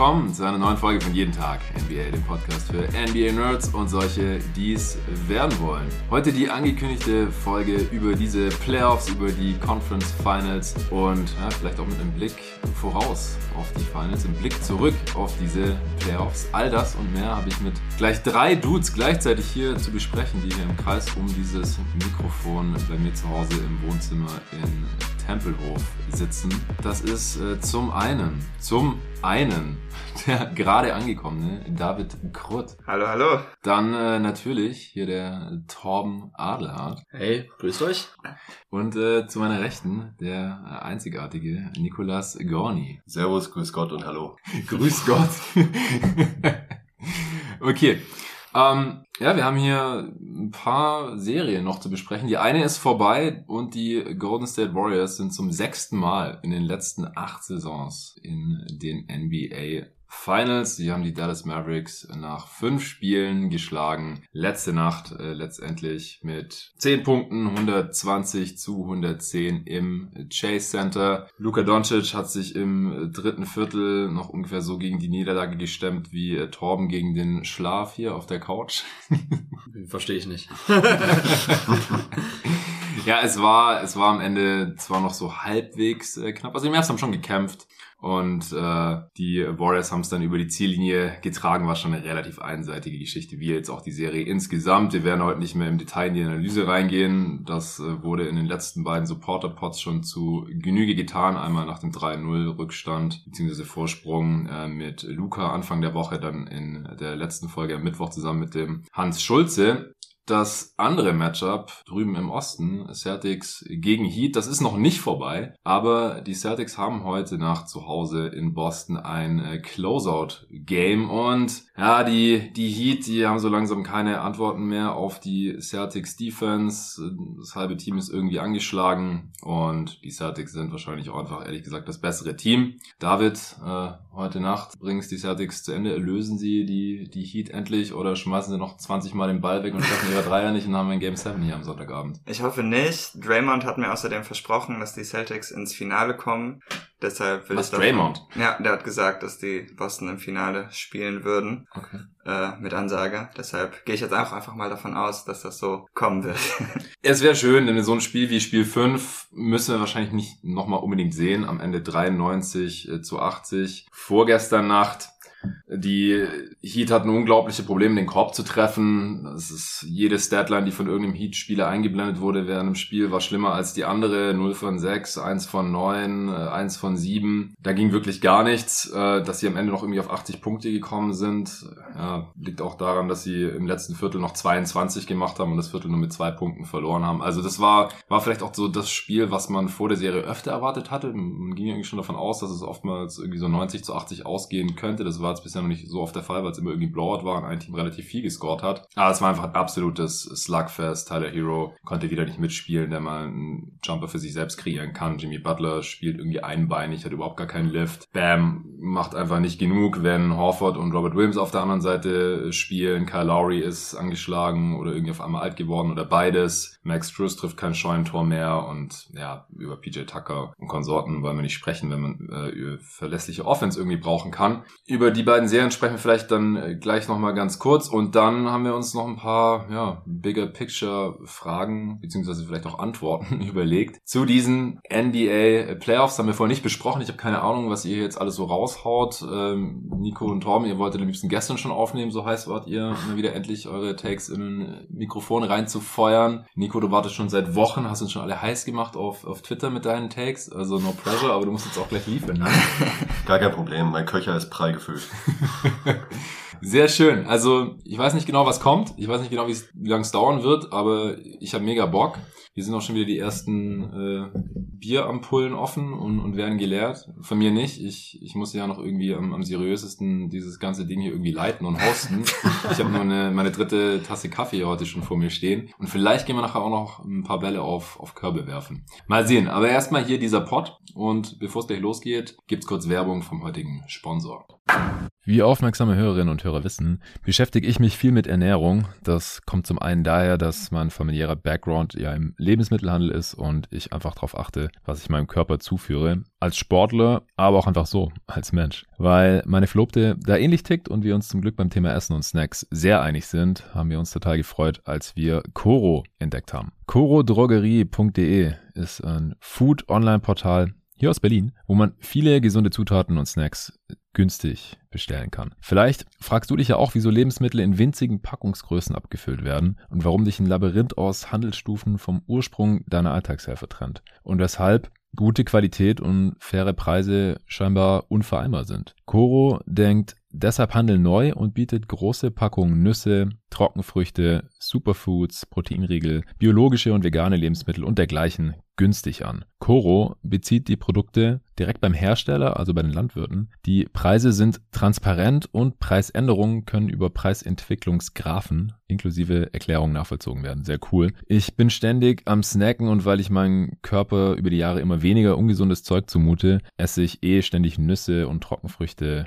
willkommen zu einer neuen Folge von Jeden Tag NBA, dem Podcast für NBA Nerds und solche, die es werden wollen. Heute die angekündigte Folge über diese Playoffs, über die Conference Finals und ja, vielleicht auch mit einem Blick voraus auf die Finals, im Blick zurück auf diese Playoffs. All das und mehr habe ich mit gleich drei Dudes gleichzeitig hier zu besprechen, die hier im Kreis um dieses Mikrofon bei mir zu Hause im Wohnzimmer in Tempelhof sitzen. Das ist äh, zum einen, zum einen der gerade angekommene David Krutt. Hallo, hallo. Dann äh, natürlich hier der Torben Adelhardt. Hey, grüßt euch. Und äh, zu meiner Rechten der äh, einzigartige Nikolas Gorni. Servus, grüß Gott und hallo. grüß Gott. okay. Ähm, ja, wir haben hier ein paar Serien noch zu besprechen. Die eine ist vorbei und die Golden State Warriors sind zum sechsten Mal in den letzten acht Saisons in den NBA Finals. Sie haben die Dallas Mavericks nach fünf Spielen geschlagen. Letzte Nacht äh, letztendlich mit 10 Punkten, 120 zu 110 im Chase Center. Luka Doncic hat sich im dritten Viertel noch ungefähr so gegen die Niederlage gestemmt wie äh, Torben gegen den Schlaf hier auf der Couch. Verstehe ich nicht. ja, es war, es war am Ende zwar noch so halbwegs äh, knapp. Also die Mavs haben schon gekämpft. Und äh, die Warriors haben es dann über die Ziellinie getragen, war schon eine relativ einseitige Geschichte, wie jetzt auch die Serie insgesamt. Wir werden heute nicht mehr im Detail in die Analyse reingehen. Das äh, wurde in den letzten beiden Supporter-Pods schon zu Genüge getan. Einmal nach dem 3-0-Rückstand bzw. Vorsprung äh, mit Luca Anfang der Woche, dann in der letzten Folge am Mittwoch zusammen mit dem Hans Schulze. Das andere Matchup drüben im Osten, Celtics gegen Heat, das ist noch nicht vorbei, aber die Celtics haben heute Nacht zu Hause in Boston ein äh, Closeout-Game und ja, die, die Heat, die haben so langsam keine Antworten mehr auf die Celtics Defense. Das halbe Team ist irgendwie angeschlagen und die Celtics sind wahrscheinlich auch einfach, ehrlich gesagt, das bessere Team. David, äh, heute Nacht bringen es die Celtics zu Ende. Erlösen sie die, die Heat endlich oder schmeißen sie noch 20 Mal den Ball weg und treffen ihre Dreier nicht und haben ein Game 7 hier am Sonntagabend. Ich hoffe nicht. Draymond hat mir außerdem versprochen, dass die Celtics ins Finale kommen. Deshalb will Was, ich davon, Draymond? Ja, der hat gesagt, dass die Boston im Finale spielen würden. Okay. Äh, mit Ansage. Deshalb gehe ich jetzt auch einfach mal davon aus, dass das so kommen wird. Es wäre schön, denn so ein Spiel wie Spiel 5 müssen wir wahrscheinlich nicht nochmal unbedingt sehen. Am Ende 93 äh, zu 80. Vorgestern Nacht die Heat hatten unglaubliche Probleme, den Korb zu treffen. Das ist jede Statline, die von irgendeinem Heat-Spieler eingeblendet wurde während dem Spiel, war schlimmer als die andere. 0 von 6, 1 von 9, 1 von 7. Da ging wirklich gar nichts. Äh, dass sie am Ende noch irgendwie auf 80 Punkte gekommen sind, ja, liegt auch daran, dass sie im letzten Viertel noch 22 gemacht haben und das Viertel nur mit zwei Punkten verloren haben. Also das war, war vielleicht auch so das Spiel, was man vor der Serie öfter erwartet hatte. Man ging eigentlich schon davon aus, dass es oftmals irgendwie so 90 zu 80 ausgehen könnte. Das war jetzt bisher noch nicht so oft der Fall, weil es immer irgendwie Blowout war und ein Team relativ viel gescored hat. Aber es war einfach ein absolutes Slugfest. Tyler Hero konnte wieder nicht mitspielen, der mal einen Jumper für sich selbst kreieren kann. Jimmy Butler spielt irgendwie einbeinig, hat überhaupt gar keinen Lift. Bam macht einfach nicht genug, wenn Horford und Robert Williams auf der anderen Seite spielen. Kyle Lowry ist angeschlagen oder irgendwie auf einmal alt geworden oder beides. Max Truss trifft kein Scheunentor mehr und ja, über PJ Tucker und Konsorten wollen wir nicht sprechen, wenn man äh, verlässliche Offense irgendwie brauchen kann. Über die beiden Serien sprechen wir vielleicht dann äh, gleich nochmal ganz kurz und dann haben wir uns noch ein paar, ja, Bigger Picture Fragen, beziehungsweise vielleicht auch Antworten überlegt. Zu diesen NBA Playoffs haben wir vorher nicht besprochen. Ich habe keine Ahnung, was ihr jetzt alles so raushaut. Ähm, Nico und Torben, ihr wolltet am liebsten gestern schon aufnehmen, so heiß wart ihr, immer wieder endlich eure Takes in Mikrofon reinzufeuern. Nico, du wartest schon seit Wochen, hast uns schon alle heiß gemacht auf, auf Twitter mit deinen Takes, also no pressure, aber du musst jetzt auch gleich liefern. Ne? Gar kein Problem, mein Köcher ist prall gefüllt. Sehr schön. Also ich weiß nicht genau, was kommt. Ich weiß nicht genau, wie lange es dauern wird, aber ich habe mega Bock. Hier sind auch schon wieder die ersten äh, Bierampullen offen und, und werden geleert. Von mir nicht. Ich, ich muss ja noch irgendwie am, am seriösesten dieses ganze Ding hier irgendwie leiten und hosten. ich habe nur eine, meine dritte Tasse Kaffee heute schon vor mir stehen. Und vielleicht gehen wir nachher auch noch ein paar Bälle auf, auf Körbe werfen. Mal sehen. Aber erstmal hier dieser Pod. Und bevor es gleich losgeht, gibt's kurz Werbung vom heutigen Sponsor. Wie aufmerksame Hörerinnen und Hörer wissen, beschäftige ich mich viel mit Ernährung. Das kommt zum einen daher, dass mein familiärer Background ja im Lebensmittelhandel ist und ich einfach darauf achte, was ich meinem Körper zuführe. Als Sportler, aber auch einfach so, als Mensch. Weil meine Verlobte da ähnlich tickt und wir uns zum Glück beim Thema Essen und Snacks sehr einig sind, haben wir uns total gefreut, als wir Coro entdeckt haben. corodrogerie.de ist ein Food-Online-Portal hier aus Berlin, wo man viele gesunde Zutaten und Snacks günstig bestellen kann. Vielleicht fragst du dich ja auch, wieso Lebensmittel in winzigen Packungsgrößen abgefüllt werden und warum dich ein Labyrinth aus Handelsstufen vom Ursprung deiner Alltagshelfer trennt und weshalb gute Qualität und faire Preise scheinbar unvereinbar sind. Coro denkt deshalb Handel neu und bietet große Packungen Nüsse, Trockenfrüchte, Superfoods, Proteinriegel, biologische und vegane Lebensmittel und dergleichen günstig an. Coro bezieht die Produkte direkt beim Hersteller, also bei den Landwirten. Die Preise sind transparent und Preisänderungen können über Preisentwicklungsgraphen inklusive Erklärungen nachvollzogen werden. Sehr cool. Ich bin ständig am Snacken und weil ich meinem Körper über die Jahre immer weniger ungesundes Zeug zumute, esse ich eh ständig Nüsse und Trockenfrüchte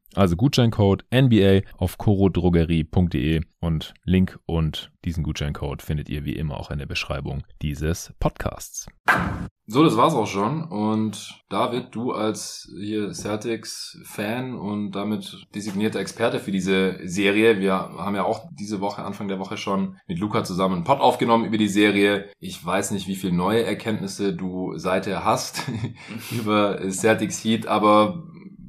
Also Gutscheincode NBA auf corodrogerie.de und Link und diesen Gutscheincode findet ihr wie immer auch in der Beschreibung dieses Podcasts. So, das war's auch schon. Und David, du als hier Celtics-Fan und damit designierter Experte für diese Serie. Wir haben ja auch diese Woche, Anfang der Woche schon mit Luca zusammen einen Pod aufgenommen über die Serie. Ich weiß nicht, wie viele neue Erkenntnisse du seither hast über Celtics Heat, aber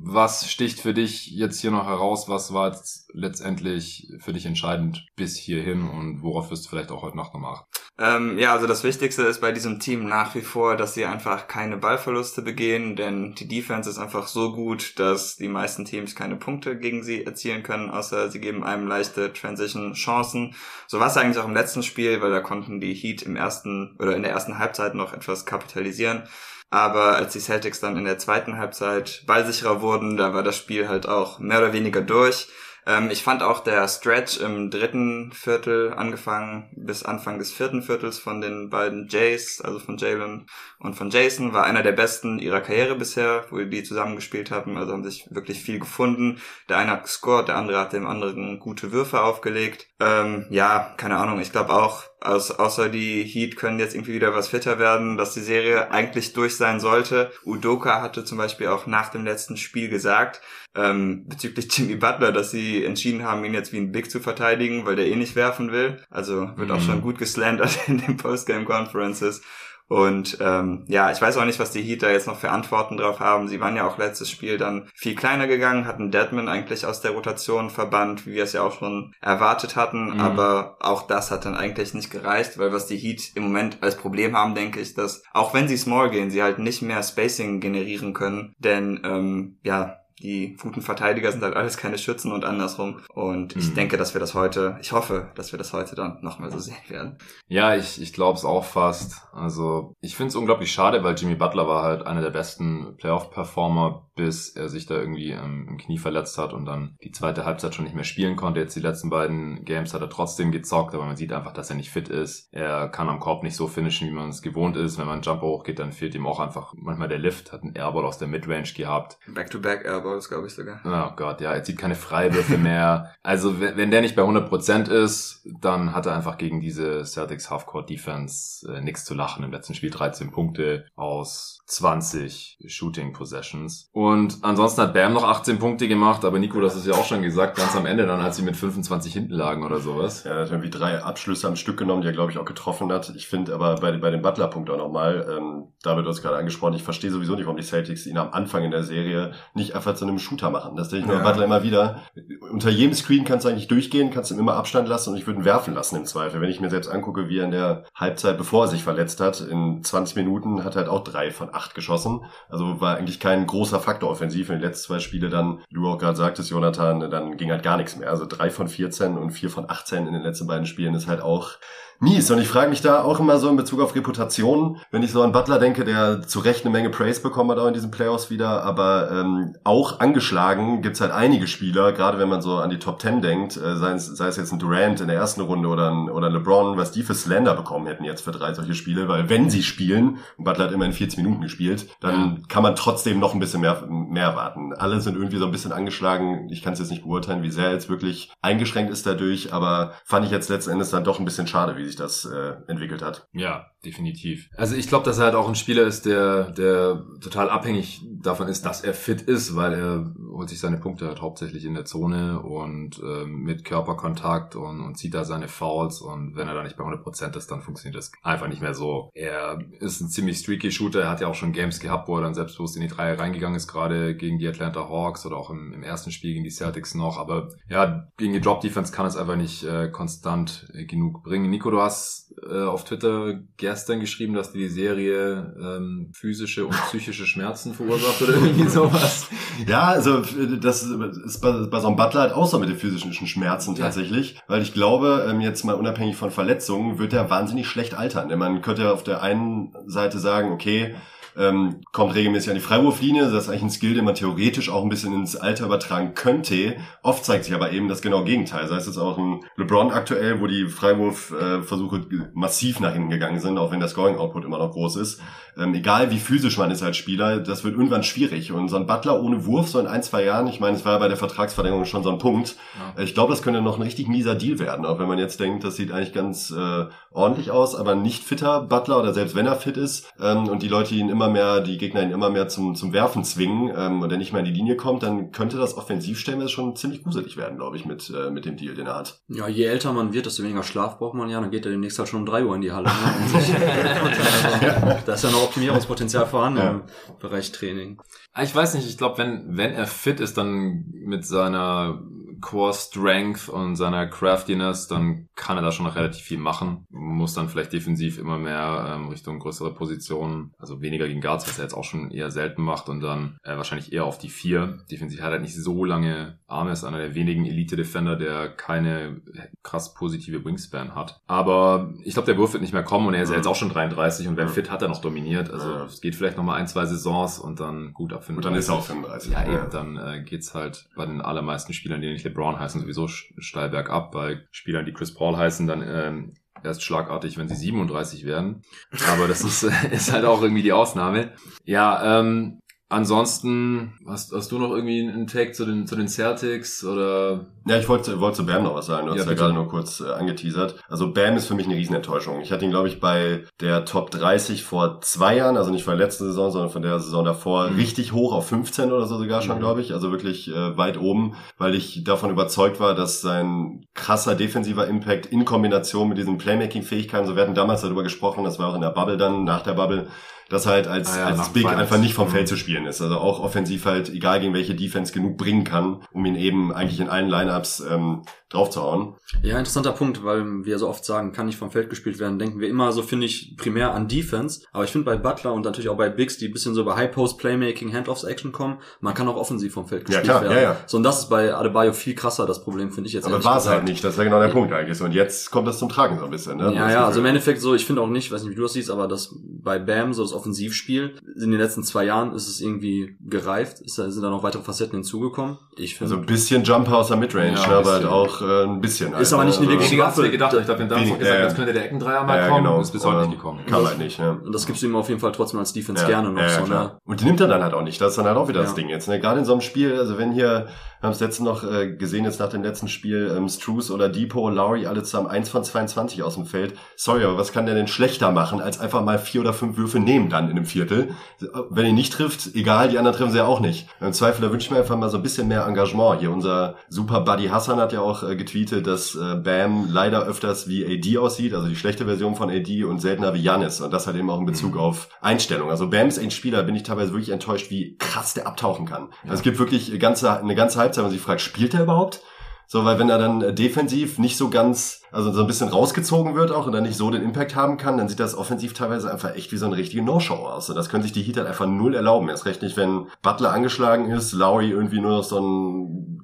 was sticht für dich jetzt hier noch heraus? Was war jetzt letztendlich für dich entscheidend bis hierhin und worauf wirst du vielleicht auch heute Nacht noch machen? Ähm, ja, also das Wichtigste ist bei diesem Team nach wie vor, dass sie einfach keine Ballverluste begehen, denn die Defense ist einfach so gut, dass die meisten Teams keine Punkte gegen sie erzielen können, außer sie geben einem leichte Transition-Chancen. So war es eigentlich auch im letzten Spiel, weil da konnten die Heat im ersten oder in der ersten Halbzeit noch etwas kapitalisieren. Aber als die Celtics dann in der zweiten Halbzeit ballsicherer wurden, da war das Spiel halt auch mehr oder weniger durch. Ähm, ich fand auch der Stretch im dritten Viertel angefangen bis Anfang des vierten Viertels von den beiden Jays, also von Jalen und von Jason, war einer der besten ihrer Karriere bisher, wo die zusammengespielt haben. Also haben sich wirklich viel gefunden. Der eine hat gescored, der andere hat dem anderen gute Würfe aufgelegt. Ähm, ja, keine Ahnung. Ich glaube auch, aus, außer die Heat können jetzt irgendwie wieder was fitter werden, dass die Serie eigentlich durch sein sollte. Udoka hatte zum Beispiel auch nach dem letzten Spiel gesagt, ähm, bezüglich Jimmy Butler, dass sie entschieden haben, ihn jetzt wie ein Big zu verteidigen, weil der eh nicht werfen will. Also wird mhm. auch schon gut geslandert in den Postgame Conferences. Und ähm, ja, ich weiß auch nicht, was die Heat da jetzt noch für Antworten drauf haben. Sie waren ja auch letztes Spiel dann viel kleiner gegangen, hatten Deadman eigentlich aus der Rotation verbannt, wie wir es ja auch schon erwartet hatten. Mhm. Aber auch das hat dann eigentlich nicht gereicht, weil was die Heat im Moment als Problem haben, denke ich, dass auch wenn sie small gehen, sie halt nicht mehr Spacing generieren können. Denn ähm, ja, die guten Verteidiger sind halt alles keine Schützen und andersrum. Und ich mhm. denke, dass wir das heute, ich hoffe, dass wir das heute dann nochmal so sehen werden. Ja, ich, ich glaube es auch fast. Also ich finde es unglaublich schade, weil Jimmy Butler war halt einer der besten Playoff-Performer bis er sich da irgendwie ähm, im Knie verletzt hat und dann die zweite Halbzeit schon nicht mehr spielen konnte. Jetzt die letzten beiden Games hat er trotzdem gezockt, aber man sieht einfach, dass er nicht fit ist. Er kann am Korb nicht so finishen, wie man es gewohnt ist. Wenn man einen Jumper hochgeht, dann fehlt ihm auch einfach manchmal der Lift, hat einen Airball aus der Midrange gehabt. Back-to-back Airballs, glaube ich sogar. Oh Gott, ja, er zieht keine Freiwürfe mehr. Also wenn, wenn der nicht bei 100% ist, dann hat er einfach gegen diese Celtics Halfcourt Defense äh, nichts zu lachen. Im letzten Spiel 13 Punkte aus 20 Shooting Possessions. Und ansonsten hat Bam noch 18 Punkte gemacht, aber Nico, das ist ja auch schon gesagt, ganz am Ende dann, als sie mit 25 hinten lagen oder sowas. Ja, er hat irgendwie drei Abschlüsse am Stück genommen, die er, glaube ich, auch getroffen hat. Ich finde aber bei, bei dem Butler-Punkt auch nochmal, ähm, David hat es gerade angesprochen, ich verstehe sowieso nicht, warum die Celtics ihn am Anfang in der Serie nicht einfach zu einem Shooter machen. Das denke ich mir Ja. Butler immer wieder. Unter jedem Screen kannst du eigentlich durchgehen, kannst ihm immer Abstand lassen und ich würde ihn werfen lassen im Zweifel. Wenn ich mir selbst angucke, wie er in der Halbzeit, bevor er sich verletzt hat, in 20 Minuten hat er halt auch drei von acht geschossen. Also war eigentlich kein großer Faktor offensiv. In den letzten zwei Spiele dann, wie du auch gerade sagtest, Jonathan, dann ging halt gar nichts mehr. Also drei von 14 und vier von 18 in den letzten beiden Spielen ist halt auch mies. Und ich frage mich da auch immer so in Bezug auf Reputation, wenn ich so an Butler denke, der zu Recht eine Menge Praise bekommen hat auch in diesen Playoffs wieder, aber ähm, auch angeschlagen gibt's halt einige Spieler, gerade wenn man so an die Top 10 denkt, äh, sei, es, sei es jetzt ein Durant in der ersten Runde oder ein, oder ein LeBron, was die für Slender bekommen hätten jetzt für drei solche Spiele, weil wenn sie spielen, und Butler hat immerhin 40 Minuten gespielt, dann kann man trotzdem noch ein bisschen mehr, mehr erwarten. Alle sind irgendwie so ein bisschen angeschlagen. Ich kann es jetzt nicht beurteilen, wie sehr jetzt wirklich eingeschränkt ist dadurch, aber fand ich jetzt letzten Endes dann doch ein bisschen schade, wie sich das äh, entwickelt hat. Ja, definitiv. Also ich glaube, dass er halt auch ein Spieler ist, der, der total abhängig davon ist, dass er fit ist, weil er holt sich seine Punkte halt hauptsächlich in der Zone und ähm, mit Körperkontakt und, und zieht da seine Fouls und wenn er da nicht bei 100% ist, dann funktioniert das einfach nicht mehr so. Er ist ein ziemlich streaky Shooter, er hat ja auch schon Games gehabt, wo er dann selbstbewusst in die Dreier reingegangen ist, gerade gegen die Atlanta Hawks oder auch im, im ersten Spiel gegen die Celtics noch, aber ja, gegen die Drop Defense kann es einfach nicht äh, konstant äh, genug bringen. Nico, du hast äh, auf Twitter gestern geschrieben, dass dir die Serie ähm, physische und psychische Schmerzen verursacht oder irgendwie sowas. Ja, also das ist bei, bei so einem Butler halt auch so mit den physischen Schmerzen Ja. tatsächlich, weil ich glaube, ähm, jetzt mal unabhängig von Verletzungen, wird er wahnsinnig schlecht altern. Denn man könnte ja auf der einen Seite sagen, okay, ähm, kommt regelmäßig an die Freiwurflinie, das ist eigentlich ein Skill, den man theoretisch auch ein bisschen ins Alter übertragen könnte. Oft zeigt sich aber eben das genaue Gegenteil. Sei es jetzt auch ein LeBron aktuell, wo die Freiwurfversuche massiv nach hinten gegangen sind, auch wenn der Scoring-Output immer noch groß ist. Ähm, egal wie physisch man ist als Spieler, das wird irgendwann schwierig. Und so ein Butler ohne Wurf, so in ein, zwei Jahren, ich meine, es war ja bei der Vertragsverlängerung schon so ein Punkt. Ja. Äh, Ich glaube, das könnte noch ein richtig mieser Deal werden, auch wenn man jetzt denkt, das sieht eigentlich ganz äh, ordentlich aus, aber ein nicht fitter Butler oder selbst wenn er fit ist ähm, und die Leute ihn immer mehr, die Gegner ihn immer mehr zum, zum Werfen zwingen ähm, und er nicht mehr in die Linie kommt, dann könnte das offensivstellen schon ziemlich gruselig werden, glaube ich, mit, äh, mit dem Deal, den er hat. Ja, je älter man wird, desto weniger Schlaf braucht man ja. Dann geht er demnächst halt schon um drei Uhr in die Halle. Ne? Und sich- also, da ist ja noch Optimierungspotenzial vorhanden Ja. im Bereich Training. Ah, Ich weiß nicht, ich glaube, wenn, wenn er fit ist, dann mit seiner Core Strength und seiner Craftiness, dann kann er da schon noch relativ viel machen. Muss dann vielleicht defensiv immer mehr ähm, Richtung größere Positionen, also weniger gegen Guards, was er jetzt auch schon eher selten macht und dann äh, wahrscheinlich eher auf die vier. Defensiv hat er nicht so lange Arme, ist einer der wenigen Elite-Defender, der keine krass positive Wingspan hat. Aber ich glaube, der Wurf wird nicht mehr kommen und er ist ja jetzt auch schon 33 und wenn Ja. fit hat er noch dominiert. Also Ja. es geht vielleicht noch mal ein, zwei Saisons und dann gut ab Und dann ist er auch 35. ja, eben, dann äh, geht's halt bei den allermeisten Spielern, die nicht LeBron heißen, sowieso steil bergab. Bei Spielern, die Chris Paul heißen, dann ähm, erst schlagartig, wenn sie 37 werden. Aber das ist, ist halt auch irgendwie die Ausnahme. Ja, ähm, ansonsten, hast, hast du noch irgendwie einen Take zu den, zu den Celtics oder? Ja, ich wollte, wollte zu Bam noch was sagen. Du hast Ja, ja, gerade nur kurz äh, angeteasert. Also Bam ist für mich eine Riesenenttäuschung. Ich hatte ihn, glaube ich, bei der Top 30 vor zwei Jahren, also nicht von der letzten Saison, sondern von der Saison davor, Mhm. richtig hoch auf 15 oder so sogar schon, Mhm. glaube ich. Also wirklich äh, weit oben, weil ich davon überzeugt war, dass sein krasser defensiver Impact in Kombination mit diesen Playmaking-Fähigkeiten, so wir hatten damals darüber gesprochen, das war auch in der Bubble dann, nach der Bubble, dass halt als, Ah ja, als Big Finals. einfach nicht vom Mhm. Feld zu spielen ist. Also auch offensiv halt, egal gegen welche Defense, genug bringen kann, um ihn eben eigentlich in allen Lineups ähm, draufzuhauen. Ja, interessanter Punkt, weil wir so oft sagen, kann nicht vom Feld gespielt werden, denken wir immer so, finde ich, primär an Defense. Aber ich finde bei Butler und natürlich auch bei Bigs, die ein bisschen so bei High Post Playmaking, Handoffs Action kommen, man kann auch offensiv vom Feld Ja, gespielt klar, werden. ja, ja. So, und das ist bei Adebayo viel krasser, das Problem, finde ich jetzt. Aber war es halt nicht, das ist ja genau der Punkt eigentlich. So, Und jetzt kommt das zum Tragen so ein bisschen. Ne? Ja, Das ja, also im. Endeffekt so, ich finde auch nicht, weiß nicht, wie du das siehst, aber dass bei Bam so das Offensivspiel. In den letzten zwei Jahren ist es irgendwie gereift, ist, sind da noch weitere Facetten hinzugekommen. Ich finde, Also ein bisschen Jumper aus der Midrange, Ja, ne, aber halt auch äh, ein bisschen. Ist aber nicht eine also, wirkliche Weniger Waffe. gedacht. Ich glaube, wir haben damals gesagt, ja, jetzt ja. könnte der Eckendreier mal ja, kommen. genau. Ist bis heute nicht gekommen. Kam halt nicht, ne? und das gibst du ihm auf jeden Fall trotzdem als Defense Ja, gerne noch ja, so, ne? Und die nimmt er dann halt auch nicht. Das ist dann halt auch wieder das Ja. Ding jetzt. Ne? Gerade in so einem Spiel, also wenn hier, wir haben es letztens noch äh, gesehen, jetzt nach dem letzten Spiel, ähm, Struce oder Depot, Lowry, alle zusammen 1 von 22 aus dem Feld. Sorry, aber was kann der denn schlechter machen, als einfach mal vier oder fünf Würfe nehmen dann in einem Viertel? Wenn ihr nicht trifft, egal, die anderen treffen sie ja auch nicht. Im Zweifel, da wünsche ich mir einfach mal so ein bisschen mehr Engagement. Hier unser super Buddy Hassan hat ja auch äh, getweetet, dass äh, Bam leider öfters wie AD aussieht, also die schlechte Version von AD und seltener wie Janis. Und das halt eben auch in Bezug auf Einstellung. Also Bam ist ein Spieler, bin ich teilweise wirklich enttäuscht, wie krass der abtauchen kann. Also es gibt wirklich eine ganze, eine ganze Halbzeit, wenn man sich fragt, spielt er überhaupt? So, weil wenn er dann äh, defensiv nicht so ganz, also so ein bisschen rausgezogen wird auch und dann nicht so den Impact haben kann, dann sieht das offensiv teilweise einfach echt wie so eine richtige No-Show aus. Und das können sich die Heat halt einfach null erlauben. Erst recht nicht, wenn Butler angeschlagen ist, Lowry irgendwie nur noch so ein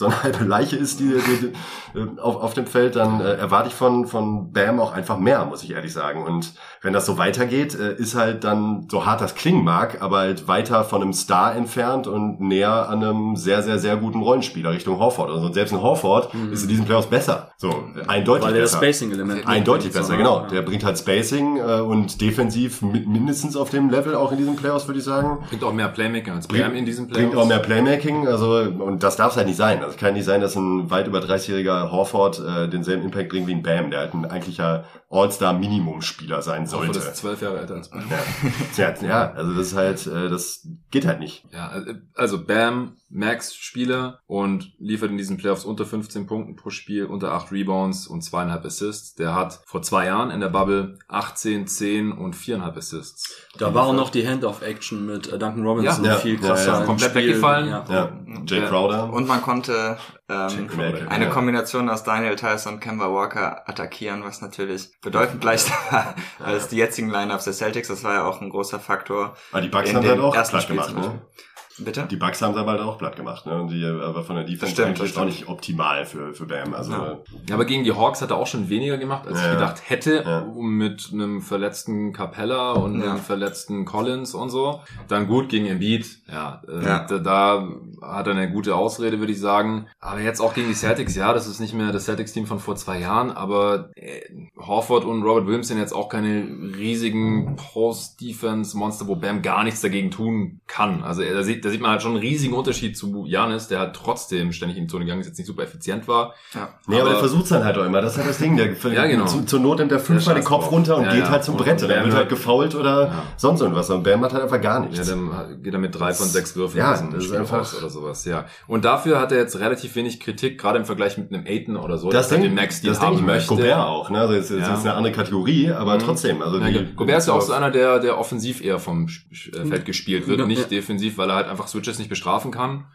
so eine halbe Leiche ist, die, die, die auf, auf dem Feld, dann äh, erwarte ich von, von Bam auch einfach mehr, muss ich ehrlich sagen. Und wenn das so weitergeht, äh, ist halt dann, so hart das klingen mag, aber halt weiter von einem Star entfernt und näher an einem sehr, sehr, sehr guten Rollenspieler Richtung Horford. Also und selbst ein Horford ist in diesen Playoffs besser. So, eindeutig Weil der das besser. Spacing-Element Eindeutig besser, so, genau. ne? Der bringt halt Spacing äh, und defensiv mi- mindestens auf dem Level auch in diesen Playoffs, würde ich sagen. Bringt auch mehr Playmaking als Bam in diesem Bringt Playoffs. auch mehr Playmaking, also und das darf es halt nicht sein. Also es kann nicht sein, dass ein weit über 30-jähriger Horford äh, denselben Impact bringt wie ein Bam, der halt ein eigentlicher All-Star-Minimum-Spieler sein Sollte. ist zwölf Jahre älter als Bam. Ja. ja, also das ist halt, äh, das geht halt nicht. Ja, äh, also Bam, Max-Spieler und liefert in diesen Playoffs unter 15 Punkten pro Spiel, unter 8 Rebounds und zweieinhalb Assists. Der hat vor zwei Jahren in der Bubble 18, 10 und viereinhalb Assists. Da war auch noch die Hand-Off-Action mit äh, Duncan Robinson Ja, viel ja, krasser. ja, Komplett Spiel. weggefallen. Ja. Ja, Jay Ja. Crowder. Und man konnte ähm, eine ja. Kombination aus Daniel Tice und Kemba Walker attackieren, was natürlich bedeutend leichter war als die jetzigen Lineups der Celtics. Das war ja auch ein großer Faktor. Aber die Bucks haben dem auch platt gemacht, ne? Bitte? Die Bucks haben sie aber halt auch platt gemacht, ne? Und die aber von der Defense stimmt, eigentlich auch nicht optimal für, für Bam. Also Ja. Ja, aber gegen die Hawks hat er auch schon weniger gemacht, als Ja. ich gedacht hätte, Ja. um mit einem verletzten Capella und Ja. einem verletzten Collins und so. Dann gut gegen Embiid, ja, äh, Ja. Da, da hat er eine gute Ausrede, würde ich sagen. Aber jetzt auch gegen die Celtics, ja, das ist nicht mehr das Celtics-Team von vor zwei Jahren, aber äh, Horford und Robert Williams sind jetzt auch keine riesigen Post-Defense-Monster, wo Bam gar nichts dagegen tun kann. Also da sieht, da sieht man halt schon einen riesigen Unterschied zu Janis, der halt trotzdem ständig in die Zone gegangen ist, jetzt nicht super effizient war. Ja. Nee, aber, Aber- der versucht's dann halt auch immer. Das ist halt das Ding. Der, Ja, genau. zu, zur Not nimmt er fünfmal Der den Kopf runter und drauf. geht Ja, halt zum ja. Brett. Und dann Bam wird halt gefault oder Ja. sonst irgendwas. Und Bam hat halt einfach gar Ja, nichts. dann geht er mit drei von sechs Würfen Ja, aus das ist einfach- raus oder sowas, ja. Und dafür hat er jetzt relativ wenig Kritik, gerade im Vergleich mit einem Aiton oder so, das den Max das Deal denk haben ich mal. möchte. Gobert auch. Ne? Also jetzt, jetzt Ja. ist eine andere Kategorie, aber Mhm. trotzdem. Also Ja, die, Go- Gobert ist ja auch so einer, der, der offensiv eher vom Feld gespielt wird, Ja, nicht ja. defensiv, weil er halt einfach Switches nicht bestrafen kann.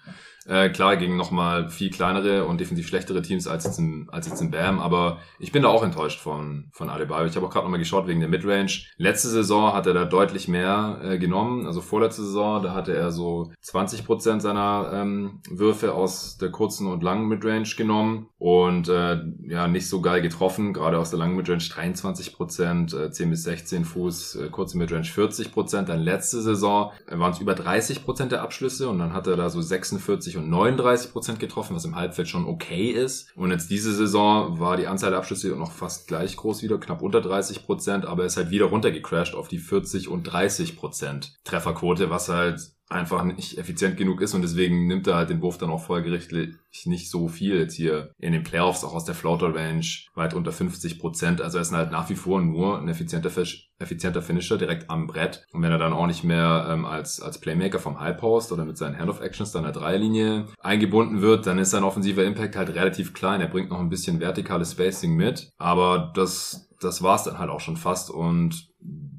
Äh, klar, gegen nochmal viel kleinere und defensiv schlechtere Teams als jetzt im, als jetzt im Bam, aber ich bin da auch enttäuscht von, von Adebayo. Ich habe auch gerade nochmal geschaut wegen der Midrange. Letzte Saison hat er da deutlich mehr äh, genommen, also vorletzte Saison, da hatte er so 20% seiner ähm, Würfe aus der kurzen und langen Midrange genommen und äh, ja, nicht so geil getroffen, gerade aus der langen Midrange 23%, äh, 10 bis 16 Fuß, äh, kurze Midrange 40%, dann letzte Saison waren es über 30% der Abschlüsse und dann hat er da so 46 und 39% getroffen, was im Halbfeld schon okay ist. Und jetzt diese Saison war die Anzahl der Abschlüsse noch fast gleich groß wieder, knapp unter 30%, aber er ist halt wieder runtergecrashed auf die 40 und 30% Trefferquote, was halt einfach nicht effizient genug ist und deswegen nimmt er halt den Wurf dann auch folgerichtlich nicht so viel jetzt hier in den Playoffs, auch aus der Floater Range, weit unter 50 Prozent. Also er ist halt nach wie vor nur ein effizienter, effizienter Finisher direkt am Brett. Und wenn er dann auch nicht mehr ähm, als, als Playmaker vom High Post oder mit seinen Hand-of-Actions dann der Dreierlinie eingebunden wird, dann ist sein offensiver Impact halt relativ klein. Er bringt noch ein bisschen vertikales Spacing mit, aber das, das war's dann halt auch schon fast und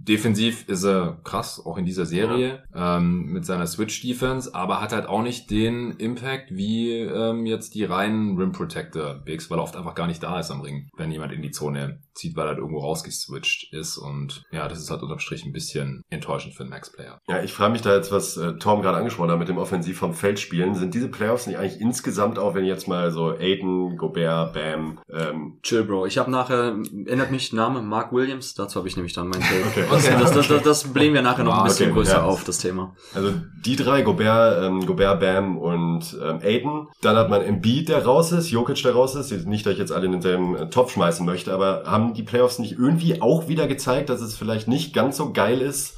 Defensiv ist er krass, auch in dieser Serie, ähm, mit seiner Switch-Defense, aber hat halt auch nicht den Impact wie ähm, jetzt die reinen Rim Protector Bigs, weil er oft einfach gar nicht da ist am Ring, wenn jemand in die Zone zieht, weil er halt irgendwo rausgeswitcht ist. Und ja, das ist halt unterm Strich ein bisschen enttäuschend für einen Max-Player. Ja, ich frage mich da jetzt, was äh, Tom gerade angesprochen hat mit dem Offensiv vom Feld spielen. Sind diese Playoffs nicht eigentlich insgesamt auch, wenn jetzt mal so Aiden, Gobert, Bam, ähm, Chill, Bro. Ich habe nachher, erinnert mich Name Mark Williams, dazu habe ich nämlich dann mein Take. Okay. das, das, das, das, das blähen wir nachher noch ein Ah, bisschen okay, größer ja. auf, das Thema. Also die drei, Gobert, ähm, Gobert, Bam und ähm, Aiden. Dann hat man Embiid, der raus ist, Jokic, der raus ist. Nicht, dass ich jetzt alle in denselben äh, Topf schmeißen möchte, aber haben die Playoffs nicht irgendwie auch wieder gezeigt, dass es vielleicht nicht ganz so geil ist,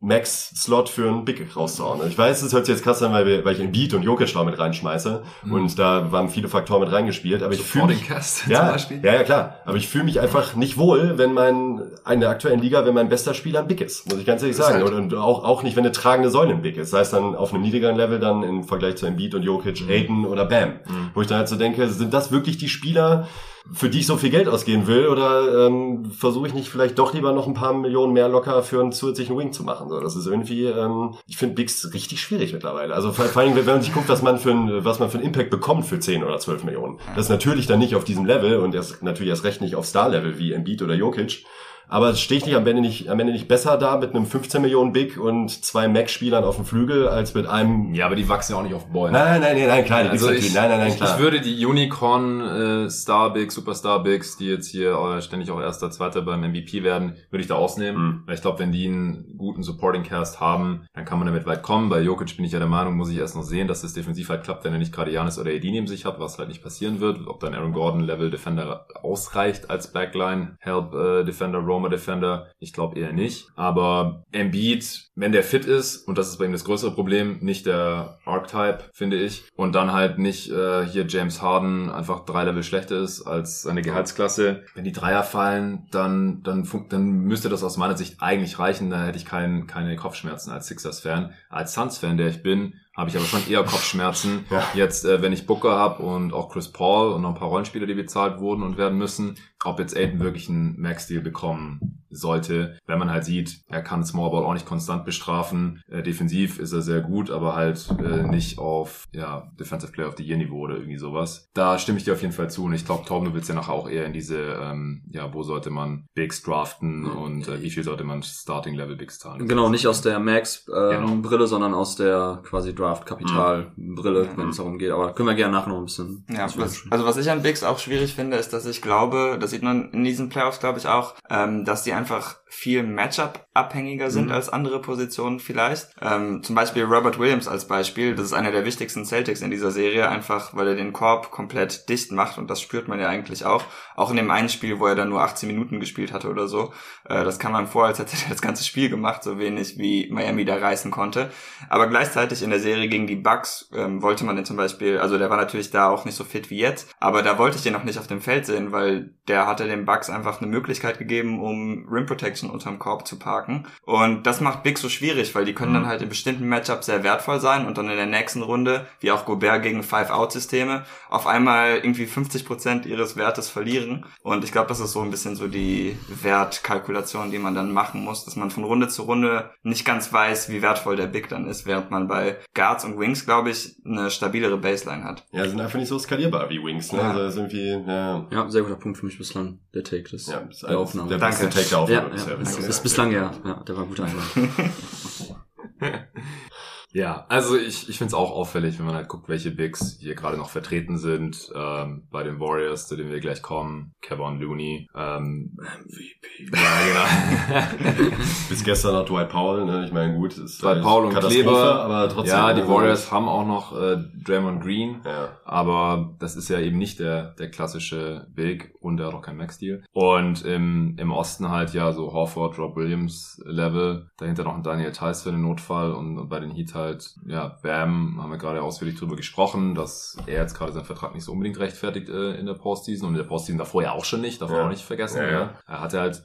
Max-Slot für einen Big rauszuhauen. Ich weiß, es hört sich jetzt krass an, weil, wir, weil ich Embiid und Jokic da mit reinschmeiße. Und da waren viele Faktoren mit reingespielt. Aber ich fühle mich... Cast zum Ja, Beispiel. ja, ja, klar. Aber ich fühle mich einfach nicht wohl, wenn mein, in der aktuellen Liga, wenn mein bester Spieler ein Big ist. Muss ich ganz ehrlich Das sagen. halt- Und, auch, auch nicht, wenn eine tragende Säule ein Big ist. Sei es dann auf einem niedrigeren Level dann im Vergleich zu Embiid und Jokic, Aiden oder Bam. Wo ich dann halt so denke, sind das wirklich die Spieler, für die ich so viel Geld ausgeben will? Oder ähm, versuche ich nicht vielleicht doch lieber noch ein paar Millionen mehr locker für einen zusätzlichen Wing zu machen? So, das ist irgendwie, ähm, ich finde Bigs richtig schwierig mittlerweile. Also vor, allem, wenn man sich guckt, was man für ein, was man für einen Impact bekommt für 10 oder 12 Millionen. Das ist natürlich dann nicht auf diesem Level und erst natürlich erst recht nicht auf Star-Level wie Embiid oder Jokic. Aber stehe ich nicht am Ende nicht, am Ende nicht besser da mit einem 15 Millionen Big und zwei Max-Spielern auf dem Flügel als mit einem Ja, aber die wachsen ja auch nicht auf Bäumen. Nein, nein, nein, nein, klar, die Also ich. Nein, nein, nein, klar. ich würde die Unicorn äh, Star Bigs, Superstar Bigs, die jetzt hier äh, ständig auch erster, zweiter beim MVP werden, würde ich da ausnehmen. Mhm. Weil ich glaube, wenn die einen guten Supporting Cast haben, dann kann man damit weit kommen. Bei Jokic bin ich ja der Meinung, muss ich erst noch sehen, dass es defensiv halt klappt, wenn er nicht gerade Janis oder AD neben sich hat, was halt nicht passieren wird. Ob dann Aaron Gordon Level Defender ausreicht als Backline, Help äh, Defender, Roma Defender, ich glaube eher nicht. Aber Embiid, wenn der fit ist, und das ist bei ihm das größere Problem, nicht der Archetype, finde ich, und dann halt nicht äh, hier James Harden einfach drei Level schlechter ist als seine Gehaltsklasse. Wenn die Dreier fallen, dann, dann, dann müsste das aus meiner Sicht eigentlich reichen. Da hätte ich kein, keine Kopfschmerzen als Sixers-Fan. Als Suns-Fan, der ich bin, habe ich aber schon eher Kopfschmerzen. Ja. Jetzt, äh, wenn ich Booker habe und auch Chris Paul und noch ein paar Rollenspieler, die bezahlt wurden und werden müssen, ob jetzt Aiden wirklich einen Max-Deal bekommen sollte, wenn man halt sieht, er kann Smallball auch nicht konstant bestrafen. Äh, defensiv ist er sehr gut, aber halt äh, nicht auf ja, Defensive Player of the Year Niveau oder irgendwie sowas. Da stimme ich dir auf jeden Fall zu und ich glaube, Torben, du willst ja nachher auch eher in diese, ähm, ja, wo sollte man Bigs draften und äh, wie viel sollte man Starting Level Bigs zahlen? Genau, nicht aus der Max-Brille, Genau. Brille, sondern aus der quasi Draft-Kapital-Brille, wenn es darum geht. Aber können wir gerne nachher noch ein bisschen. Ja, was, also was ich an Bigs auch schwierig finde, ist, dass ich glaube, das sieht man in diesen Playoffs, glaube ich, auch, ähm, dass die einfach viel Matchup-abhängiger sind Mhm. als andere Positionen vielleicht. Ähm, zum Beispiel Robert Williams als Beispiel, das ist einer der wichtigsten Celtics in dieser Serie, einfach weil er den Korb komplett dicht macht und das spürt man ja eigentlich auch. Auch in dem einen Spiel, wo er dann nur 18 Minuten gespielt hatte oder so. Äh, das kam man vor, als hätte er das ganze Spiel gemacht, so wenig wie Miami da reißen konnte. Aber gleichzeitig in der Serie gegen die Bucks ähm, wollte man den zum Beispiel, also der war natürlich da auch nicht so fit wie jetzt, aber da wollte ich den noch nicht auf dem Feld sehen, weil der hatte den Bucks einfach eine Möglichkeit gegeben, um Rim Protection unterm Korb zu parken. Und das macht Big so schwierig, weil die können dann halt in bestimmten Matchups sehr wertvoll sein und dann in der nächsten Runde, wie auch Gobert gegen Five-Out-Systeme, auf einmal irgendwie 50% ihres Wertes verlieren. Und ich glaube, das ist so ein bisschen so die Wertkalkulation, die man dann machen muss, dass man von Runde zu Runde nicht ganz weiß, wie wertvoll der Big dann ist, während man bei Guards und Wings, glaube ich, eine stabilere Baseline hat. Ja, sind einfach nicht so skalierbar wie Wings, ne? Ja. Also irgendwie, ja, Ja, sehr guter Punkt für mich bislang, der Take des, ja, ist der Aufnahme. der Danke. beste Take der ja, Aufnahme ja, bisher. das ist bislang ja, ja, der war gut Einwand. Ja, also ich, ich finde es auch auffällig, wenn man halt guckt, welche Bigs hier gerade noch vertreten sind. Ähm, bei den Warriors, zu denen wir gleich kommen, Kevin Looney. Ähm, MVP. ja, genau. Bis gestern noch Dwight Powell, ne? Ich meine, gut, ist Dwight Powell und Kleber. aber trotzdem. ja, die also- Warriors haben auch noch äh, Draymond Green. Ja. Aber das ist ja eben nicht der, der klassische Big und der hat auch kein Max-Deal. Und im, im Osten halt ja so Horford, Rob Williams Level. Dahinter noch ein Daniel Theiss für den Notfall und, und bei den Heat halt, ja, Bam, haben wir gerade ausführlich drüber gesprochen, dass er jetzt gerade seinen Vertrag nicht so unbedingt rechtfertigt äh, in der Postseason und in der Postseason davor ja auch schon nicht, darf man Ja. auch nicht vergessen. Ja, Ja. Er hatte halt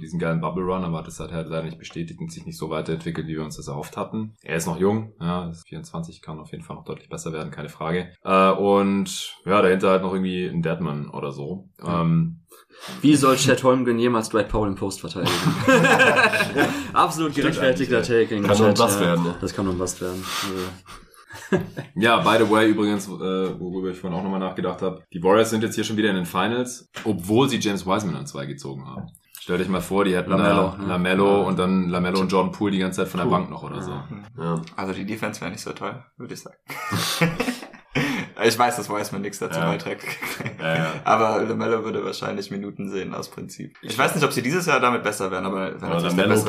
diesen geilen Bubble Run, aber hat es halt, halt leider nicht bestätigt und sich nicht so weiterentwickelt, wie wir uns das erhofft hatten. Er ist noch jung, ja, ist 24, kann auf jeden Fall noch deutlich besser werden, keine Frage. Äh, und ja, dahinter halt noch irgendwie ein Deadman oder so. Ähm, Wie soll Chad Holmgren jemals Dwight Powell im Post verteidigen? Absolut gerechtfertigter Take. in Kann nur ein Chat, Bust ja. werden, ne? Das kann nur ein Bust werden. Ja, by the way, übrigens, äh, worüber ich vorhin auch nochmal nachgedacht habe, die Warriors sind jetzt hier schon wieder in den Finals, obwohl sie James Wiseman an zwei gezogen haben. Stell dich mal vor, die hätten Lamello, da ne? Lamello Ja. und dann Lamello und Jordan Poole die ganze Zeit von der Puh. Bank noch oder so. Ja. Also die Defense wäre nicht so toll, würde ich sagen. Ich weiß, dass Wiseman nichts dazu Ja. beiträgt. Ja. Aber LaMelo würde wahrscheinlich Minuten sehen aus Prinzip. Ich weiß nicht, ob sie dieses Jahr damit besser werden, aber wenn Ja,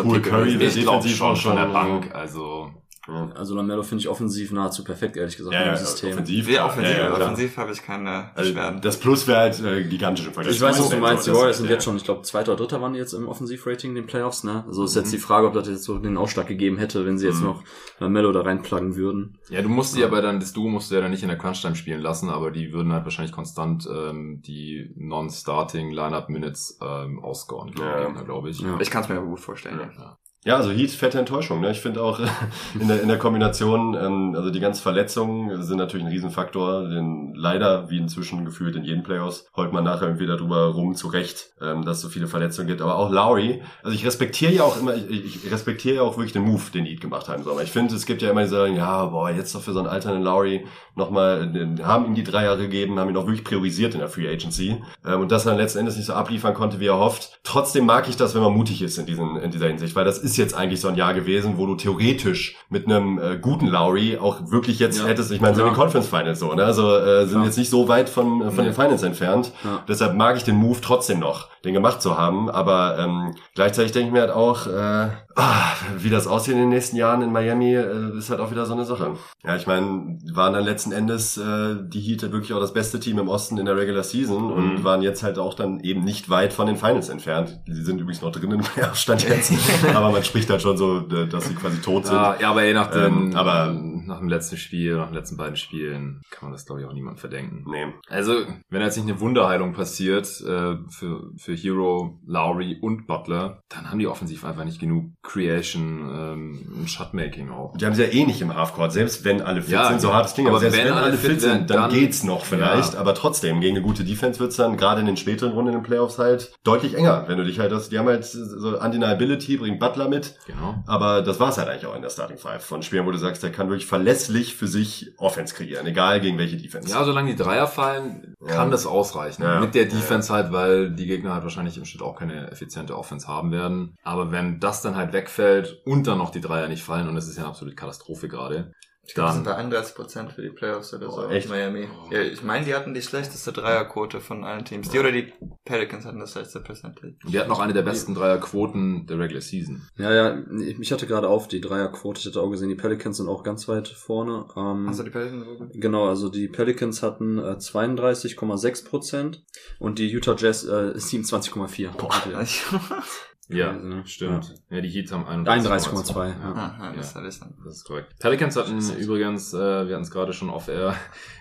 Poole, Pick Curry, Ich defensiv schon auch von der schon- Bank. Also Ja, Also Lamello finde ich offensiv nahezu perfekt, ehrlich gesagt, ja, im ja, System. offensiv. Ja, offensiv, ja, offensiv habe ich keine Also, Beschwerden. das Plus wäre halt äh, gigantisch im Vergleich Ich weiß, was du Wiseman, meinst. Die Warriors sind ja. jetzt schon, ich glaube, zweiter oder dritter waren die jetzt im Offensivrating in den Playoffs, ne? Also ist Mhm. jetzt die Frage, ob das jetzt so den Ausschlag gegeben hätte, wenn sie jetzt noch Lamello da reinpluggen würden. Ja, du musst sie aber dann, das Duo musst du ja dann nicht in der Crunch-Time spielen lassen, aber die würden halt wahrscheinlich konstant ähm, die Non-Starting Lineup-Minutes ähm, ausscoren, glaube ich. Ja. Ich kann es mir aber gut vorstellen. Ja. Ja, also Heat, fette Enttäuschung. Ne? Ich finde auch in der, in der Kombination, ähm, also die ganzen Verletzungen sind natürlich ein Riesenfaktor. Denn leider, wie inzwischen gefühlt in jedem Playoffs, heult man nachher irgendwie darüber rum, zurecht, ähm, dass es so viele Verletzungen gibt. Aber auch Lowry, also ich respektiere ja auch immer, ich, ich respektiere ja auch wirklich den Move, den Heat gemacht haben. Aber ich finde, es gibt ja immer die sagen, ja, boah, jetzt doch für so einen alternden Lowry nochmal, haben ihm die drei Jahre gegeben, haben ihn auch wirklich priorisiert in der Free Agency. Ähm, und dass er letzten Endes nicht so abliefern konnte, wie er hofft. Trotzdem mag ich das, wenn man mutig ist in, diesen, in dieser Hinsicht, weil das ist jetzt eigentlich so ein Jahr gewesen, wo du theoretisch mit einem äh, guten Lowry auch wirklich jetzt Ja. hättest, ich meine, sind die. Conference Finals so, ne? Also äh, sind Klar. jetzt nicht so weit von, äh, von den Finals entfernt. Ja. Deshalb mag ich den Move trotzdem noch, den gemacht zu haben. Aber ähm, gleichzeitig denke ich mir halt auch, äh, ah, wie das aussieht in den nächsten Jahren in Miami, äh, ist halt auch wieder so eine Sache. Ja, ich meine, waren dann letzten Endes äh, die Heat wirklich auch das beste Team im Osten in der Regular Season und Mhm. waren jetzt halt auch dann eben nicht weit von den Finals entfernt. Sie sind übrigens noch drin im Playoff-Stand jetzt. aber man spricht halt schon so, äh, dass sie quasi tot sind. Ja, ja, aber je nach dem, Ähm, aber- nach dem letzten Spiel, nach den letzten beiden Spielen, kann man das glaube ich auch niemand verdenken. Nee. Also, wenn jetzt nicht eine Wunderheilung passiert äh, für, für Hero, Lowry und Butler, dann haben die offensiv einfach nicht genug Creation ähm, und Shotmaking auch. Die haben sie ja eh nicht im Halfcourt, selbst wenn alle fit Ja, sind, so hart es klingt, aber aber selbst wenn wenn, alle fit sind, dann, dann- geht's noch vielleicht, Ja. aber trotzdem, gegen eine gute Defense wird's dann gerade in den späteren Runden in den Playoffs halt deutlich enger, wenn du dich halt, das, die haben halt so Undeniability, bringt Butler mit, Genau. aber das war's halt eigentlich auch in der Starting Five von Spielen, wo du sagst, der kann wirklich verlässlich für sich Offense kreieren, egal gegen welche Defense. Ja, solange die Dreier fallen, kann Ja. das ausreichen. Mit der. Defense halt, weil die Gegner halt wahrscheinlich im Schnitt auch keine effiziente Offense haben werden. Aber wenn das dann halt wegfällt und dann noch die Dreier nicht fallen, und das ist ja eine absolute Katastrophe gerade, Ich glaube, das sind bei 31 Prozent für die Playoffs oder so. Boah, echt? Miami. Ja, ich meine, die hatten die schlechteste Dreierquote von allen Teams. Die oder die Pelicans hatten das schlechteste Percentage. wir hatten noch eine der besten Dreierquoten der Regular Season. Ja, ja, ich mich hatte gerade auf die Dreierquote, ich hatte auch gesehen, die Pelicans sind auch ganz weit vorne. Ähm, Hast du die Pelicans so gut? Genau, also die Pelicans hatten äh, 32,6 Prozent und die Utah Jazz äh, 27,4. Ja, Also, stimmt. Ja, die Heats haben 31,2, ja. Aha, das hatte ich dann. Das ist korrekt. Pelicans hatten übrigens, äh, wir hatten es gerade schon off-air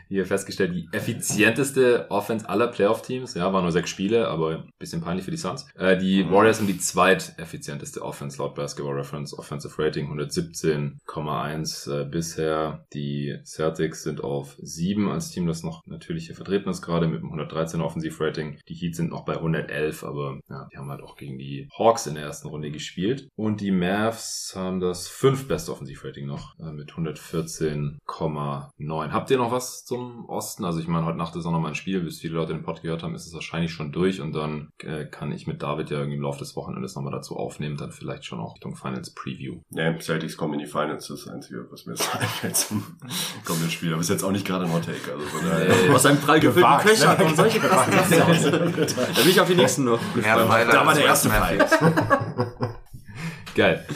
hier festgestellt, die effizienteste Offense aller Playoff-Teams. Ja, war nur sechs Spiele, aber ein bisschen peinlich für die Suns. Äh, die Mhm. Warriors haben die zweiteffizienteste Offense laut Basketball Reference Offensive Rating, 117,1 äh, bisher. Die Celtics sind auf 7 als Team, das noch natürlich hier vertreten ist, gerade mit einem 113 Offensive Rating. Die Heat sind noch bei 111, aber ja, die haben halt auch gegen die Hawks in der ersten Runde gespielt. Und die Mavs haben das fünf beste Offensive-Rating noch äh, mit 114,9. Habt ihr noch was zum Osten? Also ich meine, heute Nacht ist auch noch mal ein Spiel, bis viele Leute den Pod gehört haben, ist es wahrscheinlich schon durch und dann äh, kann ich mit David ja irgendwie im Laufe des Wochenendes nochmal dazu aufnehmen, dann vielleicht schon auch Richtung Finals Preview. Nee, Celtics kommen in die Finals, das ist das Einzige, was mir jetzt einfällt zum kommenden Spiel. Aber ist jetzt auch nicht gerade ein Hot Take. Also von daher. Aus einem prall gefüllten Gewagt, Köcher ne? kommen solche krassen. Da bin ich auf die nächsten noch. Pfeiler Da war der erste Fall. Geil.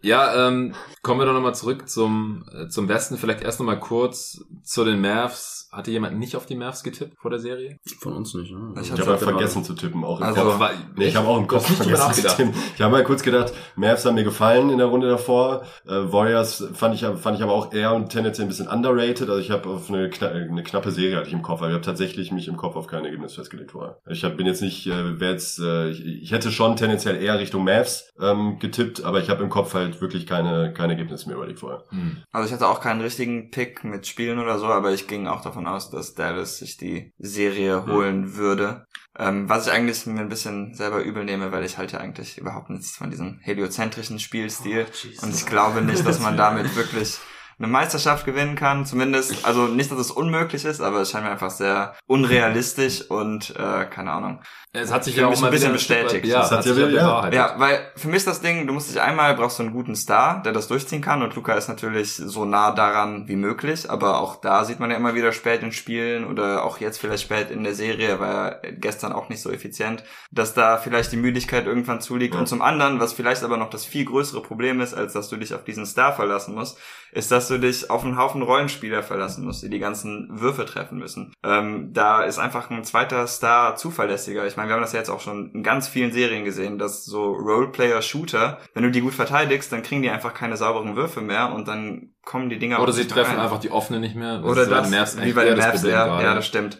Ja, ähm, kommen wir doch nochmal zurück zum, äh, zum Westen. Vielleicht erst nochmal kurz zu den Mavs. Hatte jemand nicht auf die Mavs getippt vor der Serie? Von uns nicht, ne? Ich Ich hab's habe halt vergessen zu tippen, auch im Also- Kopf. War- Nee, ich habe auch im Kopf vergessen zu tippen. Ich habe mal kurz gedacht, Mavs haben mir gefallen in der Runde davor. Äh, Warriors fand ich, fand ich aber auch eher und tendenziell ein bisschen underrated. Also ich habe auf eine, kna eine knappe Serie hatte ich im Kopf, weil ich habe tatsächlich mich im Kopf auf kein Ergebnis festgelegt vorher. Ich hab, bin jetzt nicht, äh, wer jetzt, äh, ich, ich hätte schon tendenziell eher Richtung Mavs ähm, getippt, aber ich habe im Kopf halt wirklich keine, kein Ergebnis mehr überlegt vorher. Hm. Also ich hatte auch keinen richtigen Pick mit Spielen oder so, aber ich ging auch davon aus, dass Dallas sich die Serie holen würde. Ähm, was ich eigentlich mir ein bisschen selber übel nehme, weil ich halt ja eigentlich überhaupt nichts von diesem heliozentrischen Spielstil. Und ich glaube nicht, dass man damit wirklich eine Meisterschaft gewinnen kann. Zumindest, also nicht, dass es unmöglich ist, aber es scheint mir einfach sehr unrealistisch und äh, keine Ahnung. Es hat sich ja mich auch ein mal bisschen Stück weit- bestätigt. Ja, Das es hat hat ja sich ja wieder- ja. Ja, weil für mich ist das Ding, du musst dich einmal, brauchst du einen guten Star, der das durchziehen kann und Luca ist natürlich so nah daran wie möglich, aber auch da sieht man ja immer wieder spät in Spielen oder auch jetzt vielleicht spät in der Serie, war er gestern auch nicht so effizient, dass da vielleicht die Müdigkeit irgendwann zuliegt Ja. und zum anderen, was vielleicht aber noch das viel größere Problem ist, als dass du dich auf diesen Star verlassen musst, ist, dass du dich auf einen Haufen Rollenspieler verlassen musst, die die ganzen Würfe treffen müssen. Ähm, da ist einfach ein zweiter Star zuverlässiger. Ich meine, wir haben das ja jetzt auch schon in ganz vielen Serien gesehen, dass so Roleplayer-Shooter, wenn du die gut verteidigst, dann kriegen die einfach keine sauberen Würfe mehr und dann kommen die Dinger Oder sie treffen rein. einfach die offene nicht mehr. Oder das, wie bei den Problem ja, ja, das stimmt.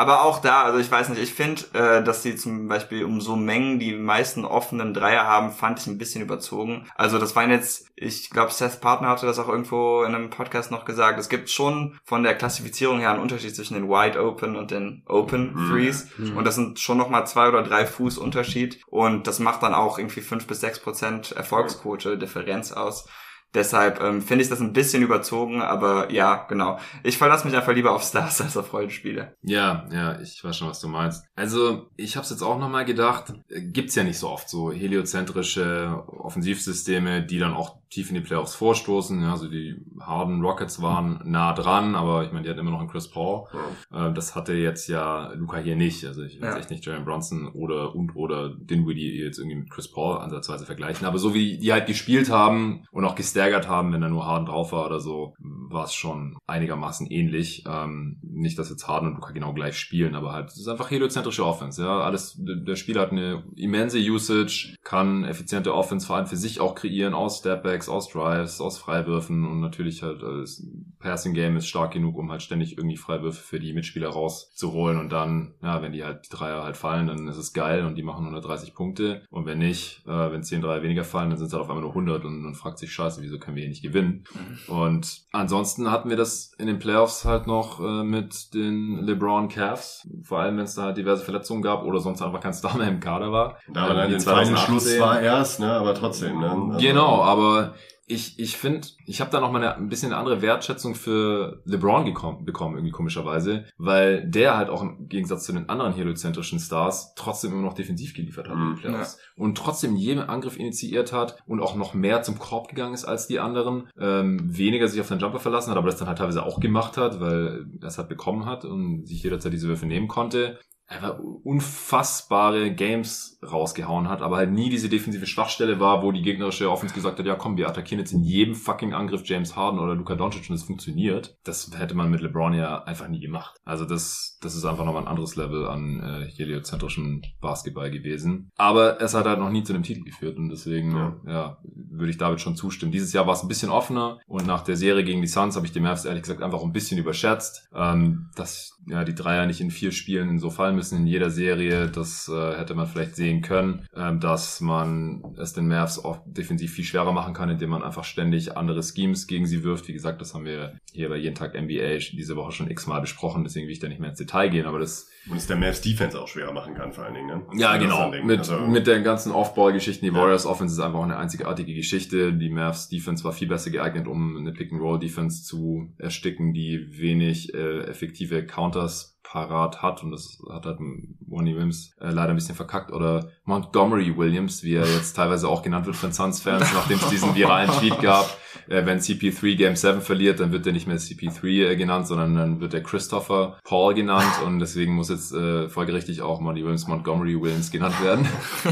Aber auch da, also ich weiß nicht, ich finde, äh, dass sie zum Beispiel um so Mengen die meisten offenen Dreier haben, fand ich ein bisschen überzogen. Also das waren jetzt, ich glaube, Seth Partner hatte das auch irgendwo in einem Podcast noch gesagt, es gibt schon von der Klassifizierung her einen Unterschied zwischen den Wide Open und den Open Mhm. Threes. Mhm. Und das sind schon nochmal zwei oder drei Fuß Unterschied. Und das macht dann auch irgendwie fünf bis sechs Prozent Erfolgsquote Differenz aus. Deshalb ähm, finde ich das ein bisschen überzogen, aber ja, genau. Ich verlasse mich einfach lieber auf Stars als auf Rollenspiele. Ja, ja, ich weiß schon, was du meinst. Also, ich habe es jetzt auch nochmal gedacht, äh, gibt's ja nicht so oft so heliozentrische Offensivsysteme, die dann auch tief in die Playoffs vorstoßen. Ja, also die Harden Rockets waren nah dran, aber ich meine, die hatten immer noch einen Chris Paul. Äh, das hatte jetzt ja Luca hier nicht. Also ich jetzt Ja. echt nicht Jalen Bronson oder und oder Dinwiddie jetzt irgendwie mit Chris Paul ansatzweise vergleichen. Aber so wie die halt gespielt haben und auch gestaggert haben, wenn da nur Harden drauf war oder so, war es schon einigermaßen ähnlich. Ähm, nicht, dass jetzt Harden und Luca genau gleich spielen, aber halt, es ist einfach heliozentrische Offense. Ja, alles, der Spieler hat eine immense Usage, kann effiziente Offense vor allem für sich auch kreieren aus Stepbacks, aus Drives, aus Freiwürfen und natürlich halt äh, das Passing Game ist stark genug, um halt ständig irgendwie Freiwürfe für die Mitspieler rauszuholen und dann, ja, wenn die halt die Dreier halt fallen, dann ist es geil und die machen 130 Punkte und wenn nicht, äh, wenn 10 Dreier weniger fallen, dann sind es halt auf einmal nur 100 und man fragt sich, scheiße, wieso können wir hier nicht gewinnen? Und ansonsten hatten wir das in den Playoffs halt noch äh, mit den LeBron Cavs, vor allem wenn es da halt diverse Verletzungen gab oder sonst einfach kein Star mehr im Kader war. Da war Ähm, dann feine 2018. Schluss war erst, ne, aber trotzdem, ne. Also- Genau, aber ich, ich finde, ich habe da noch mal eine, ein bisschen eine andere Wertschätzung für LeBron gekommen, bekommen, irgendwie komischerweise, weil der halt auch im Gegensatz zu den anderen heliozentrischen Stars trotzdem immer noch defensiv geliefert hat in Mhm. den Playoffs. Und trotzdem jeden Angriff initiiert hat und auch noch mehr zum Korb gegangen ist als die anderen. Ähm, weniger sich auf seinen Jumper verlassen hat, aber das dann halt teilweise auch gemacht hat, weil er es halt bekommen hat und sich jederzeit diese Würfe nehmen konnte einfach unfassbare Games rausgehauen hat, aber halt nie diese defensive Schwachstelle war, wo die gegnerische Offense gesagt hat, ja komm, wir attackieren jetzt in jedem fucking Angriff James Harden oder Luka Doncic und es funktioniert. Das hätte man mit LeBron ja einfach nie gemacht. Also das, das ist einfach nochmal ein anderes Level an äh, heliozentrischen Basketball gewesen. Aber es hat halt noch nie zu einem Titel geführt und deswegen, ja, Ja. würde ich David schon zustimmen. Dieses Jahr war es ein bisschen offener und nach der Serie gegen die Suns habe ich die Mavs ehrlich gesagt einfach ein bisschen überschätzt, ähm, dass ja die Dreier nicht in vier Spielen so fallen müssen in jeder Serie. Das äh, hätte man vielleicht sehen können, ähm, dass man es den Mavs auch defensiv viel schwerer machen kann, indem man einfach ständig andere Schemes gegen sie wirft. Wie gesagt, das haben wir hier bei jeden Tag NBA diese Woche schon x-mal besprochen, deswegen will ich da nicht mehr ins Detail gehen, aber das Und es der Mavs Defense auch schwerer machen kann, vor allen Dingen, ne? ja, genau. Mit, Also- mit den ganzen Off-Ball-Geschichten. Die Ja. Warriors Offense ist einfach eine einzigartige Geschichte. Die Mavs Defense war viel besser geeignet, um eine Pick-and-Roll-Defense zu ersticken, die wenig äh, effektive Counters parat hat und das hat halt Money Williams äh, leider ein bisschen verkackt oder Montgomery Williams, wie er jetzt teilweise auch genannt wird von Suns-Fans, nachdem es diesen viralen Tweet gab, äh, wenn CP3 Game 7 verliert, dann wird er nicht mehr CP3 äh, genannt, sondern dann wird er Christopher Paul genannt und deswegen muss jetzt äh, folgerichtig auch Monty Williams Montgomery Williams genannt werden.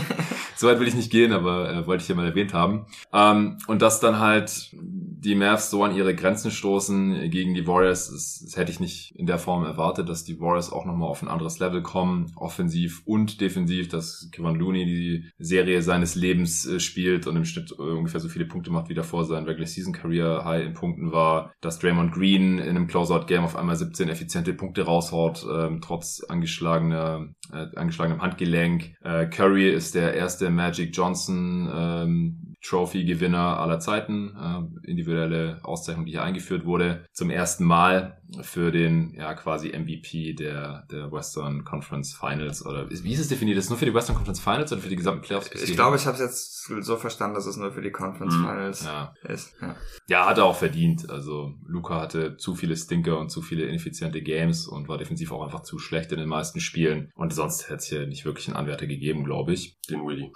Soweit will ich nicht gehen, aber äh, wollte ich hier mal erwähnt haben. Ähm, und dass dann halt die Mavs so an ihre Grenzen stoßen gegen die Warriors, das, das hätte ich nicht in der Form erwartet, dass die Warriors auch nochmal auf ein anderes Level kommen, offensiv und defensiv, dass Kevin Looney die Serie seines Lebens äh, spielt und im Schnitt äh, ungefähr so viele Punkte macht, wie davor sein Regular Season Career High in Punkten war, dass Draymond Green in einem Closeout Game auf einmal 17 effiziente Punkte raushaut, ähm, trotz angeschlagener, äh, angeschlagenem Handgelenk. Äh, Curry ist der erste Magic Johnson ähm, Trophy-Gewinner aller Zeiten, äh, individuelle Auszeichnung, die hier eingeführt wurde, zum ersten Mal für den ja quasi MVP der der Western Conference Finals oder wie ist es definiert? Ist es nur für die Western Conference Finals oder für die gesamten Playoffs? Ich glaube, ich habe es jetzt so verstanden, dass es nur für die Conference Mhm. Finals Ja. ist. Ja. Ja, hat er auch verdient. Also Luca hatte zu viele Stinker und zu viele ineffiziente Games und war defensiv auch einfach zu schlecht in den meisten Spielen. Und sonst hätte es hier nicht wirklich einen Anwärter gegeben, glaube ich. Den Willy.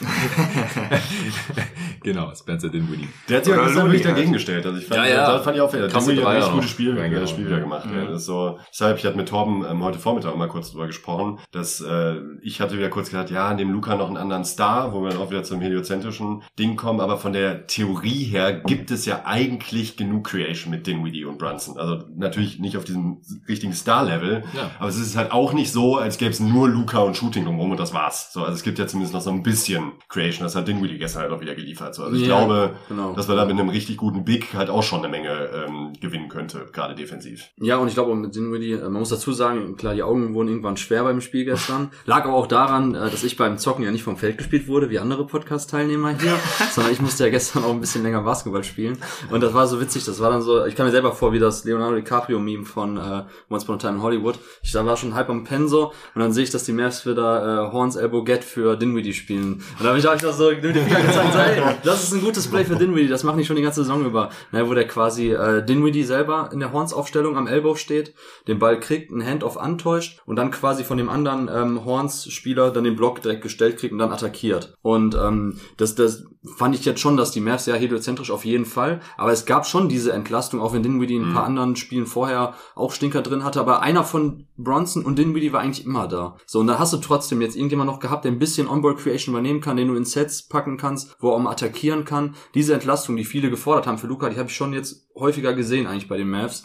genau, Spencer Dinwiddie. Der hat sich Oder gestern Looney wirklich dagegen halt. gestellt. Also ich fand, Ja, ja. da fand ich auch fair. Dinwiddie hat ein gutes Spiel, äh, reingehauen. das Spiel wieder gemacht. Mhm. Ja, das ist so, deshalb, ich hatte mit Torben ähm, heute Vormittag mal kurz drüber gesprochen, dass äh, ich hatte wieder kurz gedacht, ja, neben Luca noch einen anderen Star, wo wir dann auch wieder zum heliozentrischen Ding kommen, aber von der Theorie her gibt es ja eigentlich genug Creation mit Dinwiddie und Brunson. Also natürlich nicht auf diesem richtigen Star-Level, Ja. aber es ist halt auch nicht so, als gäbe es nur Luca und Shooting drumherum und das war's. So, also es gibt ja zumindest noch so ein bisschen Creation. Das hat Dinwiddie gestern halt auch wieder geliefert. So, also ich Ja, glaube, genau. dass man da mit einem richtig guten Big halt auch schon eine Menge ähm, gewinnen könnte, gerade defensiv. Ja, und ich glaube auch mit Dinwiddie, äh, man muss dazu sagen, klar, die Augen wurden irgendwann schwer beim Spiel gestern. Lag aber auch daran, äh, dass ich beim Zocken ja nicht vom Feld gespielt wurde, wie andere Podcast-Teilnehmer hier, sondern ich musste ja gestern auch ein bisschen länger Basketball spielen. Und das war so witzig, das war dann so, ich kam mir selber vor, wie das Leonardo DiCaprio-Meme von äh, Once Upon a Time in Hollywood. Ich da war schon halb am Penso und dann sehe ich, dass die Mavs wieder äh, Horns Elbow Get für Dinwiddie spielen. Und da habe ich auch das so mit dem Finger gezeigt, so, ey, das ist ein gutes Play für Dinwiddie, das mache ich schon die ganze Saison über. Na, wo der quasi äh, Dinwiddie selber in der Horns-Aufstellung am Elbow steht, den Ball kriegt, einen Handoff antäuscht und dann quasi von dem anderen ähm, Horns-Spieler dann den Block direkt gestellt kriegt und dann attackiert. Und ähm, das, das fand ich jetzt schon, dass die Mavs ja heliozentrisch auf jeden Fall, aber es gab schon diese Entlastung, auch wenn Dinwiddie in ein paar anderen Spielen vorher auch Stinker drin hatte, aber einer von Bronson und Dinwiddie war eigentlich immer da. So, und da hast du trotzdem jetzt irgendjemand noch gehabt, der ein bisschen On-Ball-Creation übernehmen kann, den du in Sets packen kannst, wo er auch mal attackieren kann. Diese Entlastung, die viele gefordert haben für Luca, die habe ich schon jetzt häufiger gesehen eigentlich bei den Mavs.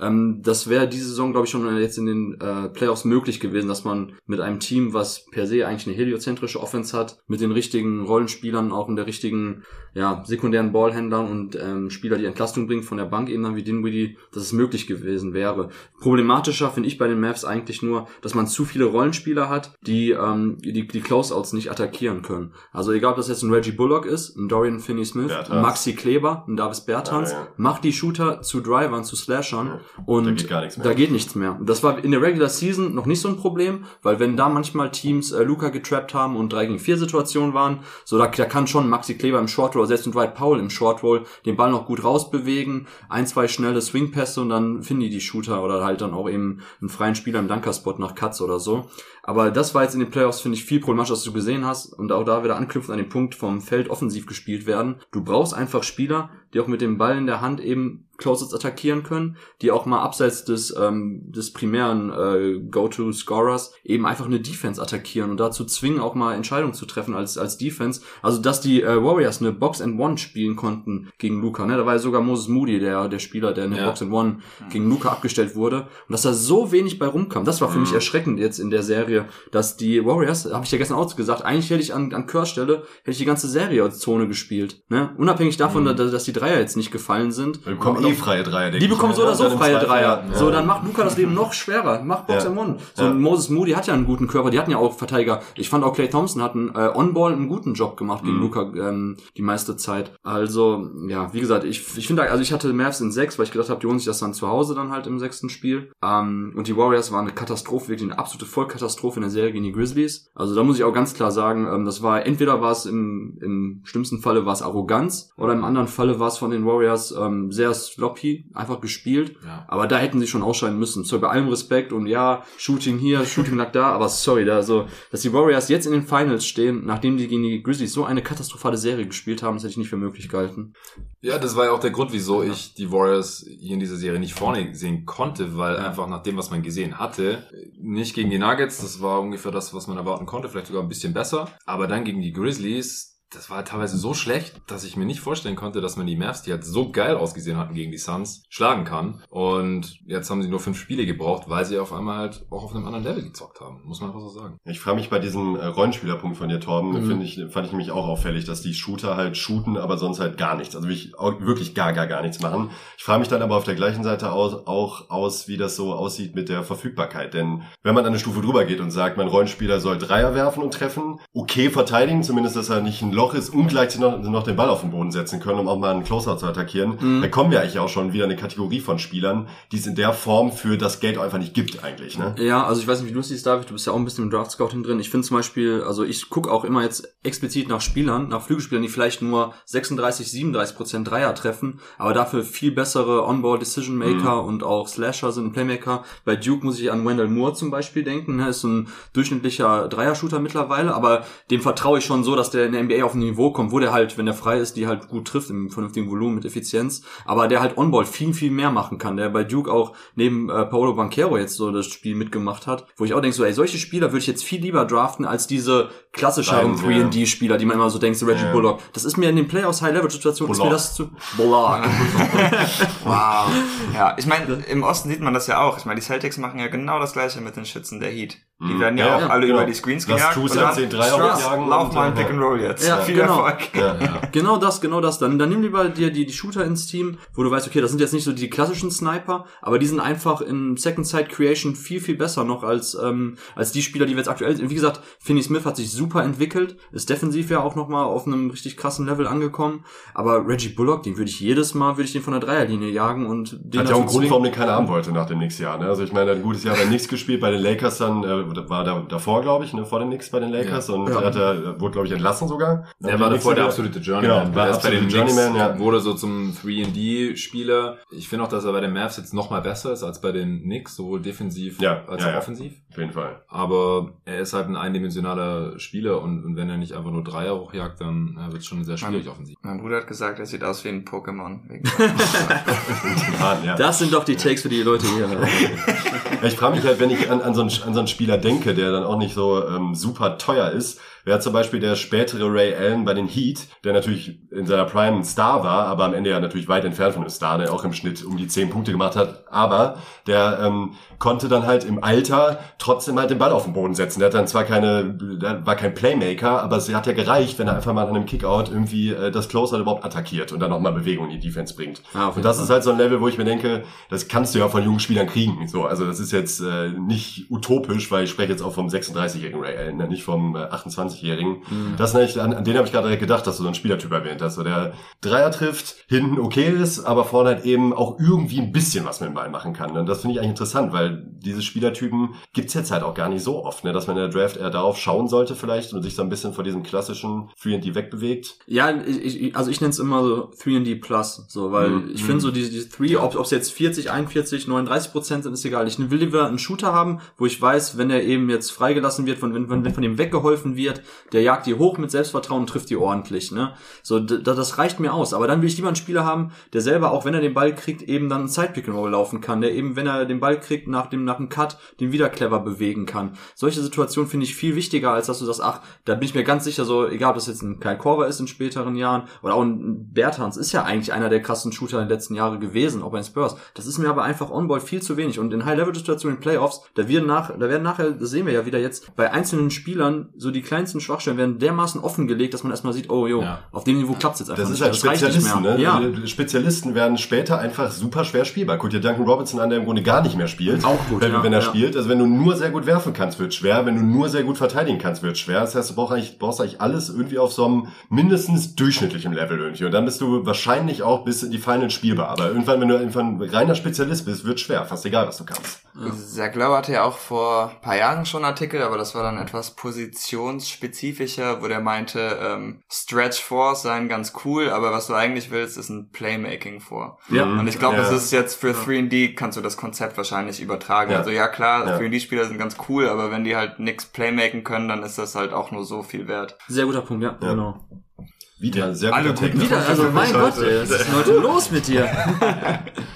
Ähm, das wäre diese Saison, glaube ich, schon jetzt in den äh, Playoffs möglich gewesen, dass man mit einem Team, was per se eigentlich eine heliozentrische Offense hat, mit den richtigen Rollenspielern, auch in der richtigen, ja, sekundären Ballhändlern und ähm, Spieler, die Entlastung bringen von der Bank eben dann wie Dinwiddie, dass es möglich gewesen wäre. Problematischer finde ich bei den Mavs eigentlich nur, dass man zu viele Rollenspieler hat, die ähm, die, die Closeouts nicht attackieren können. Also egal, ob das jetzt ein Reggie Bullock ist, ein Dorian Finney-Smith, Maxi Kleber, ein Davis Bertans, Ja, ja. macht die Shooter zu Drivern, zu Slashern Ja, und da geht gar nichts mehr. da geht nichts mehr. Und Das war in der Regular Season noch nicht so ein Problem, weil wenn da manchmal Teams äh, Luca getrappt haben und 3 gegen 4 Situationen waren, so da, da kann schon Maxi Kleber im Short Roll, selbst ein Dwight Powell im Short Roll, den Ball noch gut rausbewegen, ein, zwei schnelle Swing-Pässe und dann finden die die Shooter oder halt dann auch eben einen freien Spieler im Dunkerspot nach Cuts oder so. Aber das war jetzt in den Playoffs, finde ich, viel problematischer, was du gesehen hast. Und auch da wieder anknüpfen an den Punkt vom Feld offensiv gespielt werden. Du brauchst einfach Spieler, die auch mit dem Ball in der Hand eben Closets attackieren können, die auch mal abseits des, ähm, des primären äh, Go-To-Scorers eben einfach eine Defense attackieren und dazu zwingen, auch mal Entscheidungen zu treffen als, als Defense. Also, dass die äh, Warriors eine Box-and-One spielen konnten gegen Luca. Ne? Da war ja sogar Moses Moody, der, der Spieler, der eine Ja. Box-and-One gegen Luca abgestellt wurde. Und dass da so wenig bei rumkam, das war für mich erschreckend jetzt in der Serie, dass die Warriors, habe ich ja gestern auch gesagt, eigentlich hätte ich an, an Kerrs Stelle, hätte ich die ganze Serie als Zone gespielt. Ne? Unabhängig davon, dass, dass die Dreier jetzt nicht gefallen sind. Wir bekommen eh freie Dreier, denke Die bekommen so oder so freie Dreier. So, dann macht Luca das Leben noch schwerer. Macht Box Ja. One. So, Ja. Moses Moody hat ja einen guten Körper. Die hatten ja auch Verteidiger. Ich fand auch Clay Thompson hat einen äh, On-Ball einen guten Job gemacht gegen Mhm. Luca ähm, die meiste Zeit. Also, ja, wie gesagt, ich, ich finde, also ich hatte Mavs in sechs, weil ich gedacht habe, die holen sich das dann zu Hause dann halt im sechsten Spiel. Ähm, und die Warriors waren eine Katastrophe, wirklich eine absolute Vollkatastrophe in der Serie gegen die Grizzlies. Also da muss ich auch ganz klar sagen, ähm, das war, entweder war es im, im schlimmsten Falle war es Arroganz oder im anderen Falle war es von den Warriors ähm, sehr sloppy, einfach gespielt. Ja. Aber da hätten sie schon ausscheiden müssen. So bei allem Respekt und ja, Shooting hier, Shooting lag da, aber sorry, da so, dass die Warriors jetzt in den Finals stehen, nachdem die gegen die Grizzlies so eine katastrophale Serie gespielt haben, das hätte ich nicht für möglich gehalten. Ja, das war ja auch der Grund, wieso ich die Warriors hier in dieser Serie nicht vorne sehen konnte, weil einfach nach dem, was man gesehen hatte, nicht gegen die Nuggets, das war ungefähr das, was man erwarten konnte, vielleicht sogar ein bisschen besser, aber dann gegen die Grizzlies, das war teilweise so schlecht, dass ich mir nicht vorstellen konnte, dass man die Mavs, die halt so geil ausgesehen hatten gegen die Suns, schlagen kann. Und jetzt haben sie nur fünf Spiele gebraucht, weil sie auf einmal halt auch auf einem anderen Level gezockt haben. Muss man einfach so sagen. Ich frage mich bei diesem äh, Rollenspielerpunkt von dir, Torben, Mhm. finde ich, fand ich nämlich auch auffällig, dass die Shooter halt shooten, aber sonst halt gar nichts. Also wirklich, wirklich gar, gar, gar nichts machen. Ich frage mich dann aber auf der gleichen Seite aus, auch aus, wie das so aussieht mit der Verfügbarkeit. Denn wenn man eine Stufe drüber geht und sagt, mein Rollenspieler soll Dreier werfen und treffen, okay verteidigen, zumindest, dass er nicht ein Loch ist und gleichzeitig noch, noch den Ball auf den Boden setzen können, um auch mal einen Closeout zu attackieren. Mhm. Da kommen wir eigentlich auch schon wieder eine Kategorie von Spielern, die es in der Form für das Geld auch einfach nicht gibt eigentlich. Ne? Ja, also ich weiß nicht, wie du es siehst, David, du bist ja auch ein bisschen im Draft Scouting drin. Ich finde zum Beispiel, also ich gucke auch immer jetzt explizit nach Spielern, nach Flügelspielern, die vielleicht nur 36, 37 Prozent Dreier treffen, aber dafür viel bessere On-Ball Decision Maker und auch Slasher sind Playmaker. Bei Duke muss ich an Wendell Moore zum Beispiel denken, ne? ist ein durchschnittlicher Dreier-Shooter mittlerweile, aber dem vertraue ich schon so, dass der in der NBA auf ein Niveau kommt, wo der halt, wenn der frei ist, die halt gut trifft im vernünftigen Volumen mit Effizienz, aber der halt On-Ball viel, viel mehr machen kann, der bei Duke auch neben äh, Paolo Banquero jetzt so das Spiel mitgemacht hat, wo ich auch denke, so, ey, solche Spieler würde ich jetzt viel lieber draften als diese klassischeren Nein, 3D-Spieler, die man immer so denkt, so Reggie Ja. Bullock. Das ist mir in den Playoffs High-Level-Situationen, ist mir das zu... Bullock. Wow. Ja, ich meine, im Osten sieht man das ja auch. Ich meine, die Celtics machen ja genau das gleiche mit den Schützen der Heat. Die Mhm. werden ja, Ja, auch ja, alle genau. über die Screens Lass gejagt. Truce und dann, 10 Dreier aufjagen Lauf mal ein ja. Pick and Roll jetzt. Ja, Viel genau. Erfolg. Ja. Genau das, genau das. Dann, dann nimm lieber dir die, die Shooter ins Team, wo du weißt, okay, das sind jetzt nicht so die klassischen Sniper, aber die sind einfach in Second Side Creation viel, viel besser noch als, ähm, als die Spieler, die wir jetzt aktuell sind. Wie gesagt, Finney Smith hat sich super entwickelt, ist defensiv ja auch nochmal auf einem richtig krassen Level angekommen, aber Reggie Bullock, den würde ich jedes Mal, würde ich den von der Dreierlinie jagen und den Hat ja auch einen Grund, warum den keiner haben wollte nach dem nächsten Jahr. Ne? Also ich meine, er hat ein gutes Jahr bei den Knicks gespielt, bei den Lakers dann, äh, war da davor, glaube ich, ne, vor den Knicks bei den Lakers und Ja. hat er, wurde, glaube ich, entlassen sogar. Er war davor der absolute Journeyman. Genau, war er ist bei den Journeyman, Knicks, ja. wurde so zum 3D-Spieler. Ich finde auch, dass er bei den Mavs jetzt noch mal besser ist als bei den Knicks, sowohl defensiv Ja, als ja, auch ja. offensiv. Auf jeden Fall. Aber er ist halt ein eindimensionaler Spieler und, und wenn er nicht einfach nur Dreier hochjagt, dann äh, wird es schon sehr schwierig offensiv. Mein Bruder hat gesagt, er sieht aus wie ein Pokémon. Ja. Das sind doch die Takes für die Leute hier. Ich frage mich halt, wenn ich an, an, so einen, an so einen Spieler denke, der dann auch nicht so ähm, super teuer ist, wäre zum Beispiel der spätere Ray Allen bei den Heat, der natürlich in seiner Prime ein Star war, aber am Ende ja natürlich weit entfernt von einem Star, der auch im Schnitt um die 10 Punkte gemacht hat, aber der ähm, konnte dann halt im Alter trotzdem halt den Ball auf den Boden setzen. Der hat dann zwar keine, der war kein Playmaker, aber es hat ja gereicht, wenn er einfach mal an einem Kickout irgendwie äh, das Closer überhaupt attackiert und dann nochmal Bewegung in die Defense bringt. Ah, und das Fall. ist halt so ein Level, wo ich mir denke, das kannst du ja von jungen Spielern kriegen. So, also das ist jetzt äh, nicht utopisch, weil ich spreche jetzt auch vom 36-jährigen Ray Allen, ne, nicht vom äh, 28-jährigen. Mhm. Das nicht, an, an den habe ich gerade direkt gedacht, dass du so einen Spielertyp erwähnt hast, so der Dreier trifft, hinten okay ist, aber vorne halt eben auch irgendwie ein bisschen was mit dem Ball machen kann. Und das finde ich eigentlich interessant, weil diese Spielertypen gibt's jetzt halt auch gar nicht so oft, ne, dass man in der Draft eher darauf schauen sollte vielleicht und sich so ein bisschen von diesem klassischen 3D wegbewegt. Ja, ich, also ich nenne es immer so 3D Plus, so, weil Mhm. ich finde so diese, diese 3, ob es jetzt 40, 41, 39 Prozent sind, ist egal. Ich will lieber einen Shooter haben, wo ich weiß, wenn er eben jetzt freigelassen wird, von, wenn wenn von ihm weggeholfen wird, der jagt die hoch mit Selbstvertrauen und trifft die ordentlich, ne? So, das reicht mir aus. Aber dann will ich lieber einen Spieler haben, der selber, auch wenn er den Ball kriegt, eben dann ein Sidepick and Roll laufen kann, der eben, wenn er den Ball kriegt, nach dem, nach dem Cut, den wieder clever bewegen kann. Solche Situationen finde ich viel wichtiger, als dass du sagst, ach, da bin ich mir ganz sicher, so, egal ob das jetzt ein Kai Korver ist in späteren Jahren, oder auch ein Bertans ist ja eigentlich einer der krassen Shooter in den letzten Jahren gewesen, auch bei den Spurs. Das ist mir aber einfach on-ball viel zu wenig. Und in High-Level-Situationen in Playoffs, da werden nach, da werden nachher, das sehen wir ja wieder jetzt, bei einzelnen Spielern, so die kleinsten Schwachstellen werden dermaßen offengelegt, dass man erstmal sieht, oh jo, Ja. auf dem Niveau klappt's jetzt einfach Das ist nicht. halt nicht Spezialisten, mehr. ne? Ja. Also Spezialisten werden später einfach super schwer spielbar. Guck dir Duncan Robinson an, der im Grunde gar nicht mehr spielt. Auch gut, wenn, ja, wenn er ja. spielt. Also wenn du nur sehr gut werfen kannst, wird schwer. Wenn du nur sehr gut verteidigen kannst, wird schwer. Das heißt, du brauchst eigentlich, brauchst eigentlich alles irgendwie auf so einem mindestens durchschnittlichem Level irgendwie. Und dann bist du wahrscheinlich auch bis in die Finals spielbar. Aber irgendwann, wenn du einfach ein reiner Spezialist bist, wird schwer. Fast egal, was du kannst. Zach Lowe hatte ja auch vor ein paar Jahren schon Artikel, aber das war dann etwas positionsspezifischer, wo der meinte, ähm, Stretch Fours seien ganz cool, aber was du eigentlich willst, ist ein Playmaking vor. Ja. Und ich glaube, Ja. das ist jetzt für 3D, kannst du das Konzept wahrscheinlich übertragen. Ja. Also ja klar, Ja. 3D-Spieler sind ganz cool, aber wenn die halt nix Playmaken können, dann ist das halt auch nur so viel wert. Sehr guter Punkt, ja, Ja. genau. Wieder, sehr Alle guter Wieder, also mein Gott, ey, was ist denn heute los mit dir?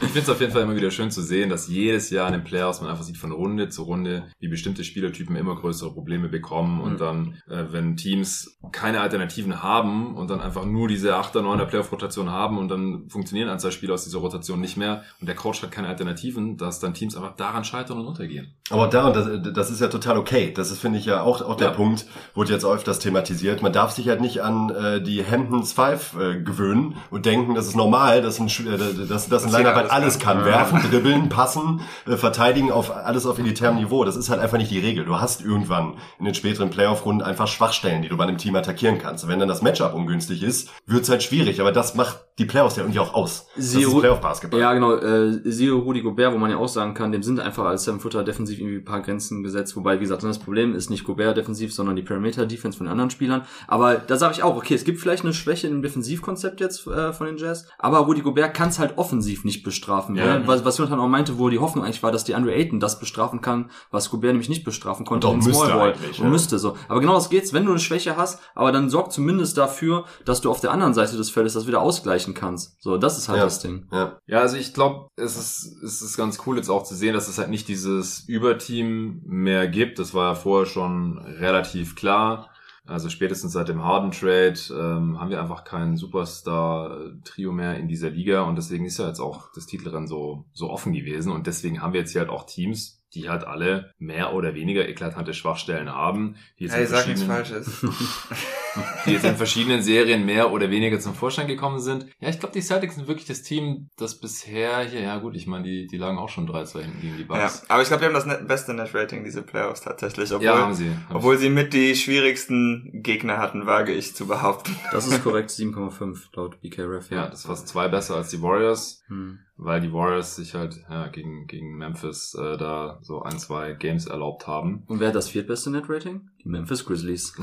Ich finde es auf jeden Fall immer wieder schön zu sehen, dass jedes Jahr in den Playoffs man einfach sieht von Runde zu Runde, wie bestimmte Spielertypen immer größere Probleme bekommen und Mhm. dann, äh, wenn Teams keine Alternativen haben und dann einfach nur diese 8er, 9er Playoff-Rotation haben und dann funktionieren ein, zwei Spiele aus dieser Rotation nicht mehr und der Coach hat keine Alternativen, dass dann Teams einfach daran scheitern und untergehen. Aber da, und das, das ist ja total okay. Das ist, finde ich, ja auch, auch der Ja. Punkt, wurde jetzt öfters thematisiert. Man darf sich halt nicht an äh, die Hamptons Five äh, gewöhnen und denken, das ist normal, dass ein, äh, dass, dass ein Linebacker alles kann. kann. Werfen, dribbeln, passen, äh, verteidigen auf alles auf elitärem Niveau. Das ist halt einfach nicht die Regel. Du hast irgendwann in den späteren Playoff-Runden einfach Schwachstellen, die du bei einem Team attackieren kannst. Und wenn dann das Matchup ungünstig ist, wird's halt schwierig. Aber das macht die Playoffs ja irgendwie auch aus. Das Sie- ist Playoff-Basketball. Ja, genau. Äh, siehe Rudi Gobert, wo man ja auch sagen kann, dem sind einfach als Seven-Footer defensiv irgendwie ein paar Grenzen gesetzt. Wobei, wie gesagt, das Problem ist nicht Gobert defensiv, sondern die Perimeter-Defense von den anderen Spielern. Aber da sage ich auch, okay, es gibt vielleicht eine Schwäche im Defensivkonzept jetzt äh, von den Jazz. Aber Rudi Gobert kann es halt offensiv nicht bestrafen. Ja. Ne? Was, was Jonathan auch meinte, wo die Hoffnung eigentlich war, dass die Andre Ayton das bestrafen kann, was Gobert nämlich nicht bestrafen konnte Und müsste Smallball. eigentlich, Und ja. müsste so. Aber genau das geht's, wenn du eine Schwäche hast, aber dann sorg zumindest dafür, dass du auf der anderen Seite des Feldes das wieder ausgleichen kannst. So, das ist halt Ja. das Ding. Ja. Ja, also ich glaube, es ist, es ist ganz cool jetzt auch zu sehen, dass es halt nicht dieses Überteam mehr gibt. Das war ja vorher schon relativ klar. Also spätestens seit dem Harden-Trade ähm, haben wir einfach kein Superstar-Trio mehr in dieser Liga und deswegen ist ja jetzt auch das Titelrennen so, so offen gewesen und deswegen haben wir jetzt hier halt auch Teams, die halt alle mehr oder weniger eklatante Schwachstellen haben. Die jetzt Hey, sag nichts Falsches. die jetzt in verschiedenen Serien mehr oder weniger zum Vorschein gekommen sind. Ja, ich glaube, die Celtics sind wirklich das Team, das bisher hier, ja gut, ich meine, die, die lagen auch schon 3-2 hinten gegen die Ja, Bucks. aber ich glaube, die haben das net beste Net-Rating, diese Playoffs tatsächlich. Obwohl, Ja, haben sie. Haben obwohl sie mit die schwierigsten Gegner hatten, wage ich zu behaupten. Das ist korrekt, 7,5 laut BKRF. ja, das fast zwei besser als die Warriors, Hm. Weil die Warriors sich halt ja, gegen, gegen Memphis äh, da so ein, zwei Games erlaubt haben. Und wer hat das viertbeste Net-Rating? Die Memphis Grizzlies.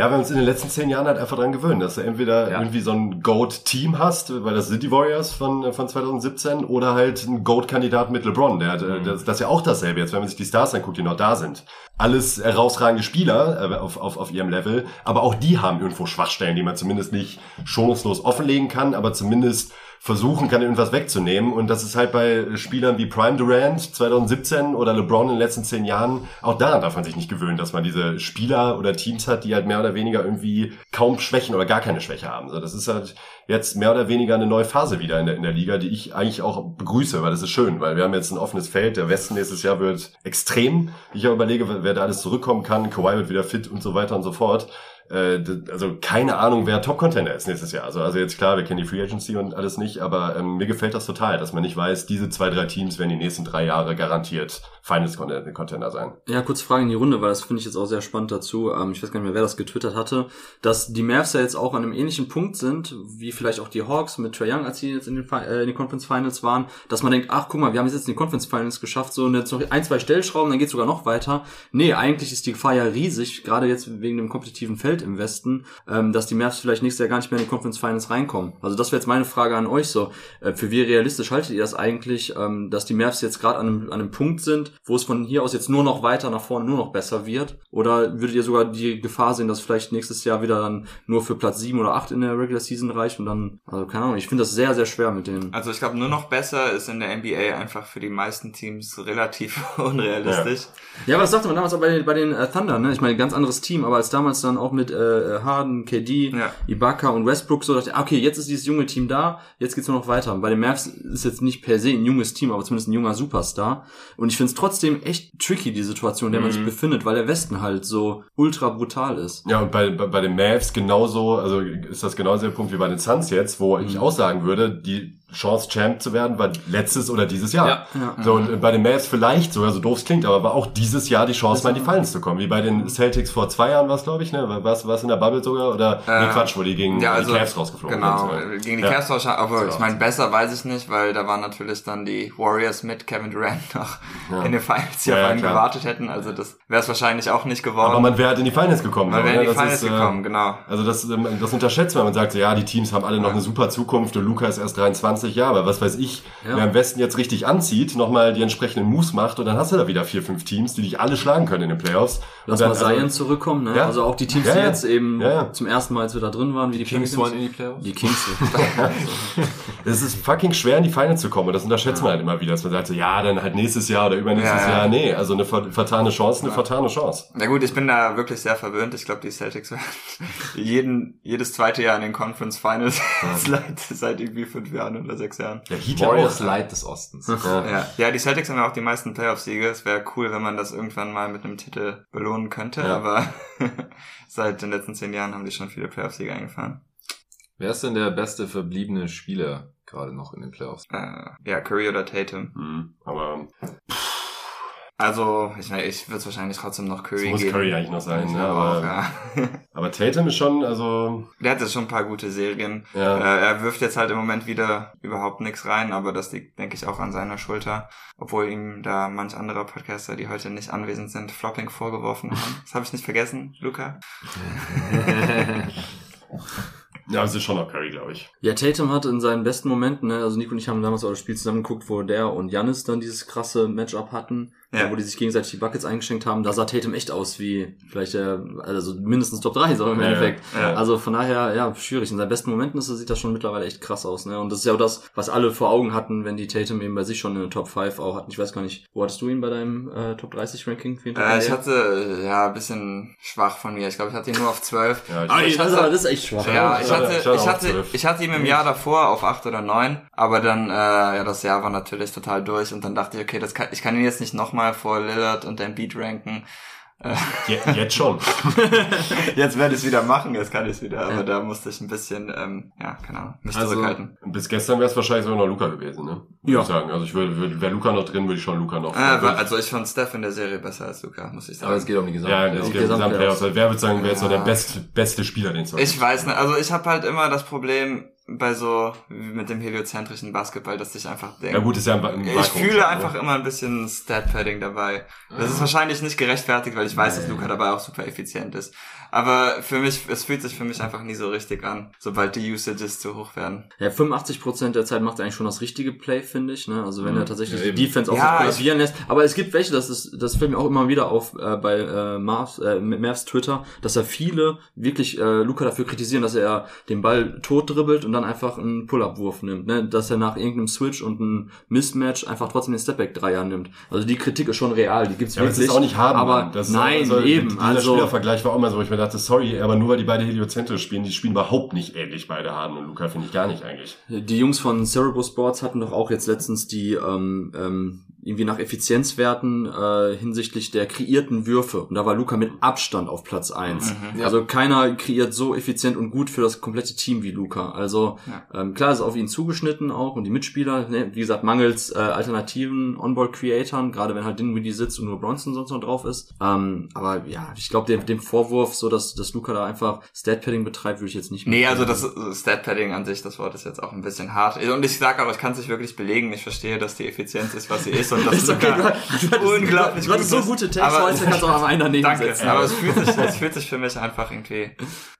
Ja, wir haben uns in den letzten zehn Jahren halt einfach dran gewöhnt, dass du entweder Ja. irgendwie so ein GOAT-Team hast, weil das sind die Warriors von, von 2017, oder halt ein GOAT-Kandidat mit LeBron. Der hat, äh, Mhm. das, das ist ja auch dasselbe jetzt, wenn man sich die Stars anguckt, die noch da sind. Alles herausragende Spieler äh, auf, auf, auf ihrem Level, aber auch die haben irgendwo Schwachstellen, die man zumindest nicht schonungslos offenlegen kann, aber zumindest versuchen kann, irgendwas wegzunehmen. Und das ist halt bei Spielern wie Prime Durant 2017 oder LeBron in den letzten zehn Jahren, auch daran darf man sich nicht gewöhnen, dass man diese Spieler oder Teams hat, die halt mehr oder weniger irgendwie kaum Schwächen oder gar keine Schwäche haben. Das ist halt jetzt mehr oder weniger eine neue Phase wieder in der, in der Liga, die ich eigentlich auch begrüße, weil das ist schön, weil wir haben jetzt ein offenes Feld. Der Westen nächstes Jahr wird extrem. Ich überlege, wer da alles zurückkommen kann. Kawhi wird wieder fit und so weiter und so fort. Äh, also keine Ahnung, wer Top-Contender ist nächstes Jahr. Also, also jetzt klar, wir kennen die Free Agency und alles nicht, aber ähm, mir gefällt das total, dass man nicht weiß, diese zwei, drei Teams werden die nächsten drei Jahre garantiert Finals-Contender sein. Ja, kurze Frage in die Runde, weil das finde ich jetzt auch sehr spannend dazu. Ähm, ich weiß gar nicht mehr, wer das getwittert hatte, dass die Mavs ja jetzt auch an einem ähnlichen Punkt sind, wie vielleicht auch die Hawks mit Trae Young, als sie jetzt in den, äh, in den Conference Finals waren, dass man denkt, ach guck mal, wir haben es jetzt in die Conference Finals geschafft, so und jetzt noch ein, zwei Stellschrauben, dann geht's sogar noch weiter. Nee, eigentlich ist die Gefahr ja riesig, gerade jetzt wegen dem kompetitiven Feld im Westen, ähm, dass die Mavs vielleicht nächstes Jahr gar nicht mehr in die Conference Finals reinkommen. Also das wäre jetzt meine Frage an euch so. Äh, für wie realistisch haltet ihr das eigentlich, ähm, dass die Mavs jetzt gerade an einem, an einem Punkt sind, wo es von hier aus jetzt nur noch weiter nach vorne nur noch besser wird? Oder würdet ihr sogar die Gefahr sehen, dass vielleicht nächstes Jahr wieder dann nur für Platz sieben oder acht in der Regular Season reicht und dann, also keine Ahnung, ich finde das sehr, sehr schwer mit denen. Also ich glaube, nur noch besser ist in der NBA einfach für die meisten Teams relativ unrealistisch. Ja, aber das sagte man damals auch bei den, bei den äh, Thunder, ne? Ich meine, ganz anderes Team, aber als damals dann auch mit äh, Harden, KD, Ja. Ibaka und Westbrook so dachte ich, okay, jetzt ist dieses junge Team da, jetzt geht's nur noch weiter. Und bei den Mavs ist jetzt nicht per se ein junges Team, aber zumindest ein junger Superstar. Und ich finde es trotzdem echt tricky, die Situation, in der man sich befindet, weil der Westen halt so ultra brutal ist. Ja, und bei, bei, bei den Mavs genauso, also ist das genauso der Punkt wie bei den Suns jetzt, wo ich auch sagen würde, die Chance, Champ zu werden, war letztes oder dieses Jahr. Ja. Ja. So, und bei den Mavs vielleicht sogar, so doof es klingt, aber war auch dieses Jahr die Chance, mal in die Finals zu kommen. Wie bei den Celtics vor zwei Jahren war es, glaube ich, ne? Was was in der Bubble sogar? Oder nee, Äh, Quatsch, wo die gegen Ja, also die Cavs rausgeflogen genau, sind. ne? gegen die Ja. Cavs wahrscheinlich, aber So. ich meine, besser weiß ich nicht, weil da waren natürlich dann die Warriors mit Kevin Durant noch Ja. in den Finals, die Ja, auf einen klar. gewartet hätten, also das wäre es wahrscheinlich auch nicht geworden. Aber man wäre halt in die Finals gekommen. Man so, wäre in ne? die Das Finals ist, äh, gekommen, genau. Also das, ähm, das unterschätzt man. Man sagt so, ja, die Teams haben alle noch eine super Zukunft und Luca ist erst 23 Jahre. Aber was weiß ich, Ja. wer am Westen jetzt richtig anzieht, nochmal die entsprechenden Moves macht und dann hast du da wieder vier, fünf Teams, die dich alle schlagen können in den Playoffs. Lass und mal dann, also- Zion zurückkommen, ne? Ja. Also auch die Teams, Ja, die jetzt eben Ja, ja. zum ersten Mal jetzt wieder drin waren, wie die Kings Pelicans. wollen in die Playoffs. Die Kings. Es ist fucking schwer, in die Finals zu kommen. Und das unterschätzt man halt immer wieder, dass man sagt so, ja, dann halt nächstes Jahr oder übernächstes Ja, ja. Jahr. Nee, also eine ver- vertane Chance, eine vertane Chance. Na gut, ich bin da wirklich sehr verwöhnt. Ich glaube, die Celtics werden jeden, jedes zweite Jahr in den Conference Finals seit, seit irgendwie fünf Jahren oder sechs Jahren. Der Heat ja Warriors auch. Light des Ostens. Ja. Ja, ja, die Celtics haben ja auch die meisten Playoff-Siege. Es wäre cool, wenn man das irgendwann mal mit einem Titel belohnen könnte, Ja. aber seit den letzten zehn Jahren haben die schon viele Playoff-Siege eingefahren. Wer ist denn der beste verbliebene Spieler gerade noch in den Playoffs? Äh, ja, Curry oder Tatum. Hm, aber Also, ich, mein, ich würde es wahrscheinlich trotzdem noch es Curry muss geben. Curry eigentlich noch sein. Ne? Aber, auch, ja. aber Tatum ist schon, also Der hatte schon ein paar gute Serien. ja. Äh, er wirft jetzt halt im Moment wieder überhaupt nichts rein, aber das liegt, denke ich, auch an seiner Schulter. Obwohl ihm da manch anderer Podcaster, die heute nicht anwesend sind, Flopping vorgeworfen haben. Das habe ich nicht vergessen, Luca. ja, es ist schon noch Curry, glaube ich. Ja, Tatum hat in seinen besten Momenten, ne, also Nico und ich haben damals auch das Spiel zusammen geguckt, wo der und Janis dann dieses krasse Matchup hatten, Ja. wo die sich gegenseitig die Buckets eingeschenkt haben. Da sah Tatum echt aus wie vielleicht der, also mindestens Top 3, so im Ja, Endeffekt. ja. Also von daher, ja, schwierig. In seinen besten Momenten ist, sieht das schon mittlerweile echt krass aus, ne? Und das ist ja auch das, was alle vor Augen hatten, wenn die Tatum eben bei sich schon in der Top 5 auch hatten. Ich weiß gar nicht, wo hattest du ihn bei deinem äh, Top 30 Ranking? Äh, ich hatte, äh, ja, ein bisschen schwach von mir. Ich glaube, ich hatte ihn nur auf 12. Ja, ich, Ah, ich das, hatte- ist aber- das ist echt schwach. Ja, ich ich hatte- ich hatte ich hatte, 12. ich hatte ihn im Jahr davor auf 8 oder 9, aber dann, äh, ja, das Jahr war natürlich total durch und dann dachte ich, okay, das kann, ich kann ihn jetzt nicht nochmal vor Lillard und dem Beat ranken. je, jetzt schon. Jetzt werde ich es wieder machen, jetzt kann ich es wieder, aber da musste ich ein bisschen, ähm, ja, keine Ahnung, mich Also, zurückhalten. Bis gestern wäre es wahrscheinlich sogar noch Luca gewesen, ne? Würde Ja. ich sagen. Also ich würde, würde wäre Luca noch drin, würde ich schon Luca noch. Würde ich- also ich fand Steph in der Serie besser als Luca, muss ich sagen. Aber es geht um die Gesamt. ja, die das geht Gesamtplayoffs. gesamt Playoffs. Also Wer würde sagen, wer ist so der Ja. beste, beste Spieler, den es Ich weiß nicht, also ich habe halt immer das Problem bei so mit dem heliozentrischen Basketball, dass ich einfach denke, Ja gut, ist ja ein, ein ich fühle einfach immer ein bisschen Stat-Padding dabei. Das ist wahrscheinlich nicht gerechtfertigt, weil ich weiß, dass Luca dabei auch super effizient ist. Aber für mich, es fühlt sich für mich einfach nie so richtig an, sobald die Usages zu hoch werden. Ja, 85% der Zeit macht er eigentlich schon das richtige Play, finde ich. Ne? Also wenn Mhm. er tatsächlich Ja, die. Defense auch Ja, sich kollabieren lässt. Aber es gibt welche, das ist, das fällt mir auch immer wieder auf äh, bei äh, Marvs, äh, Mervs Twitter, dass er viele wirklich äh, Luca dafür kritisieren, dass er den Ball tot dribbelt und dann einfach einen Pull-Up-Wurf nimmt. Ne? Dass er nach irgendeinem Switch und einem Mismatch einfach trotzdem den Stepback-Dreier nimmt. Also die Kritik ist schon real, die gibt's Ja, aber das wirklich. ist auch nicht haben. Aber Mann. das ist nein, also, eben. Dieser Also Spielervergleich war auch immer so, ich mir dachte, sorry, aber nur weil die beide heliozentrisch spielen, die spielen überhaupt nicht ähnlich beide Harden und Luca, finde ich gar nicht eigentlich. Die Jungs von Cerebro Sports hatten doch auch jetzt letztens die ähm, ähm, irgendwie nach Effizienzwerten äh, hinsichtlich der kreierten Würfe. Und da war Luca mit Abstand auf Platz eins. Mhm. Also keiner kreiert so effizient und gut für das komplette Team wie Luca. Also Ja. ähm, klar ist auf ihn zugeschnitten auch und die Mitspieler, ne, wie gesagt, mangels äh, alternativen Onboard-Creatoren, gerade wenn halt Dinwiddie sitzt und nur Bronson sonst noch drauf ist. Ähm, aber ja, ich glaube, dem, dem Vorwurf, so dass, dass Luca da einfach Stat-Padding betreibt, würde ich jetzt nicht Nee, also das Stat-Padding an sich, das Wort ist jetzt auch ein bisschen hart. Und ich sage auch, ich kann es nicht wirklich belegen. Ich verstehe, dass die Effizienz ist, was sie ist und dass Ist okay, Luca du, du, unglaublich du hattest so gut ist. gute Aber- heute, kannst du auch am einen daneben Danke, setzen. aber es fühlt, sich, es fühlt sich für mich einfach irgendwie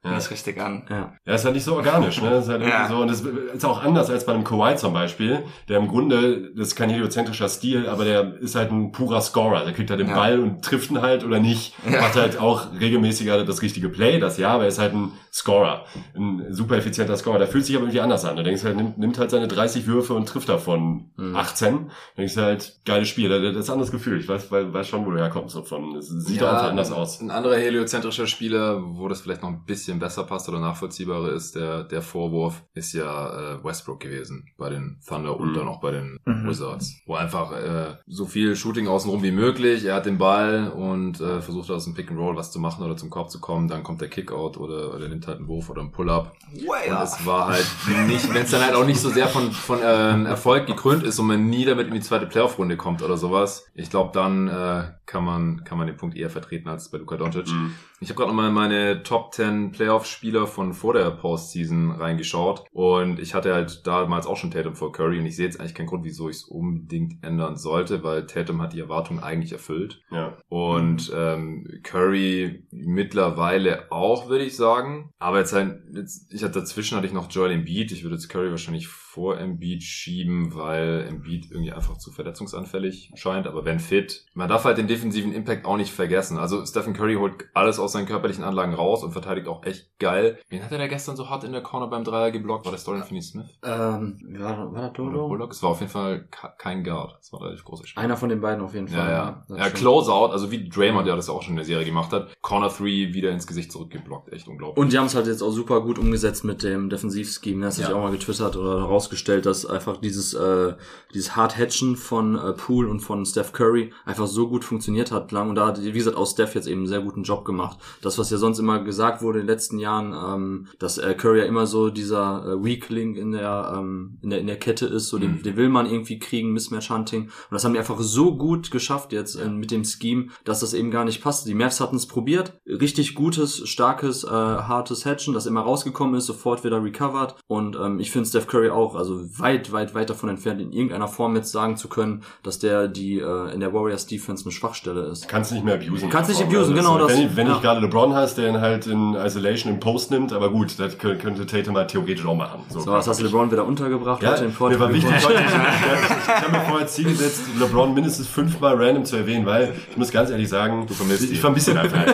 Ja. nicht richtig an. Ja. Ja, ist halt nicht so organisch, ne? Das ist halt Ja. so, und das ist auch anders als bei einem Kawhi zum Beispiel, der im Grunde, das ist kein heliozentrischer Stil, aber der ist halt ein purer Scorer. Der kriegt halt den Ja. Ball und trifft ihn halt oder nicht. Ja. Macht halt auch regelmäßiger das richtige Play, das ja, aber er ist halt ein Scorer. Ein super effizienter Scorer. Der fühlt sich aber irgendwie anders an. Du denkst halt, nimmt, nimmt halt seine 30 Würfe und trifft davon Mhm. 18. Du denkst halt, geiles Spiel. Das ist ein anderes Gefühl. Ich weiß, weiß, weiß schon, wo du herkommst. So von, es sieht Ja, auch anders aus. Ein anderer heliozentrischer Spieler, wo das vielleicht noch ein bisschen besser passt oder nachvollziehbarer ist, der, der Vorwurf, ist ja äh, Westbrook gewesen bei den Thunder und Mhm. dann auch bei den Mhm. Wizards. Wo einfach äh, so viel Shooting außenrum wie möglich, er hat den Ball und äh, versucht aus dem Pick and Roll was zu machen oder zum Korb zu kommen, dann kommt der Kickout oder, oder nimmt halt einen Wurf oder einen Pull-Up. Way Und es war halt nicht, wenn es dann halt auch nicht so sehr von, von ähm, Erfolg gekrönt ist und man nie damit in die zweite Playoff-Runde kommt oder sowas. Ich glaube, dann äh, kann man kann man den Punkt eher vertreten als bei Luka Doncic. Mhm. Ich habe gerade nochmal meine Top 10 Playoff-Spieler von vor der Postseason reingeschaut und ich hatte halt damals auch schon Tatum vor Curry und ich sehe jetzt eigentlich keinen Grund, wieso ich es unbedingt ändern sollte, weil Tatum hat die Erwartungen eigentlich erfüllt Ja. und ähm, Curry mittlerweile auch, würde ich sagen. Aber jetzt halt, jetzt, ich hatte dazwischen hatte ich noch Joel Embiid. Ich würde jetzt Curry wahrscheinlich vor Embiid schieben, weil Embiid irgendwie einfach zu verletzungsanfällig scheint. Aber wenn fit, man darf halt den defensiven Impact auch nicht vergessen. Also Stephen Curry holt alles aus seinen körperlichen Anlagen raus und verteidigt auch echt geil. Wen hat er da gestern so hart in der Corner beim Dreier geblockt? War das Dorian Finney-Smith? Ähm, war, war das Dodo? Bullock? Es war auf jeden Fall kein Guard. Es war ein relativ großer Spieler. Einer von den beiden auf jeden Fall. Ja, ja. Ja, stimmt. Closeout, also wie Draymond, der das auch schon in der Serie gemacht hat. Corner 3 wieder ins Gesicht zurückgeblockt. Echt unglaublich. Und die haben es halt jetzt auch super gut umgesetzt mit dem Defensivscheme. Das Ja. auch mal getwittert oder herausgestellt, dass einfach dieses, äh, dieses Hard-Hatchen von äh, Poole und von Steph Curry einfach so gut funktioniert hat lang. Und da hat, wie gesagt, auch Steph jetzt eben einen sehr guten Job gemacht. Das, was ja sonst immer gesagt wurde in den letzten Jahren, ähm, dass äh, Curry ja immer so dieser äh, Weak Link in der, ähm, in der, in der Kette ist, so den, Mhm. den will man irgendwie kriegen, Mismatch Hunting. Und das haben die einfach so gut geschafft jetzt äh, mit dem Scheme, dass das eben gar nicht passte. Die Mavs hatten es probiert. Richtig gutes, starkes, äh, hartes Hatchen, das immer rausgekommen ist, sofort wieder recovered. Und ähm, ich finde Steph Curry auch, also weit, weit, weit davon entfernt, in irgendeiner Form jetzt sagen zu können, dass der die äh, in der Warriors Defense eine Schwachstelle ist. Kannst nicht mehr abusen. Kannst nicht Also, abusen, genau das, Wenn, wenn ja. ich gerade LeBron hast, der ihn halt in Isolation im Post nimmt, aber gut, das kö- könnte Tatum halt theoretisch auch machen. So, was hast du LeBron wieder untergebracht Ja, heute im mir war wichtig, heute, ich, ich, ich habe mir vorher Ziel gesetzt, LeBron mindestens fünfmal random zu erwähnen, weil ich muss ganz ehrlich sagen, du vermisst ich, ich vermisse ihn einfach.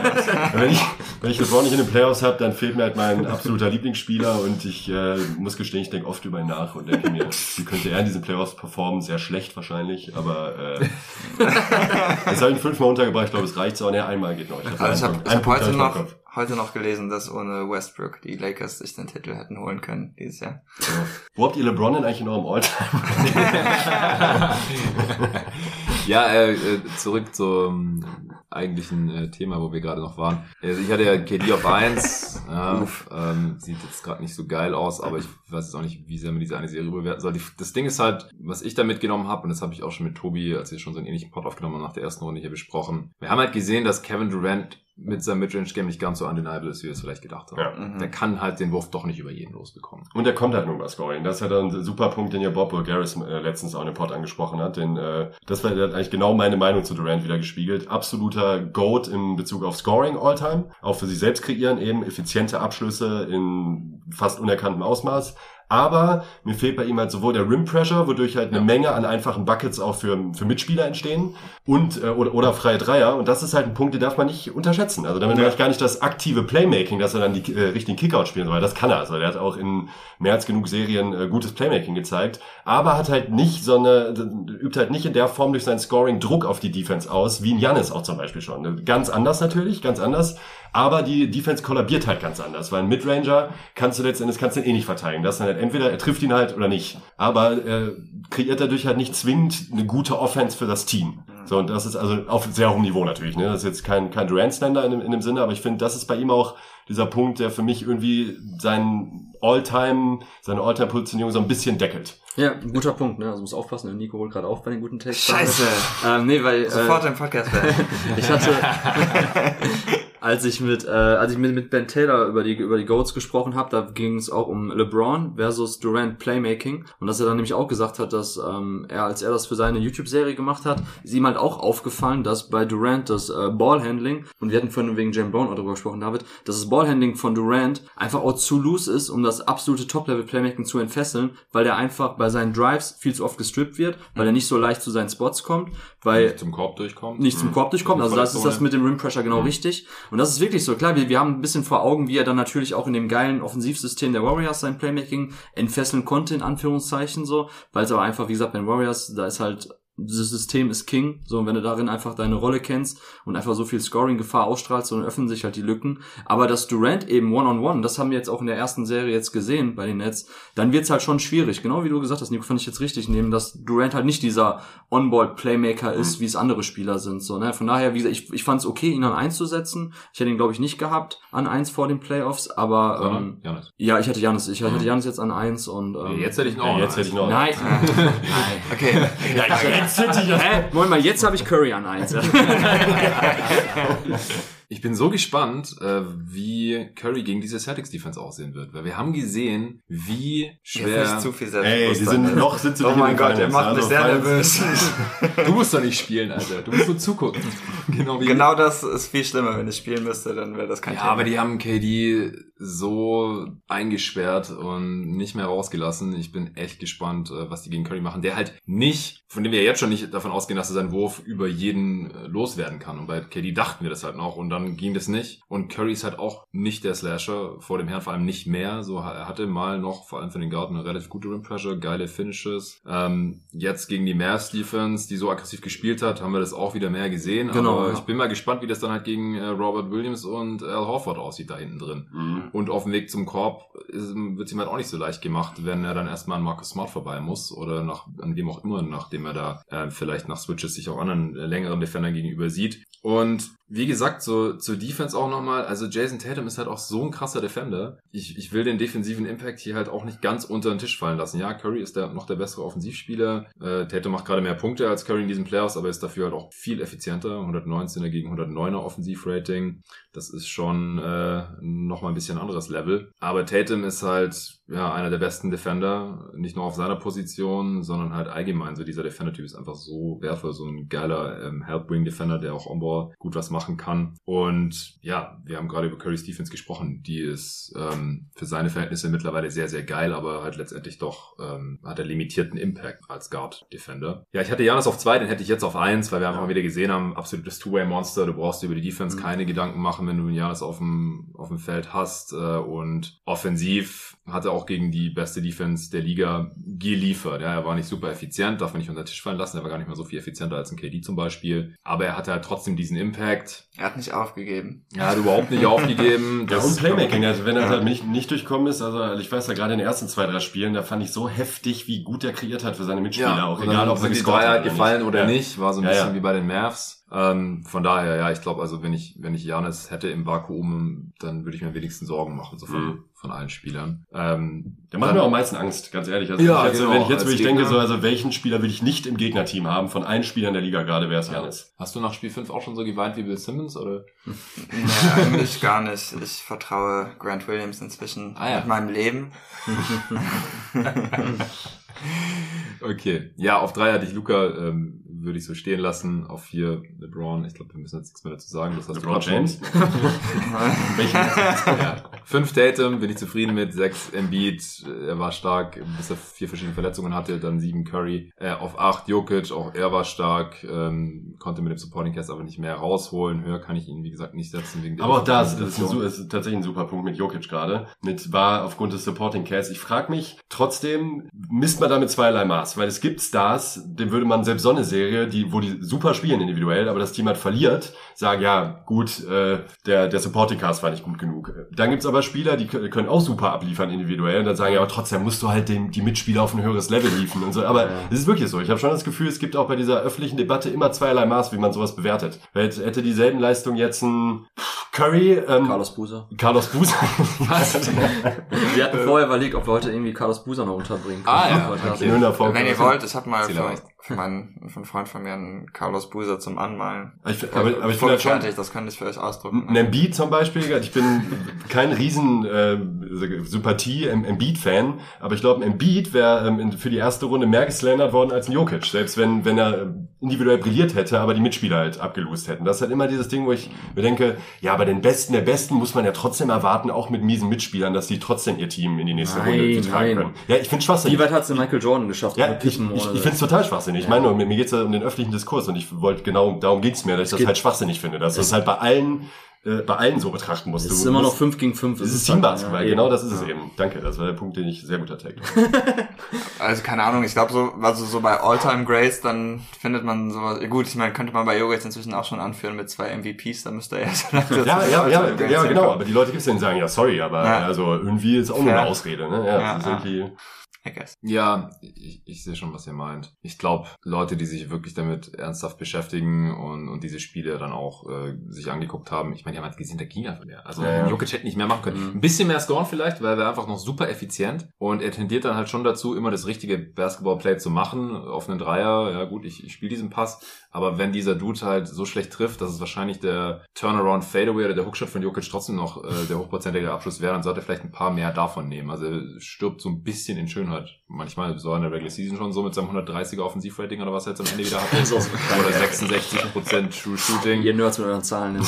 wenn, ich, wenn ich LeBron nicht in den Playoffs habe, dann fehlt mir halt mein absoluter Lieblingsspieler und ich äh, muss gestehen, ich denke oft über ihn nach und denke mir, wie könnte er in diesen Playoffs performen? Sehr schlecht wahrscheinlich, aber äh, jetzt habe ich ihn fünfmal untergebracht, ich glaube, es reicht so. Ne, einmal geht noch. Ich, Also ich habe hab Punkt heute noch, im heute noch gelesen, dass ohne Westbrook die Lakers sich den Titel hätten holen können dieses Jahr. So. Wo habt ihr LeBron denn eigentlich in eurem Alltime? ja, äh, äh, zurück zum eigentlichen äh, Thema, wo wir gerade noch waren. Also ich hatte ja KD auf 1. Ja, ähm, sieht jetzt gerade nicht so geil aus, aber ich weiß jetzt auch nicht, wie sehr man diese eine Serie überwerten soll. Die, das Ding ist halt, was ich da mitgenommen habe, und das habe ich auch schon mit Tobi, als wir schon so einen ähnlichen Pod aufgenommen haben, nach der ersten Runde hier besprochen. Wir haben halt gesehen, dass Kevin Durant mit seinem Midrange-Game nicht ganz so undeniable ist, wie wir es vielleicht gedacht haben. Ja. Mhm. Der kann halt den Wurf doch nicht über jeden losbekommen. Und er kommt halt nur über Scoring. Das ist ja dann ein super Punkt, den ja Bob Bulgaris äh, letztens auch in dem Pod angesprochen hat. Denn äh, das war der hat eigentlich genau meine Meinung zu Durant wieder gespiegelt. Absoluter Goat in Bezug auf Scoring All-Time. Auch für sich selbst kreieren eben effiziente Abschlüsse in fast unerkanntem Ausmaß. Aber mir fehlt bei ihm halt sowohl der Rim Pressure, wodurch halt eine Ja. Menge an einfachen Buckets auch für, für Mitspieler entstehen und äh, oder, oder freie Dreier. Und das ist halt ein Punkt, den darf man nicht unterschätzen. Also damit meine ich gar nicht das aktive Playmaking, dass er dann die äh, richtigen Kickout spielen soll. Das kann er. Also der hat auch in mehr als genug Serien äh, gutes Playmaking gezeigt. Aber hat halt nicht so eine, übt halt nicht in der Form durch sein Scoring Druck auf die Defense aus, wie ein Janis auch zum Beispiel schon. Ganz anders natürlich, ganz anders. Aber die Defense kollabiert halt ganz anders, weil ein Midranger kannst du letztendlich kannst du eh nicht verteidigen. Das ist dann halt entweder er trifft ihn halt oder nicht. Aber äh, kreiert dadurch halt nicht zwingend eine gute Offense für das Team. So, und das ist also auf sehr hohem Niveau natürlich. Ne? Das ist jetzt kein, kein Durant-Slender in, dem- in dem Sinne, aber ich finde, das ist bei ihm auch dieser Punkt, der für mich irgendwie seinen All-Time, seine All-Time-Positionierung so ein bisschen deckelt. Ja, ein guter Punkt, ne? Also muss aufpassen, der Nico holt gerade auf bei den guten Text. Scheiße! Ähm, nee, weil Sofort äh, im Podcast werden. ich hatte, als ich mit, äh, als ich mit, mit Ben Taylor über die über die Goats gesprochen habe, da ging es auch um LeBron versus Durant Playmaking und dass er dann nämlich auch gesagt hat, dass ähm, er, als er das für seine YouTube-Serie gemacht hat, ist ihm halt auch aufgefallen, dass bei Durant das äh, Ballhandling und wir hatten vorhin wegen James Brown auch darüber gesprochen, David, dass das Ballhandling von Durant einfach auch zu loose ist, um das absolute Top-Level-Playmaking zu entfesseln, weil der einfach bei seinen Drives viel zu oft gestrippt wird, weil er nicht so leicht zu seinen Spots kommt, weil Nicht zum Korb durchkommt. nicht zum Korb durchkommt. Also das ist das mit dem Rim Pressure genau Mhm. richtig. Und das ist wirklich so. Klar, wir, wir haben ein bisschen vor Augen, wie er dann natürlich auch in dem geilen Offensivsystem der Warriors sein Playmaking entfesseln konnte, in Anführungszeichen so. Weil es aber einfach, wie gesagt, bei den Warriors, da ist halt dieses System ist King, so und wenn du darin einfach deine Rolle kennst und einfach so viel Scoring-Gefahr ausstrahlst, dann öffnen sich halt die Lücken. Aber dass Durant eben One-on-One, das haben wir jetzt auch in der ersten Serie jetzt gesehen bei den Nets, dann wird's halt schon schwierig. Genau wie du gesagt hast, Nico, fand ich jetzt richtig nehmen, dass Durant halt nicht dieser On-Ball-Playmaker ist, wie es andere Spieler sind. So, ne? Von daher, wie gesagt, ich, ich fand es okay, ihn an eins zu setzen. Ich hätte ihn, glaube ich, nicht gehabt an eins vor den Playoffs, aber ähm, Janis. ja, ich hatte Janis, ich hatte Janis jetzt an eins und ähm, Jetzt hätte ich noch. Ja, jetzt hätte ich noch. Nein. Nein. Okay. Ja, jetzt ich Hä? Moment mal, jetzt habe ich Curry an eins. ich bin so gespannt, äh, wie Curry gegen diese Celtics Defense aussehen wird, weil wir haben gesehen, wie Jetzt schwer. nicht zu viel Ey, die sind noch sind sie Oh mein Gott, der Finals, macht mich also sehr Finals- nervös. Du musst doch nicht spielen, Alter. Du musst nur zugucken. genau wie genau das ist viel schlimmer, wenn ich spielen müsste, dann wäre das kein Ja, Thema. aber die haben KD so eingesperrt und nicht mehr rausgelassen. Ich bin echt gespannt, äh, was die gegen Curry machen. Der halt nicht, von dem wir jetzt schon nicht davon ausgehen, dass er seinen Wurf über jeden äh, loswerden kann. Und bei KD dachten wir das halt noch und dann ging das nicht. Und Curry ist halt auch nicht der Slasher, vor dem Herrn vor allem nicht mehr. So, er hatte mal noch, vor allem für den Garten, eine relativ gute Rim Pressure, geile Finishes. Ähm, jetzt gegen die Mavs Defense, die so aggressiv gespielt hat, haben wir das auch wieder mehr gesehen. Genau, Aber ja. ich bin mal gespannt, wie das dann halt gegen äh, Robert Williams und Al Horford aussieht da hinten drin. Mhm. Und auf dem Weg zum Korb wird ihm halt auch nicht so leicht gemacht, wenn er dann erstmal an Marcus Smart vorbei muss oder nach, an wem auch immer, nachdem er da äh, vielleicht nach Switches sich auch anderen äh, längeren Defender gegenüber sieht. Und wie gesagt, so zur Defense auch nochmal, also Jason Tatum ist halt auch so ein krasser Defender. Ich, ich will den defensiven Impact hier halt auch nicht ganz unter den Tisch fallen lassen. Ja, Curry ist der, noch der bessere Offensivspieler. Äh, Tatum macht gerade mehr Punkte als Curry in diesen Playoffs, aber ist dafür halt auch viel effizienter. 119er gegen 109er Offensivrating. Das ist schon äh, nochmal ein bisschen anderes Level. Aber Tatum ist halt ja einer der besten Defender, nicht nur auf seiner Position, sondern halt allgemein. So dieser Defender-Typ ist einfach so werfer, so ein geiler ähm, Help-Wing-Defender, der auch on-ball gut was machen kann. Und ja, wir haben gerade über Curry's Defense gesprochen. Die ist ähm, für seine Verhältnisse mittlerweile sehr, sehr geil, aber halt letztendlich doch ähm, hat er limitierten Impact als Guard-Defender. Ja, ich hatte Janis auf zwei, den hätte ich jetzt auf eins, weil wir einfach mal wieder gesehen haben, absolutes Two-Way-Monster. Du brauchst dir über die Defense Mhm. keine Gedanken machen, wenn du einen Janis auf dem, auf dem Feld hast. Äh, und offensiv hat er auch gegen die beste Defense der Liga geliefert. Ja, er war nicht super effizient, darf man nicht unter den Tisch fallen lassen. Er war gar nicht mal so viel effizienter als ein KD zum Beispiel. Aber er hatte halt trotzdem diesen Impact. er hat nicht aufgegeben. Er hat überhaupt nicht aufgegeben. Ja, Das und Playmaking, also wenn er Ja. halt nicht, nicht durchkommen ist, also ich weiß ja gerade in den ersten zwei, drei Spielen, da fand ich so heftig, wie gut er kreiert hat für seine Mitspieler, auch und egal ob sind er die Dreier gefallen nicht. oder ja. nicht, war so ein Ja, bisschen ja. wie bei den Mavs. Ähm, von daher, ja, ich glaube, also wenn ich, wenn ich Janis hätte im Vakuum, dann würde ich mir wenigstens Sorgen machen, so von, Mhm. von allen Spielern. Ähm, Der macht dann- mir auch am meisten Angst, ganz ehrlich. Also Ja, ich jetzt, genau, wenn ich jetzt wirklich denke, Gegner. so, also welchen Spieler will ich nicht im Gegnerteam haben, von allen Spielern der Liga gerade, wäre es Janis. Hast du nach Spiel 5 auch schon so geweint wie Bill Simmons, oder? Nee, eigentlich gar nicht. Ich vertraue Grant Williams inzwischen Ah, ja. mit meinem Leben. Okay. Ja, auf drei hatte ich Luca, ähm, würde ich so stehen lassen. Auf vier LeBron. Ich glaube, wir müssen jetzt nichts mehr dazu sagen. Das hast LeBron du. James? Welchen? ja. Fünf Tatum, bin ich zufrieden mit. Sechs Embiid, äh, er war stark, bis er vier verschiedene Verletzungen hatte. Dann sieben Curry. Äh, auf acht Jokic, auch er war stark. Ähm, konnte mit dem Supporting Cast aber nicht mehr rausholen. Höher kann ich ihn, wie gesagt, nicht setzen. Wegen Aber auch da ist, ein, ist tatsächlich ein super Punkt mit Jokic gerade. Mit war aufgrund des Supporting Cast. Ich frage mich, trotzdem misst man damit zweierlei Maß, weil es gibt Stars, dem würde man selbst so eine Serie, die, wo die super spielen individuell, aber das Team halt verliert, sagen, ja, gut, äh, der, der Supporting Cast war nicht gut genug. Dann gibt's aber Spieler, die kö- können auch super abliefern individuell und dann sagen, ja, aber trotzdem musst du halt den, die Mitspieler auf ein höheres Level liefen und so. Aber es ist wirklich so. Ich habe schon das Gefühl, es gibt auch bei dieser öffentlichen Debatte immer zweierlei Maß, wie man sowas bewertet. Weil hätte hätte dieselben Leistung jetzt ein Curry, ähm, Carlos Buser. Carlos Buser. Was? Wir hatten vorher überlegt, ob wir heute irgendwie Carlos Buser noch unterbringen können. Ah, ja, Aber das- okay. Wenn ihr wollt, ich habe mal Ziel für einen Freund von mir einen Carlos Buser zum Anmalen. Ich, aber, aber ich finde halt schon, das könnte ich für euch ausdrucken. ein Embiid zum Beispiel, ich bin kein riesen äh, Sympathie Embiid-Fan, aber ich glaube, ein Embiid wäre ähm, für die erste Runde mehr geslandert worden als ein Jokic, selbst wenn, wenn er individuell brilliert hätte, aber die Mitspieler halt abgelost hätten. Das ist halt immer dieses Ding, wo ich mir denke, ja, aber den Besten der Besten muss man ja trotzdem erwarten, auch mit miesen Mitspielern, dass die trotzdem ihr Team in die nächste Nein, Runde tragen können. Ja, ich finde schwachsinnig. Wie weit hat's denn Michael Jordan geschafft? Ja, ich, ich, ich finde es total schwachsinnig. Ich meine, nur, mir, mir geht es ja um den öffentlichen Diskurs und ich wollte genau, darum ging es mir, dass ich das halt schwachsinnig finde, dass du es halt bei allen, äh, bei allen so betrachten musst. es Du ist immer noch musst- 5 gegen 5. Es ist Teambasketball, Ja, genau das ist es Ja. eben. Danke, das war der Punkt, den ich sehr gut erträgt. Also keine Ahnung, ich glaube so, also so bei All-Time Greats, dann findet man sowas, ja gut, ich meine, könnte man bei Yoga jetzt inzwischen auch schon anführen mit zwei MVPs, da müsste er ja so langsam ja, ja, ja, Greats ja, genau. Aber die Leute gibt's denen sagen, ja, sorry, aber Ja. also irgendwie ist auch nur eine. Ausrede, ne? Ja, Ja, das ist ja. irgendwie. Hackers. Ja, ich, ich sehe schon, was ihr meint. Ich glaube, Leute, die sich wirklich damit ernsthaft beschäftigen und, und diese Spiele dann auch äh, sich angeguckt haben, ich meine, die haben halt gesehen, der ging einfach mehr. Also Ja, ja. Jokic hätte nicht mehr machen können. Mhm. Ein bisschen mehr scoren vielleicht, weil er einfach noch super effizient und er tendiert dann halt schon dazu, immer das richtige Basketball-Play zu machen, auf einen Dreier. Ja gut, ich, ich spiele diesen Pass, aber wenn dieser Dude halt so schlecht trifft, dass es wahrscheinlich der Turnaround Fadeaway oder der Hookshot von Jokic trotzdem noch äh, der hochprozentige Abschluss wäre, dann sollte er vielleicht ein paar mehr davon nehmen. Also er stirbt so ein bisschen in Schönheit. Manchmal so in der Regular Season schon so mit seinem 130er Offensivrating oder was er jetzt am Ende wieder hat. Das ist auch so bekannt, oder ja. 66% True Shooting. Ihr Nerds mit euren Zahlen.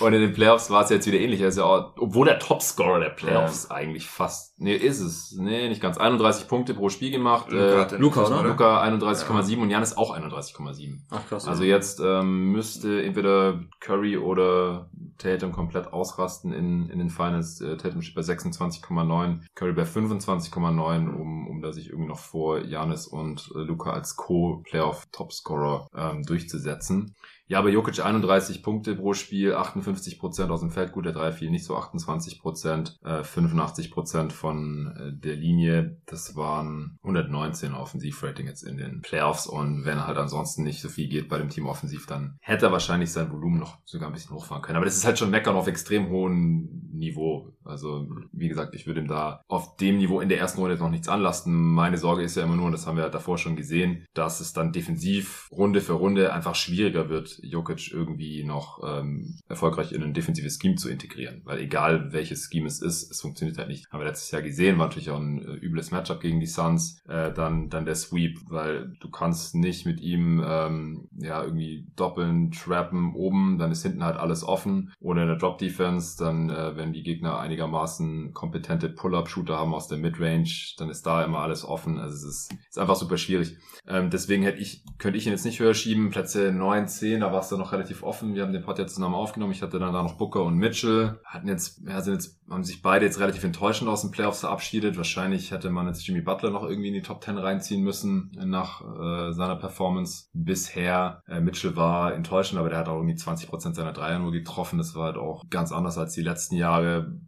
Und in den Playoffs war es jetzt wieder ähnlich. Er ist ja auch, obwohl der Topscorer der Playoffs eigentlich fast, nee, ist es, nee, nicht ganz. 31 Punkte pro Spiel gemacht. Luka Äh, Fuß, oder? Luca 31,7 und Janis auch 31,7. Ach krass. Also jetzt ähm, müsste entweder Curry oder Tatum komplett ausrasten in, in den Finals. Äh, Tatum steht bei 26,9, Curry bei 25,9, um, um da sich irgendwie noch vor Janis und äh, Luca als Co-Playoff-Topscorer ähm, durchzusetzen. Ja, aber Jokic 31 Punkte pro Spiel, 58 Prozent aus dem Feld, gut, der Dreier fiel nicht so, 28 Prozent, äh, 85 Prozent von äh, der Linie. Das waren 119 Offensivrating jetzt in den Playoffs und wenn halt ansonsten nicht so viel geht bei dem Team offensiv, dann hätte er wahrscheinlich sein Volumen noch sogar ein bisschen hochfahren können. Aber das ist halt schon meckern auf extrem hohem Niveau. Also, wie gesagt, ich würde ihm da auf dem Niveau in der ersten Runde jetzt noch nichts anlasten. Meine Sorge ist ja immer nur, und das haben wir ja davor schon gesehen, dass es dann defensiv Runde für Runde einfach schwieriger wird, Jokic irgendwie noch ähm, erfolgreich in ein defensives Scheme zu integrieren. Weil egal welches Scheme es ist, es funktioniert halt nicht. Haben wir letztes Jahr gesehen, war natürlich auch ein äh, übles Matchup gegen die Suns. Äh, dann, dann der Sweep, weil du kannst nicht mit ihm ähm, ja irgendwie doppeln, trappen oben, dann ist hinten halt alles offen. Oder in der Drop-Defense, dann äh, wenn die Gegner einigermaßen kompetente Pull-Up-Shooter haben aus der Midrange, dann ist da immer alles offen. Also es ist, ist einfach super schwierig. Ähm, deswegen hätte ich, könnte ich ihn jetzt nicht höher schieben. Plätze 9, 10, da war es dann noch relativ offen. Wir haben den Pod jetzt zusammen aufgenommen. Ich hatte dann da noch Booker und Mitchell. Hatten jetzt, ja, sind jetzt, haben sich beide jetzt relativ enttäuschend aus den Playoffs verabschiedet. Wahrscheinlich hätte man jetzt Jimmy Butler noch irgendwie in die Top 10 reinziehen müssen nach äh, seiner Performance bisher. Äh, Mitchell war enttäuschend, aber der hat auch irgendwie 20% seiner Dreier nur getroffen. Das war halt auch ganz anders als die letzten Jahre.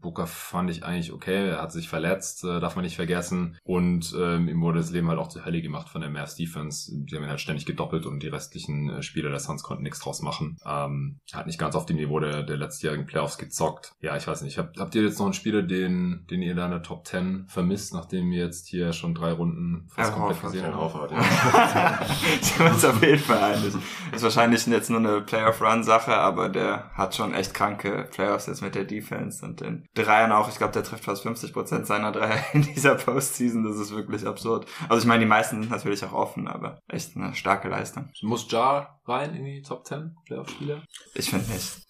Booker fand ich eigentlich okay. Er hat sich verletzt, äh, darf man nicht vergessen. Und ähm, ihm wurde das Leben halt auch zur Hölle gemacht von der Mavs Defense. Die haben ihn halt ständig gedoppelt und die restlichen äh, Spieler der Suns konnten nichts draus machen. Ähm, hat nicht ganz auf dem Niveau der, der letztjährigen Playoffs gezockt. Ja, ich weiß nicht. Habt, habt ihr jetzt noch einen Spieler, den, den ihr da in der Top 10 vermisst, nachdem ihr jetzt hier schon drei Runden fast Ja, komplett gesehen habt? Horford, ja. ich uns auf jeden Fall einig. Ist wahrscheinlich jetzt nur eine Playoff-Run-Sache, aber der hat schon echt kranke Playoffs jetzt mit der Defense und den Dreiern auch. Ich glaube, der trifft fast 50% seiner Dreier in dieser Postseason. Das ist wirklich absurd. Also ich meine, die meisten sind natürlich auch offen, aber echt eine starke Leistung. Muss Jar rein in die Top 10 Playoff-Spieler? Ich finde nicht.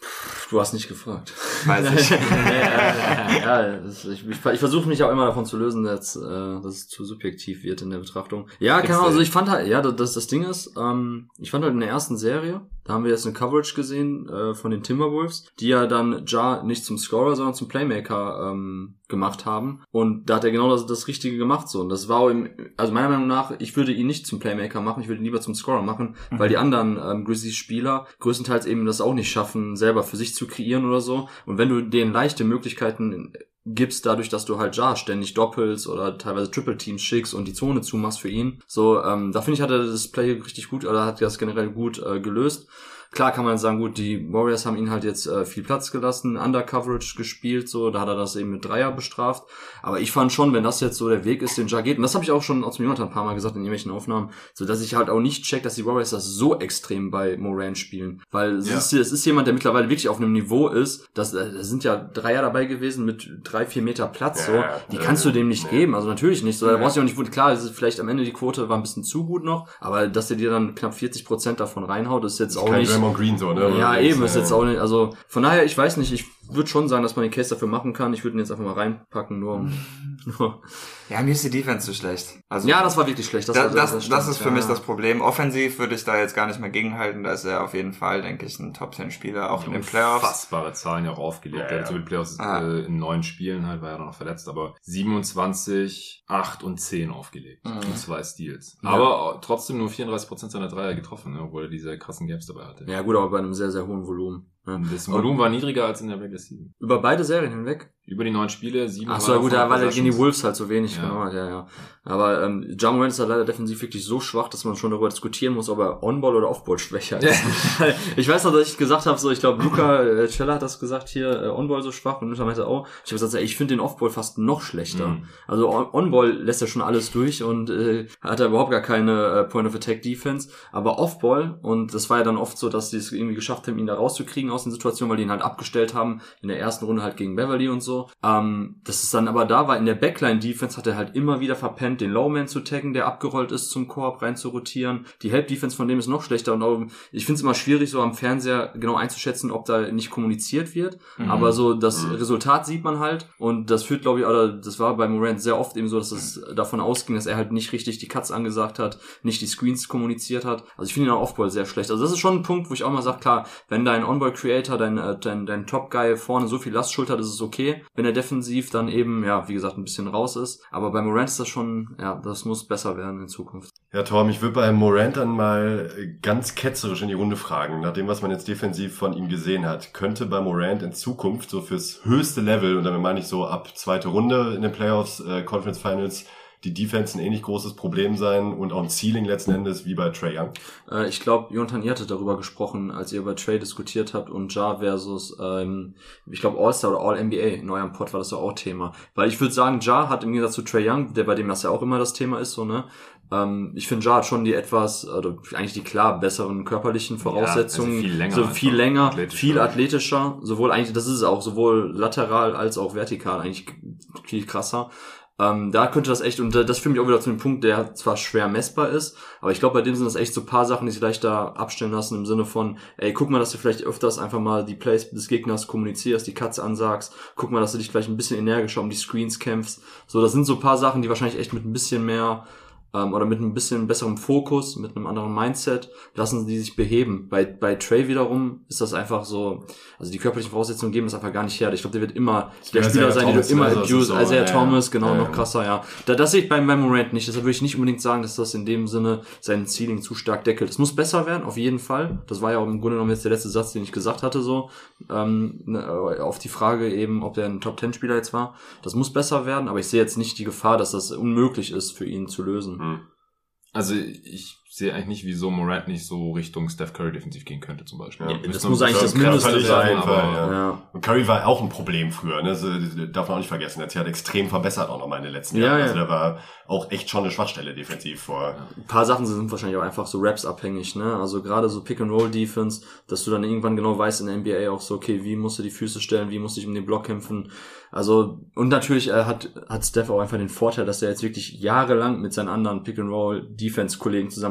Du hast nicht gefragt. Weiß ich. ja, das, ich, ich, ich versuche mich auch immer davon zu lösen, dass, äh, dass es zu subjektiv wird in der Betrachtung. Ja, keine Ahnung, also ich fand halt, ja, das, das Ding ist, ähm, ich fand halt in der ersten Serie, da haben wir jetzt eine Coverage gesehen äh, von den Timberwolves, die ja dann Ja nicht zum Scorer, sondern zum Playmaker ähm, gemacht haben. Und da hat er genau das, das Richtige gemacht so. Und das war auch im, also meiner Meinung nach, ich würde ihn nicht zum Playmaker machen, ich würde ihn lieber zum Scorer machen, weil die anderen ähm, Grizzlies-Spieler größtenteils eben das auch nicht schaffen, selber für sich zu kreieren oder so. Und wenn du denen leichte Möglichkeiten gibst, dadurch, dass du halt Ja ständig doppelst oder teilweise Triple Teams schickst und die Zone zumachst für ihn. So, ähm, da finde ich, hat er das Play richtig gut, oder hat das generell gut äh, gelöst. Klar kann man sagen, gut, die Warriors haben ihn halt jetzt äh, viel Platz gelassen, Under-Coverage gespielt, so, da hat er das eben mit Dreier bestraft. Aber ich fand schon, wenn das jetzt so der Weg ist, den Ja geht, und das habe ich auch schon aus dem Jonathan ein paar Mal gesagt in irgendwelchen Aufnahmen, so dass ich halt auch nicht check, dass die Warriors das so extrem bei Moran spielen. Weil es, Ja. ist, es ist jemand, der mittlerweile wirklich auf einem Niveau ist, dass äh, da sind ja Dreier dabei gewesen mit drei, vier Meter Platz, so, Ja, die kannst du dem nicht nee. geben, also natürlich nicht. So, da Ja. brauchst du auch nicht, gut, klar, es ist vielleicht am Ende die Quote war ein bisschen zu gut noch, aber dass der dir dann knapp 40 Prozent davon reinhaut, ist jetzt auch Kein nicht. Draymond Green so, ne? Ja, eben, ist äh, jetzt auch nicht, also von daher, ich weiß nicht, ich würde schon sagen, dass man den Case dafür machen kann. Ich würde ihn jetzt einfach mal reinpacken, nur um. Nur. Ja, mir ist die Defense zu schlecht. Also Ja, das war wirklich schlecht. Das, Das, war- das, das, stimmt, ist für ja. mich das Problem. Offensiv würde ich da jetzt gar nicht mehr gegenhalten. Da ist er auf jeden Fall, denke ich, ein Top 10 Spieler, auch in den Playoffs. Unfassbare Zahlen ja auch aufgelegt. Ja, ja. hat so die Playoffs Ah. äh, in neun Spielen halt, war ja noch verletzt, aber 27, 8 und 10 aufgelegt. Mhm. Und zwei Steals. Ja. Aber trotzdem nur 34% seiner Dreier getroffen, ne, obwohl er diese krassen Gaps dabei hatte. Ja, gut, aber bei einem sehr, sehr hohen Volumen. Das Volumen war niedriger als in der Regular Season. Über beide Serien hinweg? Über die neun Spiele, sieben Ach so, ja gut, da war der gegen die. Wolves halt so wenig, Ja. genau, ja, ja. Aber ähm, John Morant ist halt leider defensiv wirklich so schwach, dass man schon darüber diskutieren muss, ob er On-Ball oder Off-Ball schwächer ist. ich weiß noch, dass ich gesagt habe, so, ich glaube, Luca äh, Celler hat das gesagt hier, äh, On-Ball so schwach und Luca meinte auch, ich habe gesagt, ey, ich finde den Off-Ball fast noch schlechter. Mhm. Also On- On-Ball lässt er schon alles durch und äh, hat er überhaupt gar keine äh, Point-of-Attack-Defense, aber Off-Ball, und das war ja dann oft so, dass die es irgendwie geschafft haben, ihn da rauszukriegen aus den Situationen, weil die ihn halt abgestellt haben, in der ersten Runde halt gegen Beverly und so. Ähm, das ist dann aber da war, in der Backline-Defense hat er halt immer wieder verpennt, den Lowman zu taggen, der abgerollt ist, zum Korb rein zu rotieren. Die Help-Defense von dem ist noch schlechter und auch, ich finde es immer schwierig, so am Fernseher genau einzuschätzen, ob da nicht kommuniziert wird. Mhm. Aber so das Mhm. Resultat sieht man halt und das führt, glaube ich, oder das war bei Morant sehr oft eben so, dass es davon ausging, dass er halt nicht richtig die Cuts angesagt hat, nicht die Screens kommuniziert hat. Also ich finde ihn auch Offball sehr schlecht. Also das ist schon ein Punkt, wo ich auch mal sage, klar, wenn dein On-Ball-Creator, dein, äh, dein, dein Top-Guy vorne so viel Last schultert, ist es okay. Wenn er defensiv dann eben, ja, wie gesagt, ein bisschen raus ist. Aber bei Morant ist das schon, ja, das muss besser werden in Zukunft. Ja, Tom, ich würde bei Morant dann mal ganz ketzerisch in die Runde fragen, nach dem, was man jetzt defensiv von ihm gesehen hat. Könnte bei Morant in Zukunft so fürs höchste Level, und damit meine ich so ab zweite Runde in den Playoffs, äh, Conference Finals, die Defense ein ähnlich großes Problem sein und auch ein Ceiling letzten Endes wie bei Trae Young? Äh, ich glaube, Jonathan, ihr hattet darüber gesprochen, als ihr über Trade diskutiert habt und Ja versus, ähm, ich glaube, All-Star oder All-NBA. In eurem Pod war das ja auch Thema. Weil ich würde sagen, Ja hat im Gegensatz zu Trey Young, der bei dem das ja auch immer das Thema ist, so, ne? Ähm, ich finde, Ja hat schon die etwas, oder eigentlich die klar besseren körperlichen Voraussetzungen. also viel länger So viel länger, Athletischer. viel athletischer. Sowohl eigentlich, das ist es auch, sowohl lateral als auch vertikal eigentlich viel krasser. Ähm, da könnte das echt, und da- das führt mich auch wieder zu dem Punkt, der zwar schwer messbar ist, aber ich glaube, bei dem sind das echt so paar Sachen, die sich leichter abstellen lassen im Sinne von, ey, guck mal, dass du vielleicht öfters einfach mal die Plays des Gegners kommunizierst, die Cuts ansagst, guck mal, dass du dich vielleicht ein bisschen energischer um die Screens kämpfst. So, das sind so paar Sachen, die wahrscheinlich echt mit ein bisschen mehr ähm, oder mit ein bisschen besserem Fokus, mit einem anderen Mindset, lassen die sich beheben. Bei, bei Trey wiederum ist das einfach so, also die körperlichen Voraussetzungen geben das einfach gar nicht her. Ich glaube, der wird immer der Ja, Spieler sein, den Thomas, du immer also das ist abuse. so, Isaiah ja. Thomas, genau, Ja, noch krasser, ja. Da, das sehe ich beim, beim Morant nicht. Deshalb würde ich nicht unbedingt sagen, dass das in dem Sinne sein Ceiling zu stark deckelt. Es muss besser werden, auf jeden Fall. Das war ja auch im Grunde genommen jetzt der letzte Satz, den ich gesagt hatte, so, ähm, ne, auf die Frage eben, ob der ein Top-10-Spieler jetzt war. Das muss besser werden, aber ich sehe jetzt nicht die Gefahr, dass das unmöglich ist, für ihn zu lösen. Hm. Also ich sehe eigentlich nicht, wieso Morant nicht so Richtung Steph Curry defensiv gehen könnte zum Beispiel. Ja, das muss eigentlich das Mindeste sein, aber ja. Ja. Und Curry war auch ein Problem früher, ne? Das äh, darf man auch nicht vergessen. Er hat sich halt extrem verbessert auch nochmal in den letzten Ja, Jahren. ja. Also der war auch echt schon eine Schwachstelle defensiv vor. Ein paar Sachen sind wahrscheinlich auch einfach so Raps abhängig, ne? Also gerade so Pick and Roll Defense, dass du dann irgendwann genau weißt in der NBA auch so, okay, wie musst du die Füße stellen, wie musst du dich um den Block kämpfen. Also und natürlich äh, hat hat Steph auch einfach den Vorteil, dass er jetzt wirklich jahrelang mit seinen anderen Pick and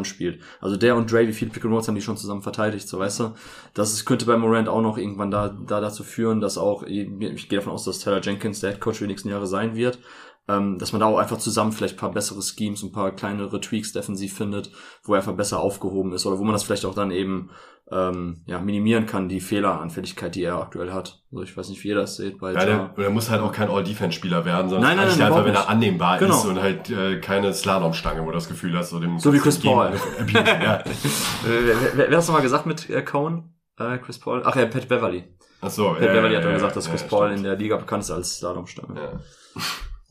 Zusammenspielt. Also der und Dre, wie viele Pick and Rolls haben die schon zusammen verteidigt, so weißt du? Das ist, könnte bei Morant auch noch irgendwann da da dazu führen, dass auch ich gehe davon aus, dass Taylor Jenkins der Head Coach für die nächsten Jahre sein wird ähm, dass man da auch einfach zusammen vielleicht ein paar bessere Schemes, ein paar kleinere Tweaks defensiv findet, wo er einfach besser aufgehoben ist oder wo man das vielleicht auch dann eben ähm, ja, minimieren kann, die Fehleranfälligkeit, die er aktuell hat. Also ich weiß nicht, wie ihr das seht bei Ja, Ja, der, der muss halt auch kein All-Defense-Spieler werden, sondern Nein, nein, nein, einfach, wenn er annehmbar Genau. ist und halt äh, keine Slalomstange, wo du das Gefühl hast, so dem So wie Chris Paul. ja. Wer, wer, wer hast du mal gesagt mit äh, Cohen? Äh, Chris Paul? Ach ja, Pat Beverly. Ach so, Pat Beverly hat ja, gesagt, dass ja, Chris ja, Paul stimmt. in der Liga bekannt ist als Slalomstange. Ja.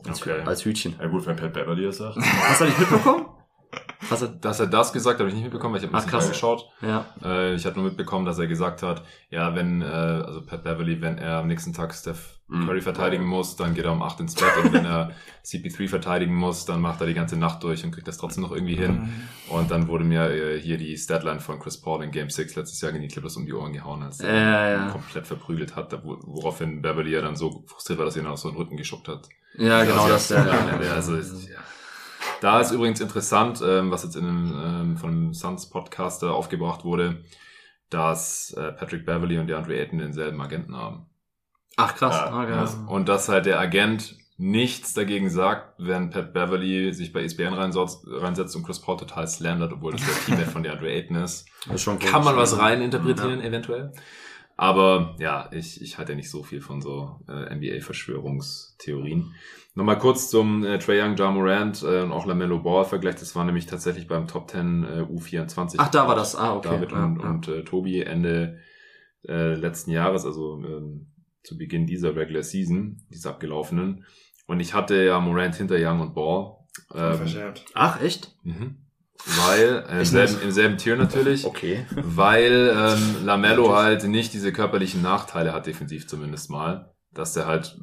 Als, Okay. als Hütchen. ja gut, wenn Pat Beverly das sagt. Hast du nicht mitbekommen? Hast du, Dass er das gesagt hat, habe ich nicht mitbekommen, weil ich habe Ach, nicht krass. geschaut. ja. Äh, ich hatte nur mitbekommen, dass er gesagt hat, ja, wenn, äh, also Pat Beverly, wenn er am nächsten Tag Steph Mhm. Curry verteidigen muss, dann geht er um 8 ins Bett und wenn er CP3 verteidigen muss, dann macht er die ganze Nacht durch und kriegt das trotzdem noch irgendwie hin. Und dann wurde mir äh, hier die Statline von Chris Paul in Game 6 letztes Jahr gegen die Clippers um die Ohren gehauen, als er Ja, ja. komplett verprügelt hat, woraufhin Beverly ja dann so frustriert war, dass er ihn auf so den Rücken geschuckt hat. Ja, genau das. Ja, Ja, ja, also ja. Da ist übrigens interessant, ähm, was jetzt in einem, ähm, von einem Suns Podcaster aufgebracht wurde, dass äh, Patrick Beverly und DeAndre Ayton denselben Agenten haben. Ach krass. Ja, ah, ja. das- Und dass halt der Agent nichts dagegen sagt, wenn Pat Beverly sich bei ESPN reinsetzt, reinsetzt und Chris Paul total slandert, obwohl das der Teammate von DeAndre Ayton ist. Das ist schon Kann man was komisch. rein interpretieren, eventuell. Aber ja, ich, ich halte ja nicht so viel von so äh, NBA-Verschwörungstheorien. Nochmal kurz zum äh, Trae Young, Ja Morant äh, und auch LaMelo Ball-Vergleich. Das war nämlich tatsächlich beim Top 10 äh, U24. Ach, da war das. Ah, okay. David Ja, und, ja. und äh, Tobi Ende äh, letzten Jahres, also ähm, zu Beginn dieser Regular Season, dieser abgelaufenen. Und ich hatte ja Morant hinter Young und Ball. Ähm, Verschärft. Ach, echt? mhm. Weil, äh, im, selben, im selben Tier natürlich, Okay. weil ähm, Lamello halt nicht diese körperlichen Nachteile hat, defensiv zumindest mal, dass der halt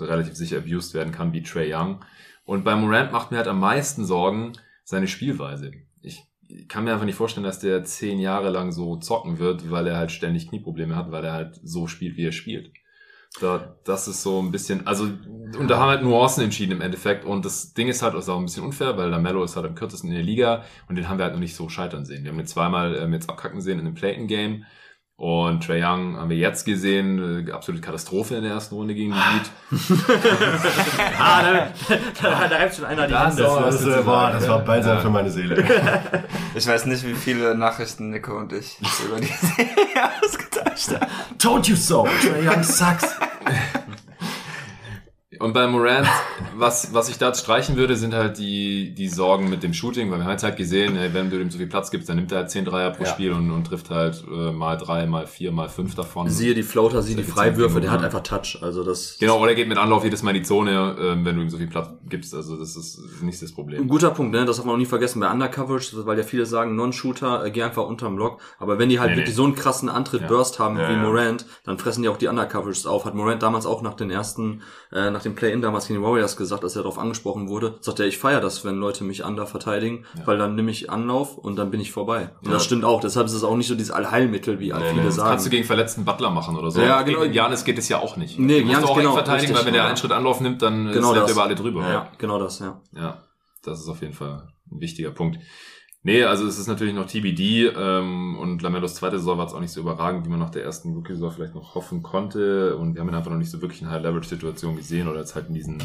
relativ sicher abused werden kann wie Trey Young. Und bei Morant macht mir halt am meisten Sorgen seine Spielweise. Ich kann mir einfach nicht vorstellen, dass der zehn Jahre lang so zocken wird, weil er halt ständig Knieprobleme hat, weil er halt so spielt, wie er spielt. Da, das ist so ein bisschen, also, und da haben halt Nuancen entschieden im Endeffekt. Und das Ding ist halt ist auch ein bisschen unfair, weil Lamello ist halt am kürzesten in der Liga und den haben wir halt noch nicht so scheitern sehen. Wir haben ihn zweimal ähm, jetzt abkacken sehen in dem Playton-Game. Und Trae Young haben wir jetzt gesehen, äh, absolute Katastrophe in der ersten Runde gegen die Heat. ah, da, da, da reibt schon einer die Das Hände. auch- Das, äh, boah, das war balsam Ja. für meine Seele. Ich weiß nicht, wie viele Nachrichten Nico und ich über die Serie ausgetauscht haben. Told you so. Trae Young sucks. Und bei Morant, was, was ich da streichen würde, sind halt die, die Sorgen mit dem Shooting, weil wir haben jetzt halt gesehen, ey, wenn du ihm so viel Platz gibst, dann nimmt er halt 10 Dreier pro Ja. Spiel und, und trifft halt äh, mal drei, mal vier, mal fünf davon. Siehe die Floater, siehe die Solche Freiwürfe, der hat einfach Touch. Also das Genau, oder er geht mit Anlauf jedes Mal in die Zone, ähm, wenn du ihm so viel Platz gibst. Also das ist nicht das Ein Problem. guter Punkt, ne? Das darf man auch nie vergessen bei Undercoverage, weil ja viele sagen, Non-Shooter, äh, geh einfach unterm Block. Aber wenn die halt Nee, wirklich nee. so einen krassen Antritt Ja. Burst haben Ja, wie. Morant, dann fressen die auch die Undercoverages auf. Hat Morant damals auch nach den ersten, äh, nach dem Play-In damals gegen die Warriors gesagt, als er darauf angesprochen wurde, sagt er, ich feiere das, wenn Leute mich under verteidigen, Ja. weil dann nehme ich Anlauf und dann bin ich vorbei. Und Ja. das stimmt auch. Deshalb ist es auch nicht so dieses Allheilmittel, wie Nee, viele nee. Das sagen. kannst du gegen verletzten Butler machen oder so. Ja, genau. Gegen Janis geht es ja auch nicht. Nee, du musst Giannis, auch genau, verteidigen, richtig, weil wenn ja. einen Schritt Anlauf nimmt, dann Genau ist er über alle drüber. ja, genau das, ja. Ja, das ist auf jeden Fall ein wichtiger Punkt. Nee, also es ist natürlich noch TBD ähm, und Lamellos zweite Saison war jetzt auch nicht so überragend, wie man nach der ersten Rookie-Saison vielleicht noch hoffen konnte und wir haben ihn einfach noch nicht so wirklich in High-Leverage-Situationen gesehen oder jetzt halt in diesen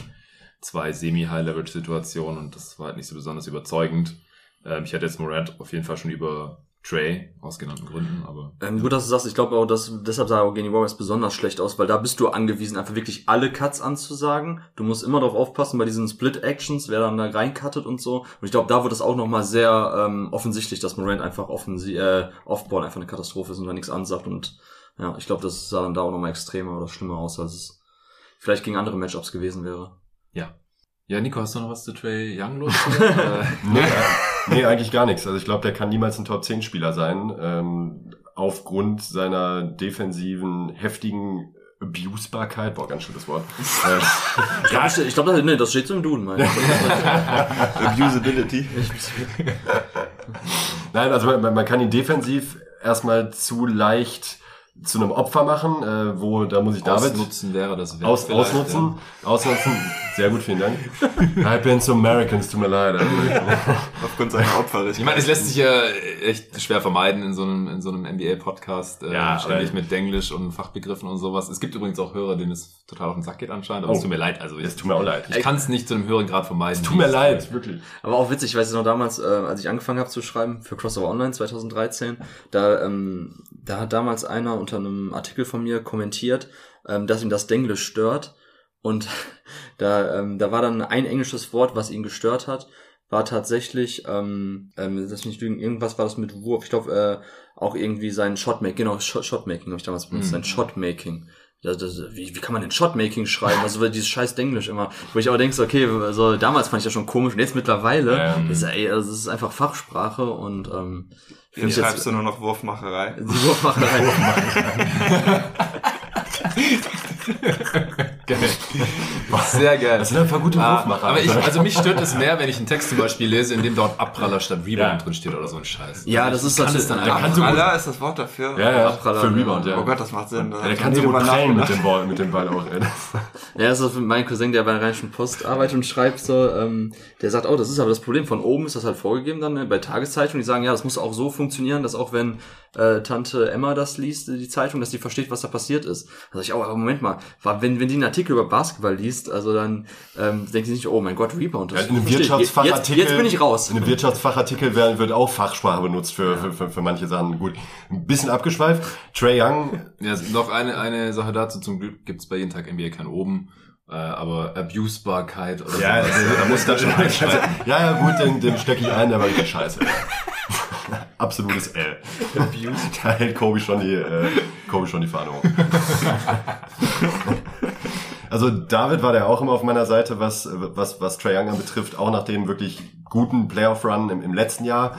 zwei Semi-High-Leverage-Situationen und das war halt nicht so besonders überzeugend. Ähm, ich hätte jetzt Morant auf jeden Fall schon über Trey aus genannten Gründen, aber Ähm, gut, dass du sagst, ich glaube auch, dass deshalb sah auch die Warriors besonders schlecht aus, weil da bist du angewiesen, einfach wirklich alle Cuts anzusagen. Du musst immer darauf aufpassen bei diesen Split-Actions, wer dann da reincuttet und so. Und ich glaube, da wird es auch nochmal sehr ähm, offensichtlich, dass Morant einfach offensi äh, Offball einfach eine Katastrophe ist und da nichts ansagt. Und ja, ich glaube, das sah dann da auch nochmal extremer oder schlimmer aus, als es vielleicht gegen andere Matchups gewesen wäre. ja, Nico, hast du noch was zu Trey Young loszuwerden? Äh, Nee, nee, eigentlich gar nichts. Also ich glaube, der kann niemals ein Top-10-Spieler sein. Ähm, aufgrund seiner defensiven, heftigen Abusbarkeit. Boah, ganz schönes Wort. äh, Ja, ich glaube, das, nee, das steht so im Duden, mein. Abusability. Nein, also man, man kann ihn defensiv erstmal zu leicht zu einem Opfer machen, äh, wo, da muss ich David Ausnutzen wäre das Wert aus, ausnutzen. Ausnutzen. Sehr gut, vielen Dank. I've been so Americans, tut mir leid. Also, Aufgrund seiner Opferrichtung. Ich meine, es lässt sich ja echt schwer vermeiden in so einem, in so einem NBA-Podcast, äh, Ja, ständig mit Denglisch und Fachbegriffen und sowas. Es gibt übrigens auch Hörer, denen es total auf den Sack geht anscheinend, aber Oh. es tut mir leid. Also Es ich, tut mir auch leid. ich kann es nicht zu einem höheren Grad vermeiden. Es tut mir leid, wirklich. Aber auch witzig, ich weiß noch damals, äh, als ich angefangen habe zu schreiben für Crossover Online 2013, da, ähm, da hat damals einer unter einem Artikel von mir kommentiert, ähm, dass ihm das Denglisch stört. Und da, ähm, da war dann ein englisches Wort, was ihn gestört hat, war tatsächlich, ähm, ähm, das nicht lügen, irgendwas war das mit Wurf. Ich glaube, äh, auch irgendwie sein Shotmaking, genau, Shot, Shotmaking habe ich damals benutzt, Mhm. sein Shotmaking. Das, das, wie, wie kann man denn Shotmaking schreiben? Also dieses scheiß Denglisch immer. Wo ich aber denke, so, okay, also damals fand ich das schon komisch und jetzt mittlerweile, Ähm. das, ist, ey, also, das ist einfach Fachsprache und ähm, Jetzt schreibst du nur noch Wurfmacherei. die Wurfmacherei. Geil. Sehr geil. Das sind einfach gute Ah, Wurfmacher. aber ich, also mich stört es mehr, wenn ich einen Text zum Beispiel lese, in dem dort Abpraller statt Rebound Ja. drin steht oder so ein Scheiß. Ja, das ist natürlich- dann einfach Allah ist das Wort dafür. ja, ja, Abpraller, für. Rebound, ja. Oh Gott, das macht Sinn. Da Ja, der kann so gut prellen mit nachgedacht. dem Ball, mit dem Ball auch. ey. Ja, das ist mein Cousin, der bei der Rheinischen Post arbeitet und schreibt so, ähm, der sagt, oh, das ist aber das Problem. Von oben ist das halt vorgegeben dann ne, bei Tageszeitungen. Die sagen, ja, das muss auch so funktionieren, dass auch wenn äh, Tante Emma das liest, die Zeitung, dass die versteht, was da passiert ist. Da sag ich, oh, aber Moment mal, wa- wenn, wenn die einen Artikel über Basketball liest, also dann ähm, denkt sie nicht, oh mein Gott, Rebound. Das Ja, in einem. Wirtschaftsfachartikel. Jetzt, jetzt bin ich raus. In einem Wirtschaftsfachartikel werden, wird auch Fachsprache benutzt für, für, für, für manche Sachen. Gut. Ein bisschen abgeschweift. Trey Young, Ja, noch eine, eine Sache dazu. Zum Glück gibt es bei jeden Tag NBA kein oben. Äh, aber Abusbarkeit oder ja, sowas, also, da muss da schon einschreiten. ja, ja, gut, den, den stecke ich ein, der war richtig scheiße. Absolutes L. da hält Kobe schon die, äh, Kobe schon die Fahne hoch. Also David war der auch immer auf meiner Seite, was, was, was Trae Young betrifft, auch nach dem wirklich guten Playoff-Run im, im letzten Jahr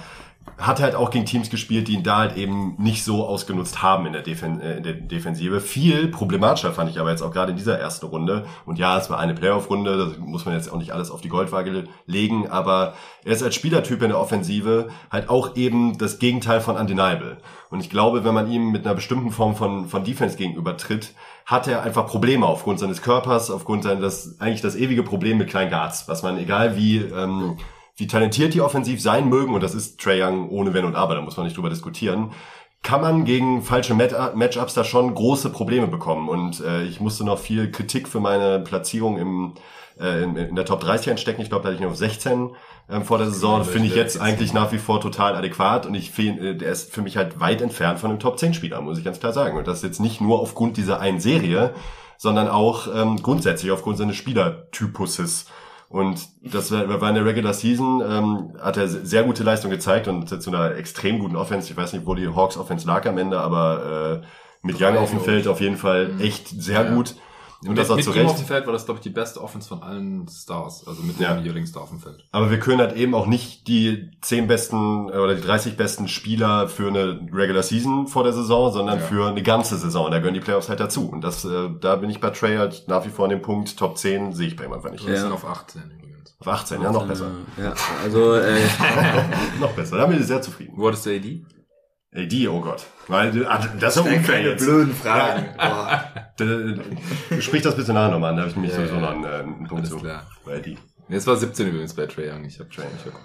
hat halt auch gegen Teams gespielt, die ihn da halt eben nicht so ausgenutzt haben in der, Defen äh, in der Defensive. Viel problematischer fand ich aber jetzt auch gerade in dieser ersten Runde. Und ja, es war eine Playoff-Runde, da muss man jetzt auch nicht alles auf die Goldwaage legen, aber er ist als Spielertyp in der Offensive halt auch eben das Gegenteil von undeniable. Und ich glaube, wenn man ihm mit einer bestimmten Form von, von Defense gegenüber tritt, hat er einfach Probleme aufgrund seines Körpers, aufgrund seines, eigentlich das ewige Problem mit kleinen Guards, was man, egal wie, ähm, wie talentiert die offensiv sein mögen, und das ist Trae Young ohne Wenn und Aber, da muss man nicht drüber diskutieren, kann man gegen falsche Matchups da schon große Probleme bekommen. Und äh, ich musste noch viel Kritik für meine Platzierung im, äh, in, in der Top 30 einstecken. Ich glaube, da hatte ich noch 16 ähm, vor der Saison. Finde ich jetzt eigentlich nach wie vor total adäquat. Und ich finde, äh, der ist für mich halt weit entfernt von einem Top 10 Spieler, muss ich ganz klar sagen. Und das jetzt nicht nur aufgrund dieser einen Serie, sondern auch ähm, grundsätzlich aufgrund seines Spielertypuses. Und das war in der Regular Season, ähm, hat er sehr gute Leistung gezeigt und zu einer extrem guten Offense. Ich weiß nicht, wo die Hawks Offense lag am Ende, aber äh, mit Young auf dem Feld auf jeden Fall mhm. echt sehr ja. gut. Und das auch mit zu Recht. auf dem Feld war das, glaube ich, die beste Offense von allen Stars, also mit ja. dem Yearling Star auf dem Feld. Aber wir können halt eben auch nicht die zehn besten äh, oder die 30 besten Spieler für eine Regular Season vor der Saison, sondern ja. für eine ganze Saison. Da gehören die Playoffs halt dazu. Und das, äh, da bin ich bei Trey halt nach wie vor an dem Punkt Top 10 sehe ich bei ihm einfach nicht. Wir ja. sind auf 18 übrigens. Auf 18, ja, noch besser. Ja, also, äh, noch besser. Da bin ich sehr zufrieden. Wo hattest du AD? AD, oh Gott. Weil, ah, das ist keine blöden Fragen. Ja. Oh. Sprich das bitte nachher nochmal an, da habe ich nämlich ja, sowieso noch einen, äh, einen Punkt zu. Klar. Bei AD. Nee, es war 17 übrigens bei Trae Young. Ich habe Trae nicht geguckt.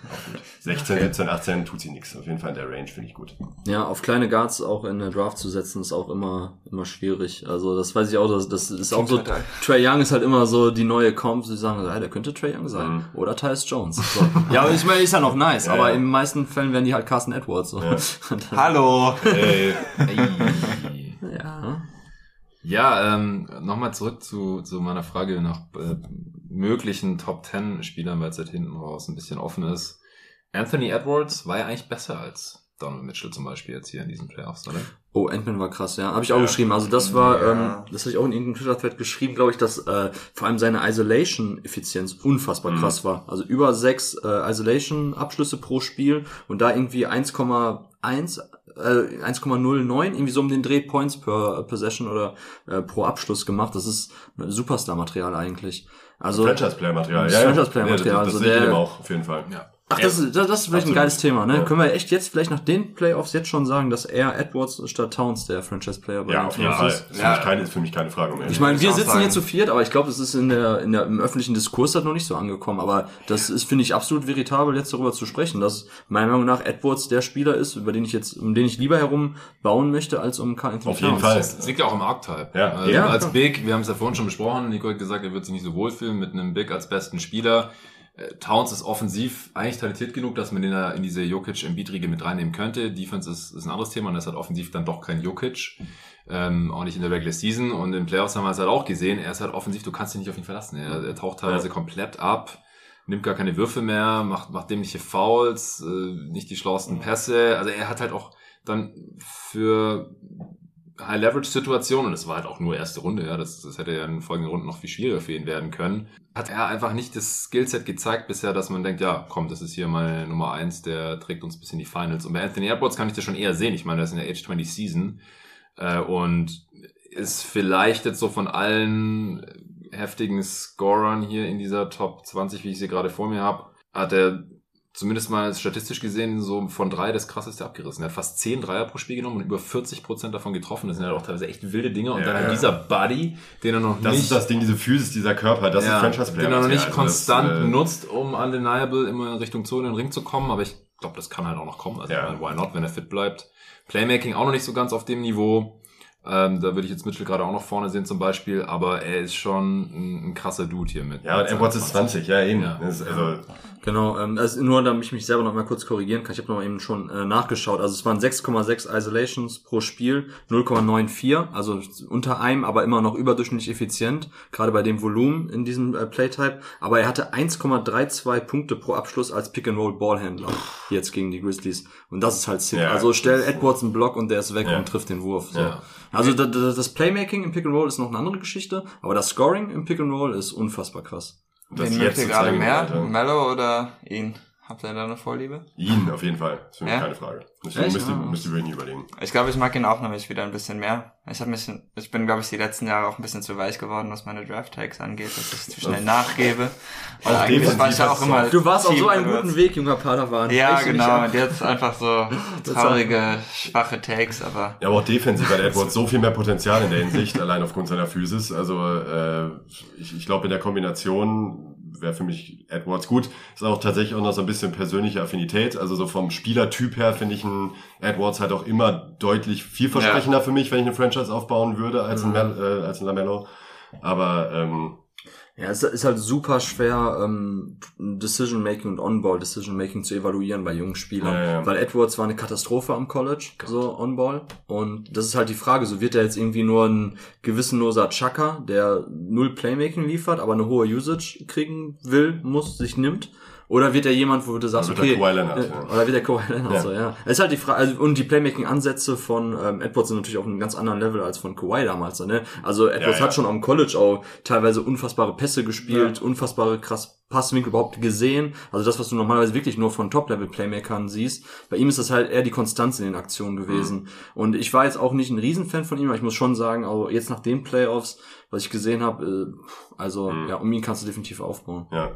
16, 17, 18 tut sie nichts. Auf jeden Fall in der Range finde ich gut. Ja, auf kleine Guards auch in der Draft zu setzen, ist auch immer immer schwierig. Also das weiß ich auch. Das, das ist auch so. Trae Young ist halt immer so die neue Comp. Sie sagen, ja, der könnte Trae Young sein mhm. oder Tyus Jones. So. ja, aber ich meine, ist ja noch nice. Ja, aber ja. in den meisten Fällen werden die halt Carson Edwards. So. Ja. Hallo. Hey. ja. Ja, ähm, nochmal zurück zu, zu meiner Frage nach äh, möglichen Top 10 Spielern, weil es halt hinten raus ein bisschen offen ist. Anthony Edwards war ja eigentlich besser als Donovan Mitchell zum Beispiel jetzt hier in diesen Playoffs, oder? Oh, Ant-Man war krass, ja. Habe ich auch ja. geschrieben. Also das war, ja. ähm, das habe ich auch in irgendeinem Twitter-Thread geschrieben, glaube ich, dass äh, vor allem seine Isolation-Effizienz unfassbar mhm. krass war. Also über sechs äh, Isolation-Abschlüsse pro Spiel und da irgendwie 1,1 äh, 1,09 irgendwie so um den Dreh Points per Possession oder äh, pro Abschluss gemacht. Das ist Superstar-Material eigentlich. Also Franchise-Player-Material. Ja, Franchise-Player-Material. Ja, das, das, also der, auch auf jeden Fall. Ja. Ach, das, ist, das, ist vielleicht ein geiles Thema, ne? Ja. Können wir echt jetzt vielleicht nach den Playoffs jetzt schon sagen, dass er Edwards statt Towns der Franchise-Player bei ja, auf jeden Fall. ist? Ja, keine, ist für mich keine Frage mehr. Ich meine, wir sitzen hier zu viert, aber ich glaube, das ist in der, in der, im öffentlichen Diskurs halt noch nicht so angekommen. Aber das ist, finde ich, absolut veritabel, jetzt darüber zu sprechen, dass meiner Meinung nach Edwards der Spieler ist, über den ich jetzt, um den ich lieber herum bauen möchte, als um Carl Auf jeden Fall. Das liegt ja auch im Archetype. Ja. Also ja. Als Big, wir haben es ja vorhin schon besprochen, Nico hat gesagt, er wird sich nicht so wohlfühlen mit einem Big als besten Spieler. Äh, Towns ist offensiv eigentlich talentiert genug, dass man den da in diese Jokic-Embiid-Riege mit reinnehmen könnte. Defense ist, ist ein anderes Thema und das hat offensiv dann doch kein Jokic. Ähm, auch nicht in der Regular Season. Und in Playoffs haben wir es halt auch gesehen. Er ist halt offensiv, du kannst dich nicht auf ihn verlassen. Er, er taucht teilweise ja. komplett ab, nimmt gar keine Würfe mehr, macht, macht dämliche Fouls, äh, nicht die schlauesten Pässe. Also er hat halt auch dann für High-Leverage-Situation, und es war halt auch nur erste Runde, ja, das, das hätte ja in folgenden Runden noch viel schwieriger für ihn werden können, hat er einfach nicht das Skillset gezeigt bisher, dass man denkt, ja, komm, das ist hier mal Nummer eins, der trägt uns bis in die Finals. Und bei Anthony Edwards kann ich das schon eher sehen. Ich meine, das ist in der Age 20 Season äh, und ist vielleicht jetzt so von allen heftigen Scorern hier in dieser Top 20, wie ich sie gerade vor mir habe, hat er zumindest mal statistisch gesehen so von drei das krasseste abgerissen. Er hat fast zehn Dreier pro Spiel genommen und über 40 Prozent davon getroffen. Das sind ja halt auch teilweise echt wilde Dinge. Und ja, dann ja. dieser Buddy, den er noch das nicht... Das ist das Ding, diese Physis, dieser Körper, das ja, ist Franchise-Player. Den er noch nicht also konstant das, äh, nutzt, um undeniable immer in Richtung Zone in den Ring zu kommen. Aber ich glaube, das kann halt auch noch kommen. Also ja. why not, wenn er fit bleibt. Playmaking auch noch nicht so ganz auf dem Niveau. Ähm, da würde ich jetzt Mitchell gerade auch noch vorne sehen zum Beispiel, aber er ist schon ein, ein krasser Dude hier mit. Ja, und Edwards ist 20, ja eben. Ja. Ist, also, Genau, ähm, also nur damit ich mich selber noch mal kurz korrigieren kann, ich habe noch mal eben schon äh, nachgeschaut. Also es waren 6,6 Isolations pro Spiel, 0,94, also unter einem, aber immer noch überdurchschnittlich effizient, gerade bei dem Volumen in diesem äh, Playtype. Aber er hatte 1,32 Punkte pro Abschluss als Pick-and-Roll-Ballhändler jetzt gegen die Grizzlies. Und das ist halt sick. Ja, also stell Edwards einen Block und der ist weg Ja. und trifft den Wurf. So. Ja. Also da- da- das Playmaking im Pick-and-Roll ist noch eine andere Geschichte, aber das Scoring im Pick-and-Roll ist unfassbar krass. das Wen zu gerade mehr? Alter. Mello oder ihn? Habt ihr da eine Vorliebe? Ihn auf jeden Fall. Das ist für mich Ja? keine Frage. Das Echt? müsst ihr, müsst ihr wirklich überlegen. Ich glaube, ich mag ihn auch nämlich wieder ein bisschen mehr. Ich habe mich, ich bin, glaube ich, die letzten Jahre auch ein bisschen zu weich geworden, was meine Draft-Tags angeht, dass ich zu schnell nachgebe. Weil eigentlich war ich ja auch du immer. auch. Du warst auf so einem guten Weg, junger Padawan. Ja, dich genau. Und jetzt einfach so traurige, schwache Takes, aber Ja, aber auch defensiv hat Edwards so viel mehr Potenzial in der Hinsicht, allein aufgrund seiner Physis. Also äh, ich, ich glaube, in der Kombination wäre für mich Edwards gut. Ist auch tatsächlich auch noch so ein bisschen persönliche Affinität. Also so vom Spielertyp her finde ich einen Edwards halt auch immer deutlich vielversprechender für mich, wenn ich eine Franchise aufbauen würde als ein, Mel äh, als ein Lamello. Aber ähm, Ja, es ist halt super schwer, ähm, Decision-Making und On-Ball Decision-Making zu evaluieren bei jungen Spielern. Ja, ja. Weil Edwards war eine Katastrophe am College, so On-Ball. Und das ist halt die Frage, so wird er jetzt irgendwie nur ein gewissenloser Chucker, der null Playmaking liefert, aber eine hohe Usage kriegen will, muss, sich nimmt. Oder wird er jemand, wo du sagst, Dann wird er okay, Kawhi Leonard, äh, ja. oder wird er Kawhi Leonard, Ja. so, ja. Es ist halt die Frage, also, und die Playmaking-Ansätze von ähm, Edwards sind natürlich auf einem ganz anderen Level als von Kawhi damals, ne? Also Edwards ja. hat schon am College auch teilweise unfassbare Pässe gespielt, unfassbare krass Passwinkel überhaupt gesehen. Also das, was du normalerweise wirklich nur von Top-Level-Playmakern siehst. Bei ihm ist das halt eher die Konstanz in den Aktionen gewesen. Mhm. Und ich war jetzt auch nicht ein Riesenfan von ihm, aber ich muss schon sagen, also jetzt nach den Playoffs, was ich gesehen habe, äh, also Mhm. ja, um ihn kannst du definitiv aufbauen. ja.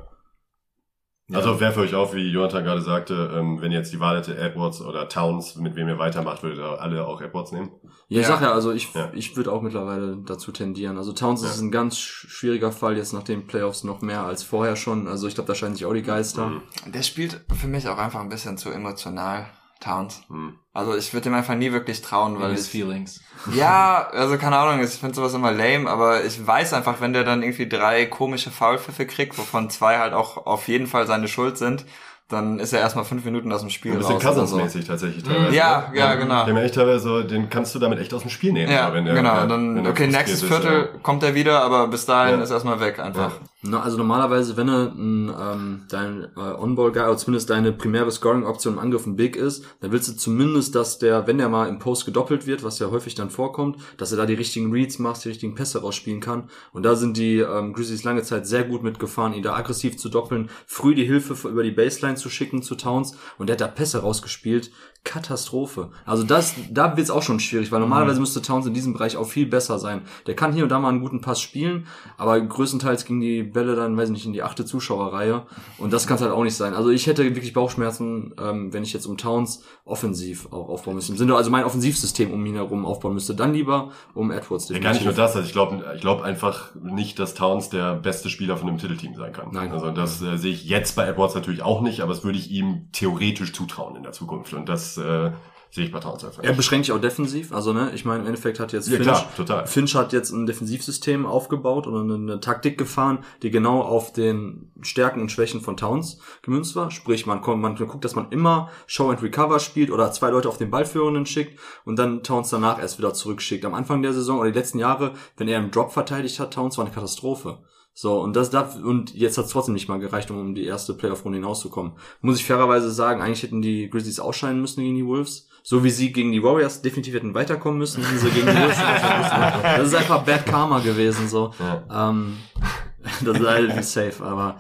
Also werfe euch auf, wie Jonathan gerade sagte, ähm, wenn ihr jetzt die Wahl hätte, Edwards oder Towns, mit wem ihr weitermacht, würdet ihr alle auch Edwards nehmen? Ja, ich Ja. sag ja, also ich, Ja. ich würde auch mittlerweile dazu tendieren. Also Towns Ja. ist ein ganz sch- schwieriger Fall jetzt nach den Playoffs noch mehr als vorher schon. Also ich glaube, da scheinen sich auch die Geister. Mhm. der spielt für mich auch einfach ein bisschen zu emotional, Towns. Hm. Also ich würde ihm einfach nie wirklich trauen, weil His ich, feelings. Ja, also keine Ahnung, ich finde sowas immer lame, aber ich weiß einfach, wenn der dann irgendwie drei komische Foulpfiffe kriegt, wovon zwei halt auch auf jeden Fall seine Schuld sind, dann ist er erstmal fünf Minuten aus dem Spiel Ein bisschen oder so. Cousins-mäßig tatsächlich teilweise. Ja, ne? ja, genau. Den, echt teilweise so, den kannst du damit echt aus dem Spiel nehmen. Ja, wenn der, genau. ja, dann, wenn der okay, nächstes ist, Viertel ja. kommt er wieder, aber bis dahin Ja. ist erstmal weg einfach. Na, also normalerweise, wenn ein, ähm, dein äh, On-Ball-Guy oder zumindest deine primäre Scoring-Option im Angriff ein Big ist, dann willst du zumindest, dass der, wenn der mal im Post gedoppelt wird, was ja häufig dann vorkommt, dass er da die richtigen Reads macht, die richtigen Pässe rausspielen kann. Und da sind die ähm, Grizzlies lange Zeit sehr gut mitgefahren, ihn da aggressiv zu doppeln, früh die Hilfe über die Baseline zu schicken zu Towns und der hat da Pässe rausgespielt. Katastrophe. Also das, da wird's auch schon schwierig, weil normalerweise müsste Towns in diesem Bereich auch viel besser sein. Der kann hier und da mal einen guten Pass spielen, aber größtenteils ging die Bälle dann, weiß ich nicht, in die achte Zuschauerreihe. Und das kann halt auch nicht sein. Also ich hätte wirklich Bauchschmerzen, ähm, wenn ich jetzt um Towns offensiv auch aufbauen müsste. Im Sinne, also mein Offensivsystem um ihn herum aufbauen müsste. Dann lieber um Edwards. Ja, gar nicht nur das, also ich glaube ich glaub einfach nicht, dass Towns der beste Spieler von dem Titelteam sein kann. Nein. Also das äh, sehe ich jetzt bei Edwards natürlich auch nicht, aber das würde ich ihm theoretisch zutrauen in der Zukunft. Und das äh, sehe ich bei Towns einfach Er beschränkt sich auch defensiv. Also, ne, ich meine, im Endeffekt hat jetzt Ja, Finch, klar, total. Finch hat jetzt ein Defensivsystem aufgebaut oder eine, eine Taktik gefahren, die genau auf den Stärken und Schwächen von Towns gemünzt war. Sprich, man, kommt, man guckt, dass man immer Show and Recover spielt oder zwei Leute auf den Ballführenden schickt und dann Towns danach erst wieder zurückschickt. Am Anfang der Saison oder die letzten Jahre, wenn er im Drop verteidigt hat, Towns war eine Katastrophe. So, und das darf, und jetzt hat es trotzdem nicht mal gereicht, um um die erste Playoff-Runde hinauszukommen. Muss ich fairerweise sagen, eigentlich hätten die Grizzlies ausscheiden müssen gegen die Wolves. So wie sie gegen die Warriors definitiv hätten weiterkommen müssen, hätten sie gegen die Wolves. Das ist einfach Bad Karma gewesen, so. Ja. Ähm, das ist halt safe, aber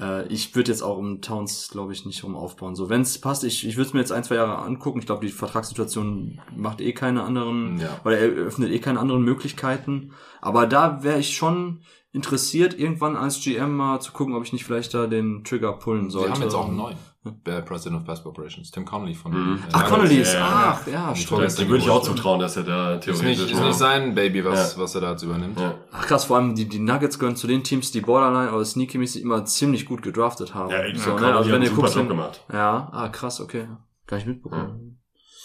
äh, ich würde jetzt auch um Towns, glaube ich, nicht rum aufbauen. So, wenn es passt, ich, ich würde es mir jetzt ein, zwei Jahre angucken. Ich glaube, die Vertragssituation macht eh keine anderen, Ja. oder eröffnet eh keine anderen Möglichkeiten. Aber da wäre ich schon interessiert, irgendwann als GM mal zu gucken, ob ich nicht vielleicht da den Trigger pullen sollte. Wir haben jetzt auch einen neuen. Der President of Basketball Operations, Tim Connolly von Mhm. äh, Ach, Ja, Connolly ist, ja, ja. ach, ja, stimmt. Verletzung. Dem würde ich auch zutrauen, dass er da Ist theoretisch... nicht, ist nicht sein Baby, was, was er da jetzt übernimmt. ja. Ach krass, vor allem die, die Nuggets gehören zu den Teams, die Borderline oder Sneaky-mäßig immer ziemlich gut gedraftet haben. Ja, ich so, ne? Also wenn ihr super guckt, gemacht. ja, ah krass, okay. Kann ich mitbekommen.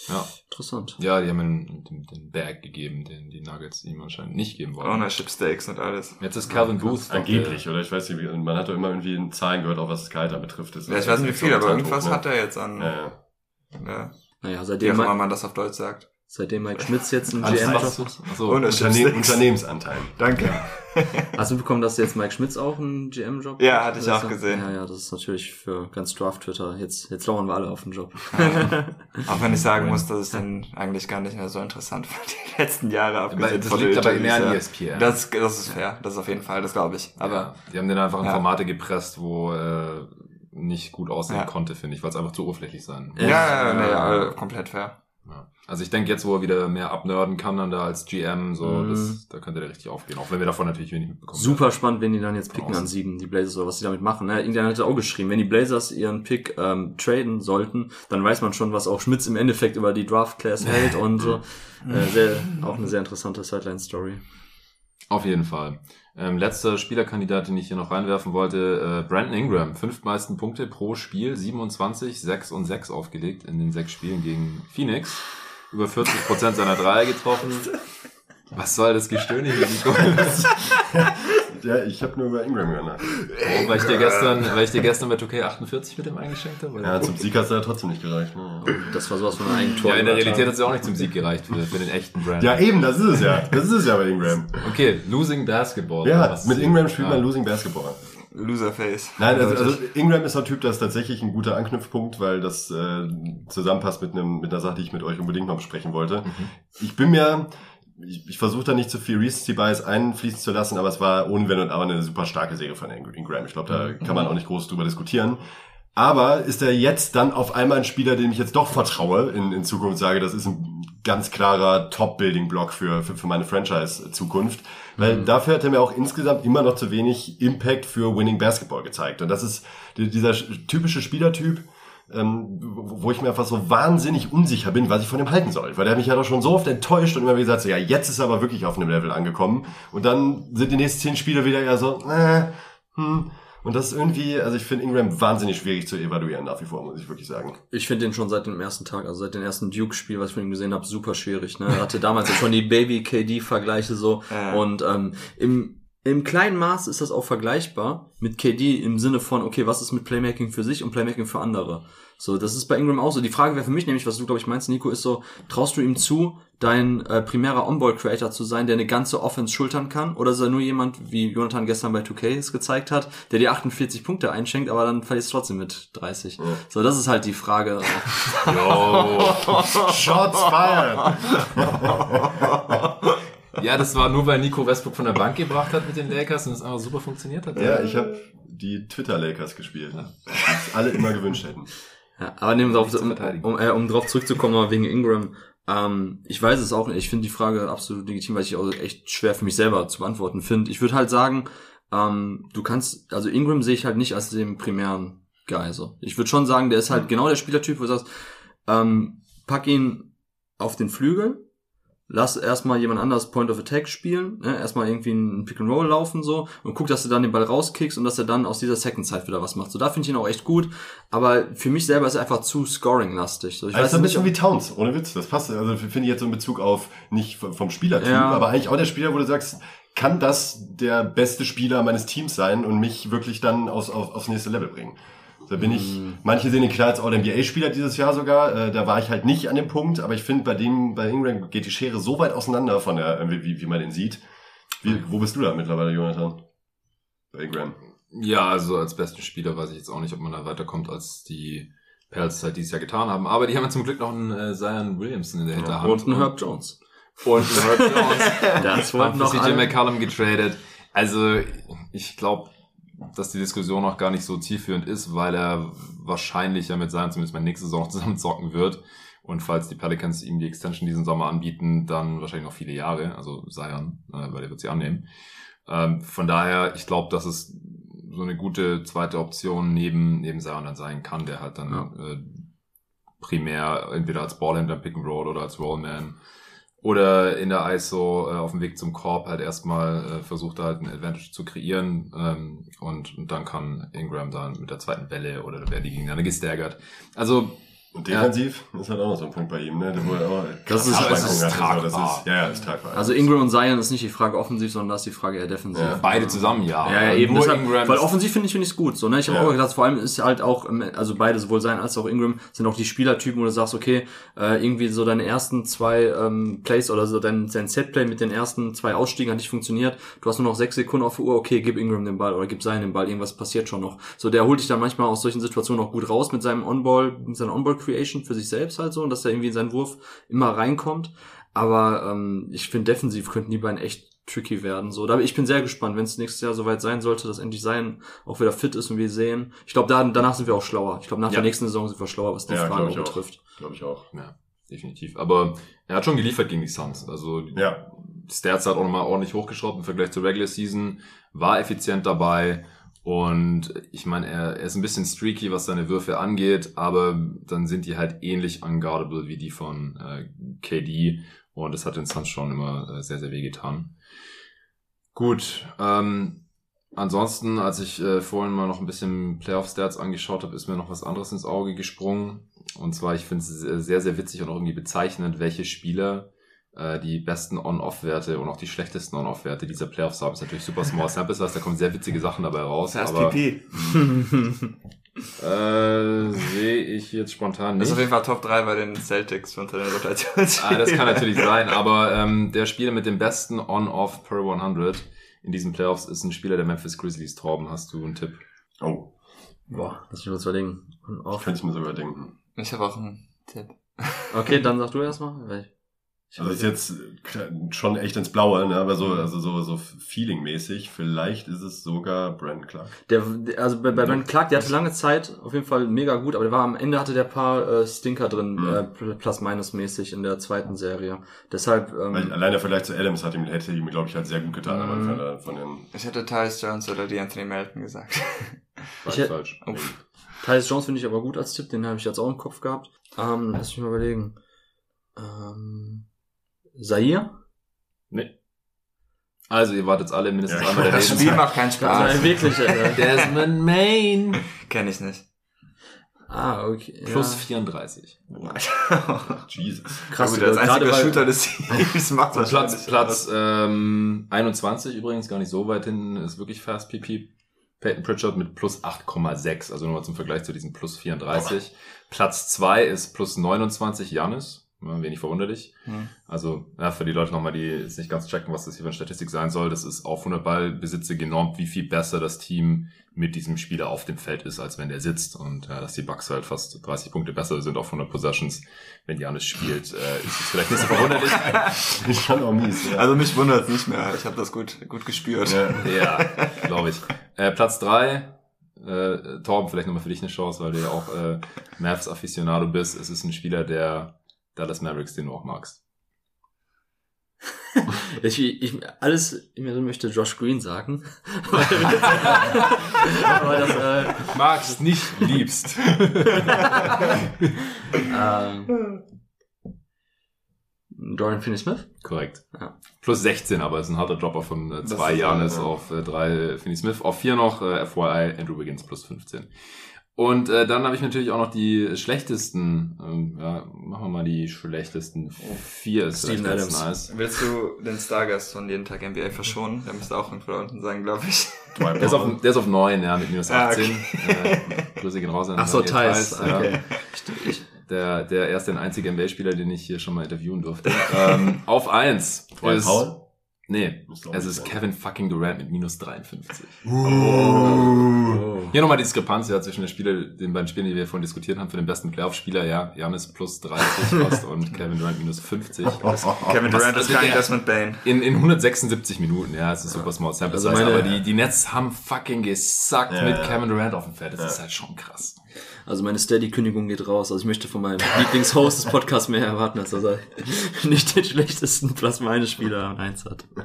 Ja. Interessant. Ja, die haben ihm den, den Bag gegeben, den die Nuggets ihm anscheinend nicht geben wollen. Ownership Stakes und alles. Jetzt ist Calvin Booth. doch Angeblich, oder? Ich weiß nicht, wie- man hat doch immer irgendwie Zahlen gehört, auch was da betrifft. Das Ja, ich weiß nicht wie viel, aber irgendwas ne? hat er jetzt an, Ja, ja. ja, Naja, wie seitdem, auch immer man das auf Deutsch sagt. Seitdem Mike Schmitz jetzt einen Alles GM Job. Achso, Ownership Unterne Stakes. Unternehmensanteil. Danke. Hast du bekommen, dass jetzt Mike Schmitz auch einen GM-Job Ja, hatte ich auch ist- gesehen. Ja, ja, das ist natürlich für ganz Draft-Twitter. Jetzt, jetzt lauern wir alle auf den Job. Auch wenn ich sagen muss, dass ich den eigentlich gar nicht mehr so interessant fand, die letzten Jahre abgesehen das von liegt aber mehr an E ja. ESPN. Das, das ist fair, das ist auf jeden Fall, das glaube ich. Aber Aber die haben den einfach in Ja. Formate gepresst, wo äh, nicht gut aussehen Ja. konnte, finde ich, weil es einfach zu oberflächlich sein. ja, ja, ja, ja, komplett fair. Ja. Also ich denke jetzt, wo er wieder mehr abnörden kann dann da als GM, so, Mhm. das, da könnte der richtig aufgehen. Auch wenn wir davon natürlich wenig mitbekommen. Super spannend, wenn die dann jetzt picken Von an sieben, die Blazers oder was sie damit machen. Ne? Irgendjemand hatte auch geschrieben, wenn die Blazers ihren Pick ähm, traden sollten, dann weiß man schon, was auch Schmitz im Endeffekt über die Draft Class hält und so. Äh, sehr, auch eine sehr interessante Sideline-Story. Auf jeden Fall. Ähm, letzter Spielerkandidat, den ich hier noch reinwerfen wollte, äh, Brandon Ingram. Fünf meisten Punkte pro Spiel, 27, 6 und 6 aufgelegt in den sechs Spielen gegen Phoenix. Über 40 Prozent seiner Dreier getroffen. Was soll das Gestöhne hier, Nico? Ja, ich habe nur über Ingram gehört. Oh, weil ich dir gestern, weil ich dir gestern bei 2K48 mit dem eingeschenkt habe? Ja, zum Sieg hat es ja trotzdem nicht gereicht. Ne? Das war sowas von einem Eigentor. Ja, in der Realität hat es ja auch nicht zum Sieg gereicht für, für den echten Brandon. Ja, eben, das ist es ja. Das ist es ja bei Ingram. Okay, Losing Basketball. Ja, Was- mit Ingram spielt Ja. man Losing Basketball. Loserface. Nein, also, also. Ingram ist ein Typ, das ist tatsächlich ein guter Anknüpfpunkt, weil das äh, zusammenpasst mit einem mit einer Sache, die ich mit euch unbedingt noch besprechen wollte. Ich bin mir, ich, ich versuche da nicht zu viel Recency Bias einfließen zu lassen, aber es war ohne Wenn und Aber eine super starke Serie von Ingram. Ich glaube, da kann man auch nicht groß drüber diskutieren. Aber ist er jetzt dann auf einmal ein Spieler, dem ich jetzt doch vertraue in, in Zukunft sage, das ist ein ganz klarer Top-Building-Block für, für, für meine Franchise-Zukunft. Weil dafür hat er mir auch insgesamt immer noch zu wenig Impact für Winning Basketball gezeigt. Und das ist die- dieser typische Spielertyp, ähm, wo wo ich mir einfach so wahnsinnig unsicher bin, was ich von ihm halten soll. Weil der hat mich ja doch schon so oft enttäuscht und immer wieder gesagt, so, ja, jetzt ist er aber wirklich auf einem Level angekommen. Und dann sind die nächsten zehn Spiele wieder eher so, äh, hm. Und das ist irgendwie, also ich finde Ingram wahnsinnig schwierig zu evaluieren nach wie vor, muss ich wirklich sagen. Ich finde den schon seit dem ersten Tag, also seit dem ersten Duke-Spiel, was ich von ihm gesehen habe, super schwierig. Ne? Er hatte damals ja schon die Baby-KD-Vergleiche so. Ja. Und ähm, im, im kleinen Maß ist das auch vergleichbar mit KD im Sinne von, okay, was ist mit Playmaking für sich und Playmaking für andere? So, das ist bei Ingram auch so. Die Frage wäre für mich nämlich, was du, glaube ich, meinst, Nico, ist so, traust du ihm zu, dein äh, primärer On-Ball-Creator zu sein, der eine ganze Offense schultern kann? Oder ist er nur jemand, wie Jonathan gestern bei 2K es gezeigt hat, der dir 48 Punkte einschenkt, aber dann verlierst du trotzdem mit 30? So, das ist halt die Frage. Shots fired! Ja, das war nur, weil Nico Westbrook von der Bank gebracht hat mit den Lakers und es einfach super funktioniert hat. Ja, ich habe die Twitter-Lakers gespielt. Die es alle immer gewünscht hätten. Ja, aber nehmen drauf, Nicht zu um, um, äh, um drauf zurückzukommen, aber wegen Ingram. Ähm, ich weiß es auch nicht. Ich finde die Frage absolut legitim, weil ich auch echt schwer für mich selber zu beantworten finde. Ich würde halt sagen, ähm, du kannst, also Ingram sehe ich halt nicht als den primären Guy. So. Ich würde schon sagen, der ist halt genau der Spielertyp, wo du sagst, ähm, pack ihn auf den Flügel, lass erstmal jemand anders Point of Attack spielen, ne? erstmal irgendwie ein Pick and Roll laufen so und guck, dass du dann den Ball rauskickst und dass er dann aus dieser Second Side wieder was macht. So, da finde ich ihn auch echt gut, aber für mich selber ist er einfach zu scoring-lastig. So, ich Also weiß ist ein nicht, bisschen ob- wie Towns, ohne Witz. Das passt. Also finde ich jetzt so in Bezug auf nicht vom vom Spielertyp, Ja. aber eigentlich auch der Spieler, wo du sagst, kann das der beste Spieler meines Teams sein und mich wirklich dann aus, auf, aufs nächste Level bringen? Da bin ich, Mhm. manche sehen ihn klar als All-NBA-Spieler dieses Jahr sogar, äh, da war ich halt nicht an dem Punkt, aber ich finde, bei dem, bei Ingram geht die Schere so weit auseinander von der, äh, wie, wie man den sieht. Wie, wo bist du da mittlerweile, Jonathan? Bei Ingram. Ja, also als besten Spieler weiß ich jetzt auch nicht, ob man da weiterkommt, als die Pels halt dieses Jahr getan haben. Aber die haben ja zum Glück noch einen äh, Zion Williamson in der Hinterhand. und ein Herb Jones. Und einen Herb Jones. Das wollten noch CJ. McCallum getradet. Also ich glaube, dass die Diskussion noch gar nicht so zielführend ist, weil er wahrscheinlich ja mit Zion zumindest mal nächste Saison zusammen zocken wird. Und falls die Pelicans ihm die Extension diesen Sommer anbieten, dann wahrscheinlich noch viele Jahre, also Zion, äh, weil er wird sie annehmen. Ähm, von daher, ich glaube, dass es so eine gute zweite Option neben, neben Zion dann sein kann, der halt dann Ja. äh, primär entweder als Ballhändler Pick and Roll oder als Rollman oder in der ISO äh, auf dem Weg zum Korb halt erstmal äh, versucht halt ein Advantage zu kreieren ähm, und, und dann kann Ingram dann mit der zweiten Welle oder werden die gegeneinander gestaggert. Also Und defensiv ist halt auch noch so ein Punkt bei ihm, ne? Der wohl auch Das ist- das ist hatte, so. Das tragbar. ist, ja, ja, ist tragbar. Also Ingram und Zion ist nicht die Frage offensiv, sondern da ist die Frage eher defensiv. Ja. Beide zusammen, ja. Ja, ja, eben. Nur Deshalb, weil offensiv finde ich finde ich es gut. So, ne? Ich habe Ja. auch gedacht, vor allem ist halt auch, ähm, also beide, sowohl sein als auch Ingram, sind auch die Spielertypen, wo du sagst, okay, äh, irgendwie so deine ersten zwei ähm, Plays oder so dein, dein Setplay mit den ersten zwei Ausstiegen hat nicht funktioniert. Du hast nur noch sechs Sekunden auf der Uhr, okay, gib Ingram den Ball oder gib Zion den Ball, irgendwas passiert schon noch. So, der holt dich dann manchmal aus solchen Situationen auch gut raus mit seinem On-Ball, mit seiner On-Ball-Creation für sich selbst halt so, und dass er irgendwie in seinen Wurf immer reinkommt. Aber ähm, ich finde, defensiv könnten die beiden echt tricky werden. So, da ich bin sehr gespannt, wenn es nächstes Jahr soweit sein sollte, dass endlich sein auch wieder fit ist und wir sehen. Ich glaube, da, danach sind wir auch schlauer. Ich glaube, nach Ja. der nächsten Saison sind wir schlauer, was die Ja, Frage glaub betrifft. Glaube ich auch. Ja, definitiv. Aber er hat schon geliefert gegen die Suns. Also die Ja. Stats hat auch nochmal ordentlich hochgeschraubt im Vergleich zur Regular Season, war effizient dabei und ich meine, er, er ist ein bisschen streaky, was seine Würfe angeht, aber dann sind die halt ähnlich unguardable wie die von äh, KD und das hat den Suns schon immer äh, sehr, sehr weh getan. Gut, ähm, ansonsten, als ich äh, vorhin mal noch ein bisschen Playoff-Stats angeschaut habe, ist mir noch was anderes ins Auge gesprungen. Und zwar, ich finde es sehr, sehr witzig und auch irgendwie bezeichnend, welche Spieler die besten On-Off-Werte und auch die schlechtesten On-Off-Werte dieser Playoffs haben. ist natürlich super small sample size, da kommen sehr witzige Sachen dabei raus. Fast aber PP. äh, sehe ich jetzt spontan Das nicht. ist auf jeden Fall Top 3 bei den Celtics unter den Rotations. Ah, das kann natürlich sein, aber ähm, der Spieler mit dem besten On-Off per 100 in diesen Playoffs ist ein Spieler der Memphis Grizzlies. Torben, hast du einen Tipp? Oh, Boah, lass mich mal überlegen. Ich auf. könnte es mir sogar denken. Ich habe auch einen Tipp. Okay, dann sag du erstmal. weil ich- ich Also ist jetzt schon echt ins Blaue, ne? aber so, also so, so feelingmäßig. Vielleicht ist es sogar Brandon Clark. Der, also bei, bei Brandon Clark, der hatte lange Zeit auf jeden Fall mega gut, aber der war am Ende hatte der paar äh, Stinker drin, Mhm. äh, plus-minus-mäßig in der zweiten Serie. Deshalb, Weil ähm, allein der Vergleich zu Adams hat ihm, hätte ihm, glaube ich, halt sehr gut getan Mhm. Anfang der- von den. Ich hätte Tyus Jones oder die Anthony Melton gesagt. War Ich hätt- falsch. Oh. Tyus Jones finde ich aber gut als Tipp, den habe ich jetzt auch im Kopf gehabt. Ähm, lass mich mal überlegen. Ähm, Zaire? Nee. Also, ihr wartet alle mindestens Ja. einmal der Das Spiel Lebenszeit. macht keinen Also, Spaß. wirklich, Alter. Desmond Main. Kenn ich nicht. Ah, okay. Plus ja. 34. Jesus. Krass, Gut, als gerade einziger weil- Shooter des Teams macht das Platz, Platz ähm, 21 übrigens, gar nicht so weit hinten, ist wirklich fast PP. Peyton Pritchard mit plus 8,6, also nur mal zum Vergleich zu diesem plus 34. Platz 2 ist plus 29 Janis, ja, wenig verwunderlich. Hm. Also ja, für die Leute nochmal, die jetzt nicht ganz checken, was das hier für eine Statistik sein soll, das ist auf 100 Ballbesitze genormt, wie viel besser das Team mit diesem Spieler auf dem Feld ist, als wenn der sitzt. Und ja, dass die Bucks halt fast 30 Punkte besser sind auf 100 Possessions, wenn Janis spielt, äh, ist es vielleicht nicht so verwunderlich. Ist schon auch mies. Ja. Also mich wundert nicht mehr. Ich habe das gut, gut gespürt. ja. Ja, glaube ich. Äh, Platz drei äh, Torben, vielleicht nochmal für dich eine Chance, weil du ja auch äh, Mavs Aficionado bist. Es ist ein Spieler der Dallas Mavericks, den du auch magst. Ich, ich, alles in mir drin möchte Josh Green sagen. Aber das, äh, Magst, nicht liebst. ähm, Dorian Finney-Smith? Korrekt. Ja. Plus 16, aber es ist ein harter Dropper von äh, zwei ist, Janis ja. auf äh, drei Finney Smith. Auf vier noch äh, FYI Andrew Wiggins plus 15. Und äh, dann habe ich natürlich auch noch die schlechtesten, ähm, ja, machen wir mal die schlechtesten vier. Ist Steven Adams. Nice. Willst du den Stargast von jeden Tag NBA verschonen? Der müsste auch irgendwo da unten sein, glaube ich. Der ist, auf, der ist auf 9, ja, mit minus Ah, 18. okay. Äh, Grüße gehen raus an Ach so, Thais. ja. Okay. Der, der erste und einzige NBA-Spieler, den ich hier schon mal interviewen durfte. ähm, auf 1 Dwight ist... Powell? Nee, es ist. Kevin fucking Durant mit minus 53. Oh. Hier nochmal die Diskrepanz ja, zwischen den Spielern, den beiden Spielen, die wir vorhin diskutiert haben, für den besten Playoff-Spieler, ja, Janis plus 30 fast und Kevin Durant minus 50. Kevin Durant ist kein der- Desmond Bain. In, in 176 Minuten, ja, es ist super small sample Also size, meine- aber die, die Nets haben fucking gesackt Ja, mit ja. Kevin Durant auf dem Feld. Das Ja. ist halt schon krass. Also meine Steady-Kündigung geht raus. Also ich möchte von meinem Lieblingshost des Podcasts mehr erwarten, als dass er nicht den schlechtesten Plus-Minus-Spieler an 1 hat.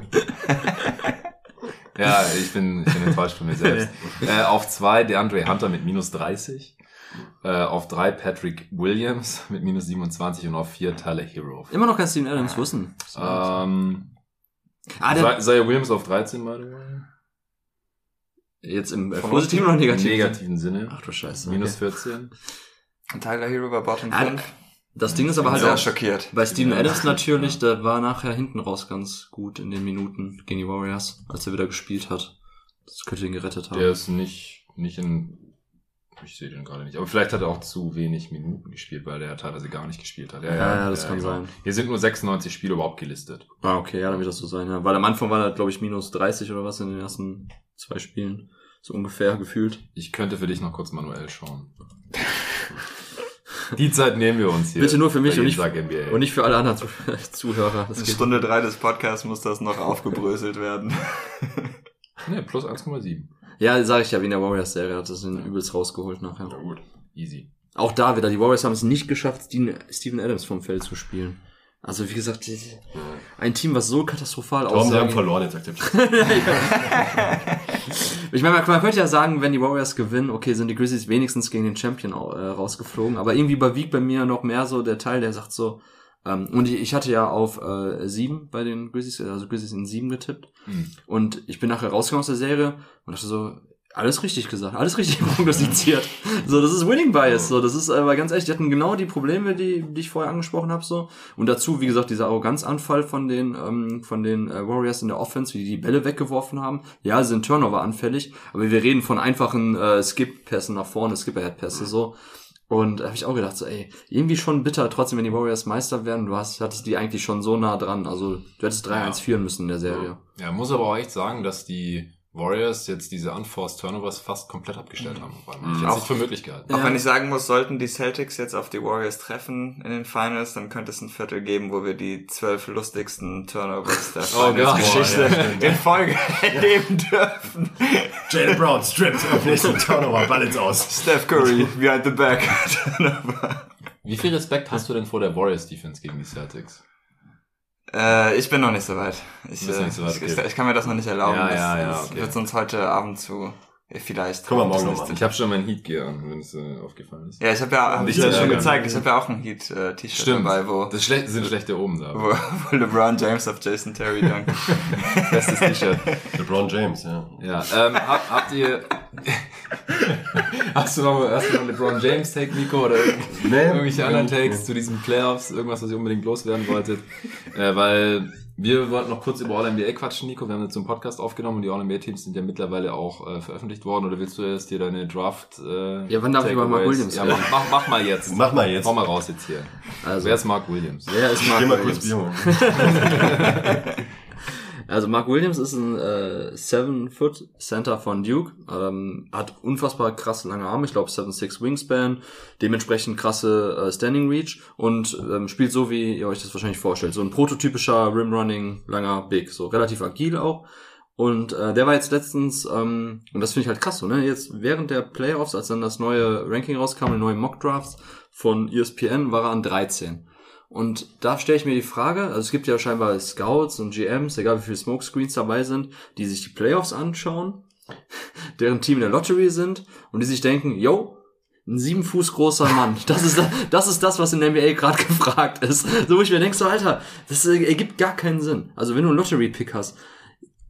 Ja, ich bin, ich bin enttäuscht von mir selbst. äh, auf zwei DeAndre Hunter mit minus 30. Äh, auf drei Patrick Williams mit minus 27 und auf vier Tyler Hero. Immer noch kein Steven Adams, wo ist denn? Ähm, ah, Isaiah Williams auf 13, by the way. Jetzt im äh, positiven oder Im negativen? negativen Sinne. Ach du Scheiße. Minus okay. 14. Tyler Hero war Bottom Ah, 5. Das Ding ist aber halt Sehr auch, schockiert. bei Steven Adams natürlich, der war nachher hinten raus ganz gut in den Minuten gegen die Warriors, als er wieder gespielt hat. Das könnte ihn gerettet haben. Der ist nicht, nicht in, ich sehe den gerade nicht, aber vielleicht hat er auch zu wenig Minuten gespielt, weil der teilweise gar nicht gespielt hat. Ja, ja, das kann genau. sein. Hier sind nur 96 Spiele überhaupt gelistet. Ah, okay, ja, dann wird das so sein, ja. Weil am Anfang war er, glaube ich, minus 30 oder was in den ersten zwei Spielen. So ungefähr gefühlt. Ich könnte für dich noch kurz manuell schauen. Die Zeit nehmen wir uns hier. Bitte nur für mich und nicht, und nicht für alle anderen Zuh Zuhörer. Das In geht. Stunde 3 des Podcasts muss das noch aufgebröselt werden. Ne, plus 1,7. Ja, sag ich ja, wie in der Warriors-Serie hat das den übelst rausgeholt nachher. Na gut. Easy. Auch da wieder, die Warriors haben es nicht geschafft, Steven Adams vom Feld zu spielen. Also wie gesagt, ein Team, was so katastrophal Tom, sie haben verloren, jetzt akzeptiert. Ich meine, man könnte ja sagen, wenn die Warriors gewinnen, okay, sind die Grizzlies wenigstens gegen den Champion äh, rausgeflogen. Aber irgendwie überwiegt bei mir noch mehr so der Teil, der sagt so, ähm, und ich, hatte ja auf äh, sieben bei den Grizzlies, also Grizzlies in sieben getippt. Hm. Und ich bin nachher rausgekommen aus der Serie und dachte so, alles richtig gesagt, alles richtig prognostiziert. so, das ist Winning Bias. So, das ist aber ganz ehrlich, die hatten genau die Probleme, die, die ich vorher angesprochen habe. So und dazu, wie gesagt, dieser Arroganzanfall von den ähm, von den äh, Warriors in der Offense, wie die die Bälle weggeworfen haben. Ja, sie sind Turnover anfällig, aber wir reden von einfachen äh, Skip-Pässen nach vorne, Skip-Ahead-Pässe so. Und da habe ich auch gedacht, so, ey, irgendwie schon bitter, trotzdem, wenn die Warriors Meister werden, du hast, hattest die eigentlich schon so nah dran. Also du hättest 3-1 führen müssen in der Serie. Ja, muss aber auch echt sagen, dass die Warriors jetzt diese Unforced Turnovers fast komplett abgestellt haben. auf einmal. Ich hätte es Auch- nicht für möglich gehalten. Auch Ja. wenn ich sagen muss, sollten die Celtics jetzt auf die Warriors treffen in den Finals, dann könnte es ein Viertel geben, wo wir die zwölf lustigsten Turnovers der Oh Gott. Finals-Geschichte ja, in Folge erleben dürfen. Jalen Brown strippt auf nächsten Turnover, Ball ins Aus. Steph Curry behind the back. Turnover. Wie viel Respekt hast du denn vor der Warriors Defense gegen die Celtics? Äh, ich bin noch nicht so weit. Ich, äh, nicht so weit, ich, okay. ich, ich kann mir das noch nicht erlauben. Ja, das, ja, ja, okay. wird uns heute Abend zu äh, vielleicht. Guck mal, morgen das noch nächste- mal. Ich habe schon mein Heat Gear an, wenn es äh, aufgefallen ist. Ja, ich habe ja, hab ich dir schon gezeigt, ich habe ja auch ein Heat-T-Shirt dabei, wo, Das schle sind schlechte oben da. wo, wo LeBron James auf Jason Terry dankt. Bestes T-Shirt. LeBron James, ja. Ja, ähm, hab, habt ihr. hast du noch, hast du noch LeBron James Take, Nico, oder irgend- Nee, irgendwelche anderen nee. Takes zu diesen Playoffs? Irgendwas, was ihr unbedingt loswerden wolltet? Äh, weil wir wollten noch kurz über All-NBA quatschen, Nico. Wir haben jetzt so einen Podcast aufgenommen und die All-NBA-Teams sind ja mittlerweile auch äh, veröffentlicht worden. Oder willst du erst dir deine Draft. Äh, Ja, wann darf ich über Mark Williams Ja, reden? mach, mach, mach mal jetzt. Mach mal jetzt. Hau mal raus jetzt hier. Also, Wer ist Mark Williams? wer ist Mark Geh mal kurz Williams? Bier. Also Mark Williams ist ein äh, Seven Foot Center von Duke, ähm, hat unfassbar krass lange Arme, ich glaube 7'6 Wingspan, dementsprechend krasse äh, Standing Reach und ähm, spielt so, wie ihr euch das wahrscheinlich vorstellt. So ein prototypischer Rim-Running, langer Big, so relativ agil auch. Und äh, der war jetzt letztens, ähm, und das finde ich halt krass so, ne? Jetzt während der Playoffs, als dann das neue Ranking rauskam, die neuen Mock-Drafts von E ESPN, war er an 13. Und da stelle ich mir die Frage, also es gibt ja scheinbar Scouts und GMs, egal wie viele Smokescreens dabei sind, die sich die Playoffs anschauen, deren Team in der Lottery sind und die sich denken, yo, ein sieben Fuß großer Mann, das ist das, ist das was in der NBA gerade gefragt ist. So wo ich mir denke, so Alter, das ergibt gar keinen Sinn. Also wenn du einen Lottery-Pick hast,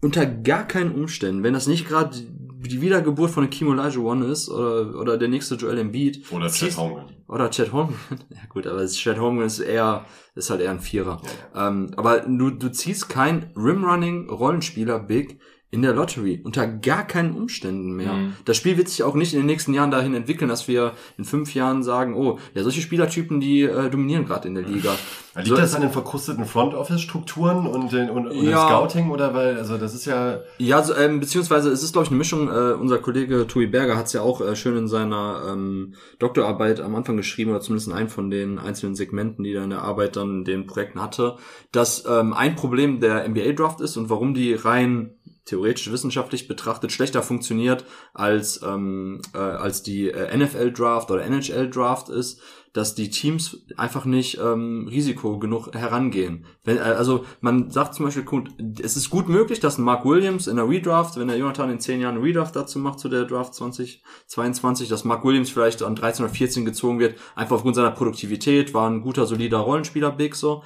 unter gar keinen Umständen, wenn das nicht gerade die Wiedergeburt von Kim Olajuwon ist oder, oder der nächste Joel Embiid Oder Chet ziehst- Holmgren. oder Chad Holmgren. Ja gut, aber Chad Holmgren ist eher, ist halt eher ein Vierer. Ähm, aber du, du ziehst kein Rim-Running Rollenspieler Big in der Lottery. Unter gar keinen Umständen mehr. Mhm. Das Spiel wird sich auch nicht in den nächsten Jahren dahin entwickeln, dass wir in fünf Jahren sagen, oh, ja, solche Spielertypen, die äh, dominieren gerade in der Liga. Liegt So- das an den verkrusteten Front-Office-Strukturen und, den, und, und Ja. dem Scouting oder weil, also das ist ja, Ja, so, ähm, beziehungsweise es ist, glaube ich, eine Mischung. Äh, unser Kollege Tui Berger hat es ja auch äh, schön in seiner ähm, Doktorarbeit am Anfang geschrieben, oder zumindest in einem von den einzelnen Segmenten, die er in der Arbeit dann in den Projekten hatte, dass ähm, ein Problem der NBA-Draft ist und warum die rein theoretisch wissenschaftlich betrachtet schlechter funktioniert als ähm, äh, als die äh, NFL Draft oder NHL Draft ist, dass die Teams einfach nicht ähm, Risiko genug herangehen. Wenn, äh, also man sagt zum Beispiel, gut, es ist gut möglich, dass ein Mark Williams in der Redraft, wenn der Jonathan in zehn Jahren eine Redraft dazu macht zu der Draft 2022, dass Mark Williams vielleicht an 13 oder 14 gezogen wird, einfach aufgrund seiner Produktivität, war ein guter, solider Rollenspieler, Big so.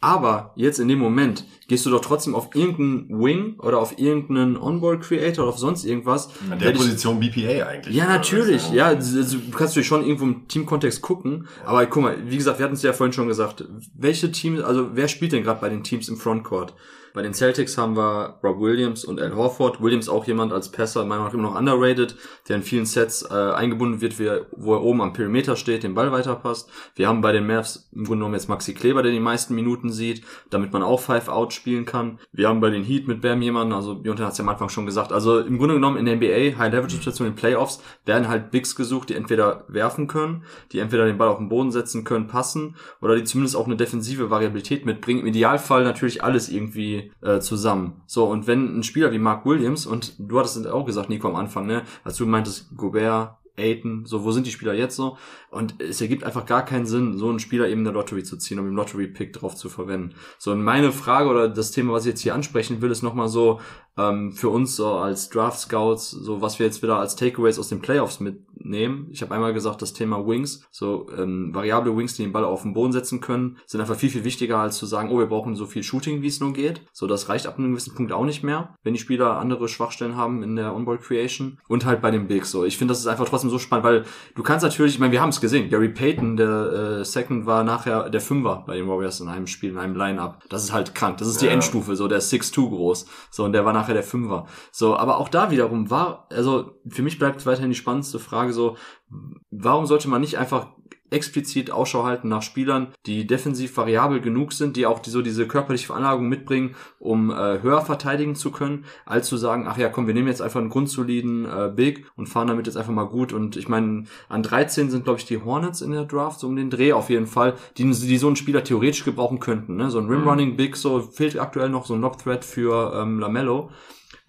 Aber jetzt in dem Moment gehst du doch trotzdem auf irgendeinen Wing oder auf irgendeinen Onboard Creator oder auf sonst irgendwas. An der Position BPA eigentlich. ja, natürlich. Ja, also du kannst natürlich schon irgendwo im Teamkontext gucken. Aber guck mal, wie gesagt, wir hatten es ja vorhin schon gesagt. Welche Teams, also wer spielt denn gerade bei den Teams im Frontcourt? Bei den Celtics haben wir Rob Williams und Al Horford. Williams auch jemand als Passer, meiner Meinung nach immer noch underrated, der in vielen Sets äh, eingebunden wird, wie er, wo er oben am Perimeter steht, den Ball weiterpasst. Wir haben bei den Mavs im Grunde genommen jetzt Maxi Kleber, der die meisten Minuten sieht, damit man auch Five-Out spielen kann. Wir haben bei den Heat mit Bam jemanden, also Jonathan hat es ja am Anfang schon gesagt, also im Grunde genommen in der NBA, High-Level-Situation in Playoffs, werden halt Bigs gesucht, die entweder werfen können, die entweder den Ball auf den Boden setzen können, passen, oder die zumindest auch eine defensive Variabilität mitbringen. Im Idealfall natürlich alles irgendwie äh, zusammen. So, und wenn ein Spieler wie Mark Williams, und du hattest es auch gesagt, Nico, am Anfang, ne, als du meintest, Gobert, Aiton, so, wo sind die Spieler jetzt so? Und es ergibt einfach gar keinen Sinn, so einen Spieler eben in der Lottery zu ziehen, um im Lottery-Pick drauf zu verwenden. So, und meine Frage oder das Thema, was ich jetzt hier ansprechen will, ist nochmal so, ähm, für uns so als Draft-Scouts, so was wir jetzt wieder als Takeaways aus den Playoffs mitnehmen. Ich habe einmal gesagt, das Thema Wings, so ähm, variable Wings, die den Ball auf den Boden setzen können, sind einfach viel, viel wichtiger, als zu sagen, oh, wir brauchen so viel Shooting, wie es nur geht. So, das reicht ab einem gewissen Punkt auch nicht mehr, wenn die Spieler andere Schwachstellen haben in der On-Ball Creation. Und halt bei den Bigs so. Ich finde, das ist einfach trotzdem so spannend, weil du kannst natürlich, ich meine, wir haben es gesehen, Gary Payton, der äh, Second, war nachher der Fünfer bei den Warriors in einem Spiel, in einem Line-Up. Das ist halt krank. Das ist die Ja. Endstufe, so der ist 6'2 groß. So, und der war nachher der Fünfer. So, aber auch da wiederum war, also für mich bleibt weiterhin die spannendste Frage so, warum sollte man nicht einfach explizit Ausschau halten nach Spielern, die defensiv variabel genug sind, die auch die, so diese körperliche Veranlagung mitbringen, um äh, höher verteidigen zu können, als zu sagen, ach ja, komm, wir nehmen jetzt einfach einen grundsoliden äh, Big und fahren damit jetzt einfach mal gut. Und ich meine, an 13 sind, glaube ich, die Hornets in der Draft, so um den Dreh auf jeden Fall, die, die so einen Spieler theoretisch gebrauchen könnten. Ne? So ein Rim-Running Big, so fehlt aktuell noch so ein Lob-Threat für ähm, Lamello.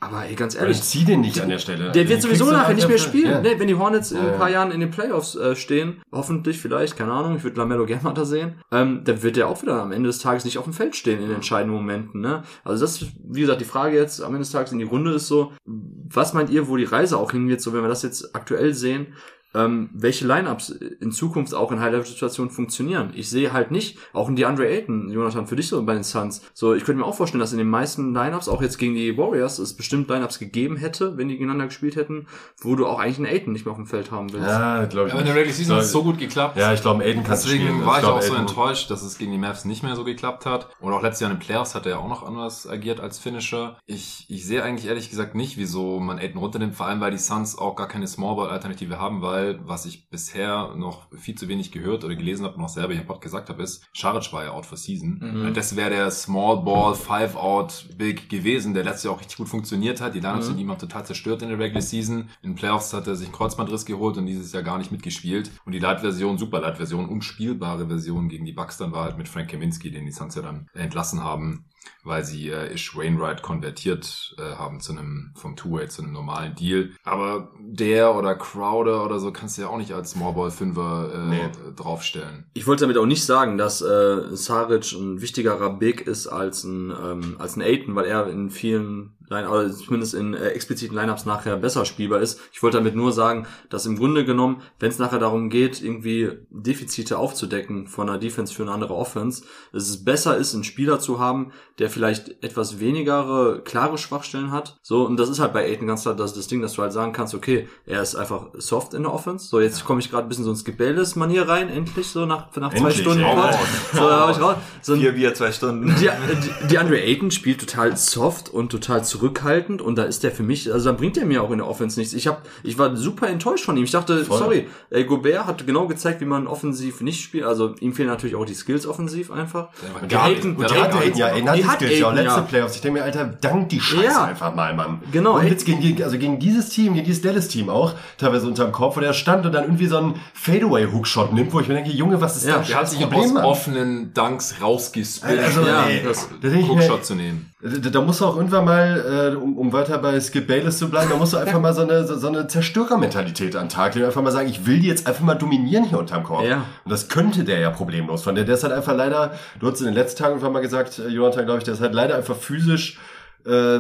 Aber ey, ganz Ich ehrlich, zieh den nicht an der Stelle. der wird sowieso nachher nicht mehr spielen. Ja. Ne, wenn die Hornets in Ja, ein ja. paar Jahren in den Playoffs äh, stehen, hoffentlich vielleicht, keine Ahnung, ich würde Lamello gerne mal da sehen, ähm, dann wird der auch wieder am Ende des Tages nicht auf dem Feld stehen in entscheidenden Momenten. Ne? Also das, ist, wie gesagt, die Frage jetzt am Ende des Tages in die Runde ist so, was meint ihr, wo die Reise auch hingeht, so wenn wir das jetzt aktuell sehen, ähm, welche Lineups in Zukunft auch in High-Level-Situationen funktionieren. Ich sehe halt nicht, auch in die Andre Ayton, Jonathan, für dich so bei den Suns. So, ich könnte mir auch vorstellen, dass in den meisten Lineups, auch jetzt gegen die Warriors, es bestimmt Lineups gegeben hätte, wenn die gegeneinander gespielt hätten, wo du auch eigentlich einen Ayton nicht mehr auf dem Feld haben willst. Ja, glaube ich. Aber in der Regular Season hat es so gut geklappt. Ja, ich glaube, Aiden kannst du Deswegen spielen. war ich, glaub, auch so Aiden- enttäuscht, dass es gegen die Mavs nicht mehr so geklappt hat. Und auch letztes Jahr in den Playoffs hat er ja auch noch anders agiert als Finisher. Ich, ich sehe eigentlich ehrlich gesagt nicht, wieso man Aiden runternimmt, vor allem weil die Suns auch gar keine Smallball-Alternative haben, weil, was ich bisher noch viel zu wenig gehört oder gelesen habe und auch selber hier im Pod gesagt habe, ist, Scharic war ja out for season. Mhm. Das wäre der Small-Ball, Five-Out-Big gewesen, der letztes Jahr auch richtig gut funktioniert hat. Die Lineups Mhm. sind ihm auch total zerstört in der Regular Season. In den Playoffs hat er sich einen Kreuzbandriss geholt und dieses Jahr gar nicht mitgespielt. Und die Light-Version, Super-Light-Version, unspielbare Version gegen die Bucks dann war halt mit Frank Kaminski, den die Suns ja dann entlassen haben, weil sie äh, Ish Wainwright konvertiert äh, haben zu einem, vom Two-Way zu einem normalen Deal. Aber der oder Crowder oder so kannst du ja auch nicht als Smallball-Fünfer äh, Nee. draufstellen. Ich wollte damit auch nicht sagen, dass äh, Saric ein wichtigerer Big ist als ein ähm, als ein Aiton, weil er in vielen Line zumindest in äh, expliziten Lineups nachher besser spielbar ist. Ich wollte damit nur sagen, dass im Grunde genommen, wenn es nachher darum geht, irgendwie Defizite aufzudecken von einer Defense für eine andere Offense, dass es besser ist, einen Spieler zu haben, der vielleicht etwas weniger klare Schwachstellen hat. So und das ist halt bei Aiton ganz klar das, das Ding, dass du halt sagen kannst, okay, er ist einfach soft in der Offense. So jetzt komme ich gerade ein bisschen so ins Gebelles-Manier rein, endlich so nach nach zwei Endlich, Stunden ey. Pod. So, da ich raus. So Vier Bier, zwei Stunden. die, die, die Andre Ayton spielt total soft und total zurückhaltend und da ist der für mich, also da bringt er mir auch in der Offense nichts. Ich hab, ich war super enttäuscht von ihm. Ich dachte, Voll. sorry, ey, Gobert hat genau gezeigt, wie man offensiv nicht spielt. Also ihm fehlen natürlich auch die Skills offensiv einfach. Der war Die gar die der hat Aiden ja, Aiden hat Die die hat Skills, ja, Aiden, letzte ja. Playoffs. Ich denke mir, Alter, dank die Scheiße Ja. einfach mal, Mann. Genau, Und jetzt gegen, also gegen dieses Team, gegen dieses Dallas-Team auch, teilweise unterm Kopf, wo der stand und dann irgendwie so einen Fadeaway-Hookshot nimmt, wo ich mir denke, Junge, was ist Ja, das Der hat sich aus offenen Dunks rausgespillt, Also, Ja, ey, das- da mir, Hookshot zu nehmen. Da, da musst du auch irgendwann mal, äh, um, um weiter bei Skip Bayless zu bleiben, da musst du einfach mal so eine, so, so eine Zerstörermentalität an den Tag legen. Einfach mal sagen, ich will die jetzt einfach mal dominieren hier unterm Korb. Ja. Und das könnte der ja problemlos von der. Der ist halt einfach leider, du hast in den letzten Tagen einfach mal gesagt, äh, Jonathan, glaube ich, der ist halt leider einfach physisch äh,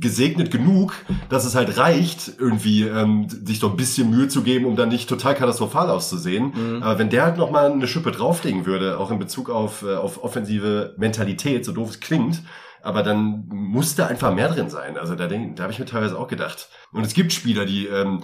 gesegnet genug, dass es halt reicht, irgendwie ähm, sich so ein bisschen Mühe zu geben, um dann nicht total katastrophal auszusehen. Mhm. Aber wenn der halt noch mal eine Schippe drauflegen würde, auch in Bezug auf, äh, auf offensive Mentalität, so doof es klingt, aber dann muss da einfach mehr drin sein. Also da, denk, da habe ich mir teilweise auch gedacht. Und es gibt Spieler, die ähm,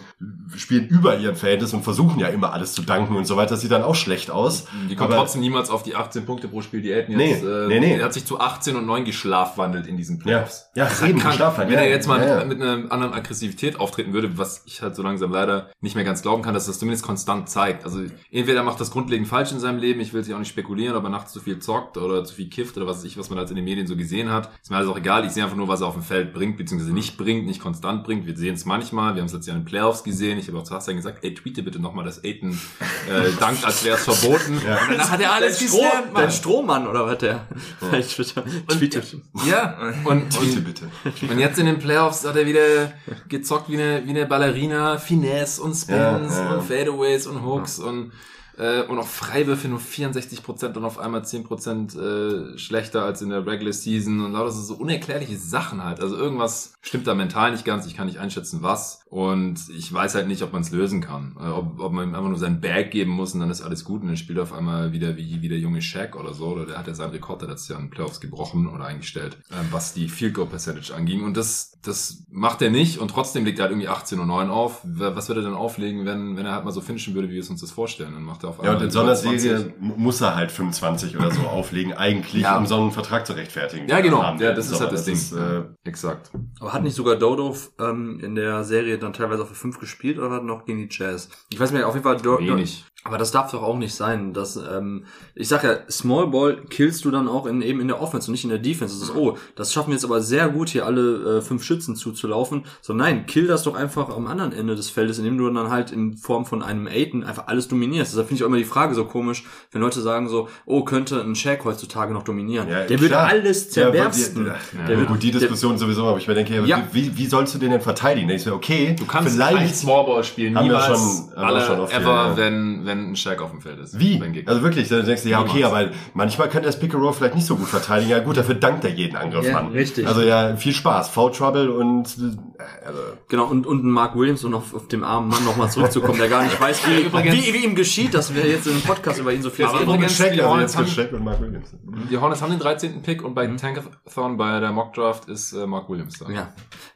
spielen über ihren Verhältnis und versuchen ja immer alles zu danken und so weiter. Das sieht dann auch schlecht aus. Die kommt Aber- trotzdem niemals auf die 18 Punkte pro Spiel, die Nee, jetzt, äh, nee, nee. Er hat sich zu 18 und 9 geschlafwandelt in diesen Ja, Playoffs. ja, Das ist halt eben, krank. Wenn er ja, jetzt mal ja, ja. mit, mit einer anderen Aggressivität auftreten würde, was ich halt so langsam leider nicht mehr ganz glauben kann, dass das zumindest konstant zeigt. Also entweder macht das grundlegend falsch in seinem Leben, ich will sich auch nicht spekulieren, ob er nachts zu viel zockt oder zu viel kifft oder was weiß ich, was man halt in den Medien so gesehen hat. Ist mir alles auch egal. Ich sehe einfach nur, was er auf dem Feld bringt, beziehungsweise nicht bringt, nicht konstant bringt. Wir sehen es manchmal. Wir haben es jetzt ja in den Playoffs gesehen. Ich habe auch zu Hassan gesagt, ey, tweete bitte nochmal, dass Aiden äh, dankt, als wäre es verboten. Ja. Und danach hat er alles Dein, Stroh, Mann. dein Strohmann oder was der? Bei Twitter tweetet. Ja, und, Bitte, und, bitte. und jetzt in den Playoffs hat er wieder gezockt wie eine, wie eine Ballerina, Finesse und Spins Ja, ja, ja. und Fadeaways und Hooks und äh, und auch Freiwürfe nur 64% und auf einmal 10% äh, schlechter als in der Regular Season. Und lauter so, so unerklärliche Sachen halt. Also irgendwas stimmt da mental nicht ganz, ich kann nicht einschätzen was und ich weiß halt nicht, ob man es lösen kann. Äh, ob, ob man ihm einfach nur sein Bag geben muss und dann ist alles gut und dann spielt er auf einmal wieder wie, wie der junge Shaq oder so oder der hat ja seinen Rekord der letztes Jahr in Playoffs gebrochen oder eingestellt, äh, was die Field Goal Percentage anging und das, das macht er nicht und trotzdem legt er halt irgendwie 18 und 9 auf. Was würde er dann auflegen, wenn, wenn er halt mal so finishen würde, wie wir es uns das vorstellen? Dann macht er auf Ja, und in so einer über 20. Serie mu- muss er halt 25 oder so auflegen, eigentlich, Ja. um so einen Vertrag zu rechtfertigen. Ja, genau. Ja, das ist halt Sommer. das Ding. ist, äh, Exakt. Aber hat nicht sogar Dodo ähm, in der Serie dann teilweise auch für fünf gespielt oder hat noch gegen die Jazz? Ich weiß nicht, auf jeden Fall Do- Wenig. Aber das darf doch auch nicht sein, dass ähm, ich sag ja, Small Ball killst du dann auch in, eben in der Offense und nicht in der Defense. Das ist, oh, das schaffen wir jetzt aber sehr gut, hier alle äh, fünf Schützen zuzulaufen. So nein, kill das doch einfach am anderen Ende des Feldes, indem du dann halt in Form von einem Aiden einfach alles dominierst. Deshalb finde ich auch immer die Frage so komisch, wenn Leute sagen so, oh, könnte ein Shaq heutzutage noch dominieren. Ja, der wird klar. alles Ja, zerbersten. ja, Der wird- gut, die Diskussion sowieso, aber ich mir denke, Ja. wie, wie sollst du den denn verteidigen? Ich so, okay, Du kannst vielleicht, Smallball spielen, Haben wir niemals, schon- haben wir alle, schon oft ever, hier, wenn, wenn ein Shaq auf dem Feld ist. wie? Also wirklich, dann denkst du, ja, okay, aber manchmal kann das Pick and Roll vielleicht nicht so gut verteidigen. Ja gut, dafür dankt er jeden Angriff Ja, an. richtig. Also ja, viel Spaß. Foul Trouble und, äh, also, Genau, und, und ein Mark Williams, um auf, auf dem armen Mann nochmal zurückzukommen, der gar nicht weiß, wie, Übrigens- wie, wie ihm geschieht, dass wir jetzt in einem Podcast über ihn so viel reden. übrigens- Shaq, die also Hornets haben- und Mark Williams. Die Hornets haben den 13. Pick und bei Mhm. Tankathon, bei der Mock Draft, ist äh, Mark Williams da. Ja.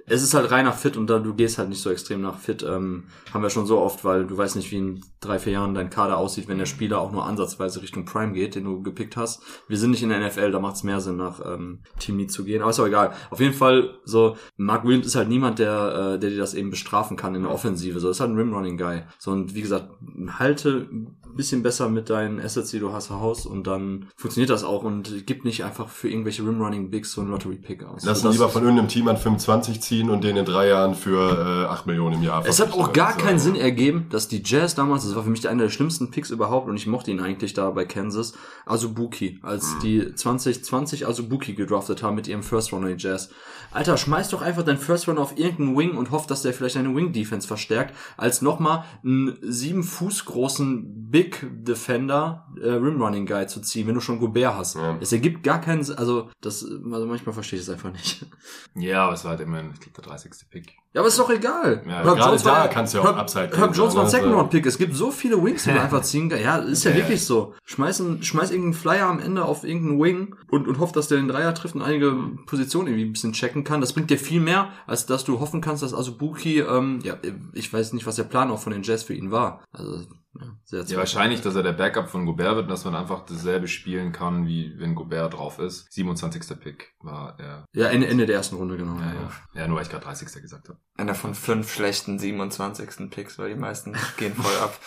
Es ist halt reiner Fit und da du gehst halt nicht so extrem nach Fit, ähm, haben wir schon so oft, weil du weißt nicht, wie in drei, vier Jahren dein Kader aussieht, wenn der Spieler auch nur ansatzweise Richtung Prime geht, den du gepickt hast. Wir sind nicht in der NFL, da macht es mehr Sinn, nach ähm, Team Need zu gehen. Aber ist auch egal. Auf jeden Fall, so, Mark Williams ist halt niemand, der, äh, der dir das eben bestrafen kann in der Offensive. So, ist halt ein Rim-Running-Guy. So, und wie gesagt, halte bisschen besser mit deinen Assets, die du hast, Haus und dann funktioniert das auch und gib nicht einfach für irgendwelche Rim-Running-Bigs so einen Lottery-Pick aus. Lass Also lieber von irgendeinem Team an 25 ziehen und den in drei Jahren für äh, 8 Millionen im Jahr Es hat auch gar Also, keinen Sinn ergeben, dass die Jazz damals, das war für mich einer der schlimmsten Picks überhaupt und ich mochte ihn eigentlich da bei Kansas, Azubuki, als die 2020 Azubuki gedraftet haben mit ihrem First Runner Jazz. Alter, schmeiß doch einfach deinen First Runner auf irgendeinen Wing und hoff, dass der vielleicht deine Wing Defense verstärkt, als nochmal einen sieben Fuß großen Big Defender äh, Rim Running Guy zu ziehen, wenn du schon Gobert hast. Ja. Es ergibt gar keinen also das, also manchmal verstehe ich es einfach nicht. Ja, aber es war halt immerhin, ich glaube, der 30. Pick. Ja, aber ist doch egal. Ja, Herb gerade Jones da war- kannst du ja auch Herb- Upside Herb Jones war ein? Second Also- Round Pick. Es gibt so viele Wings, die du einfach ziehen kannst. Ja, ist ja, Ja. wirklich so. Schmeiß, einen, schmeiß irgendeinen Flyer am Ende auf irgendeinen Wing und, und hoff, dass der den Dreier trifft und einige Positionen irgendwie ein bisschen checken kann. Das bringt dir viel mehr, als dass du hoffen kannst, dass Azubuki, ähm, ja, ich weiß nicht, was der Plan auch von den Jazz für ihn war. Also, ja, sehr Ja, wahrscheinlich, dass er der Backup von Gobert wird und dass man einfach dasselbe spielen kann, wie wenn Gobert drauf ist. 27. Pick war er. Ja, Ende, Ende der ersten Runde, genau. Ja, ja. ja nur weil ich gerade 30. gesagt habe. Einer von fünf schlechten 27. Picks, weil die meisten gehen voll ab.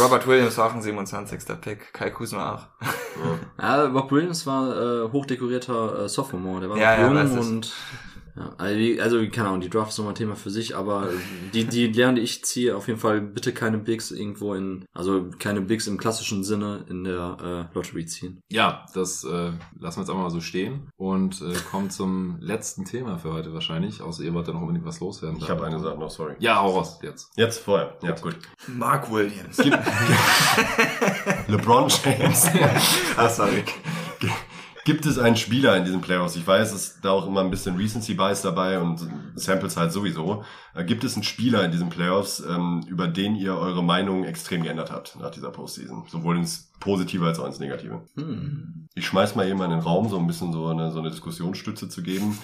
Robert Williams war auch ein 27. Pick. Kai Kuzma auch. Ja, Bob Williams war äh, hochdekorierter äh, Sophomore. Der war Ja, jung und Ja, also, wie- also keine Ahnung, die Draft ist nochmal ein Thema für sich, aber die, die Lehren, die ich ziehe, auf jeden Fall bitte keine Bigs irgendwo in, also keine Bigs im klassischen Sinne in der äh, Lottery ziehen. Ja, das äh, lassen wir jetzt einfach mal so stehen und äh, kommen zum letzten Thema für heute wahrscheinlich. Außer ihr wollt ja noch unbedingt was loswerden. Ich habe eine Sache noch, sorry. Ja, hau raus jetzt. Jetzt vorher. Ja, gut. Mark Williams. LeBron James. ah, sorry. Gibt es einen Spieler in diesen Playoffs? Ich weiß, ist da auch immer ein bisschen Recency Bias dabei und Samples halt sowieso. Äh, Gibt es einen Spieler in diesen Playoffs, ähm, über den ihr eure Meinung extrem geändert habt nach dieser Postseason? Sowohl ins Positive als auch ins Negative. Hm. Ich schmeiß mal eben in den Raum, so ein bisschen so eine, so eine Diskussionsstütze zu geben.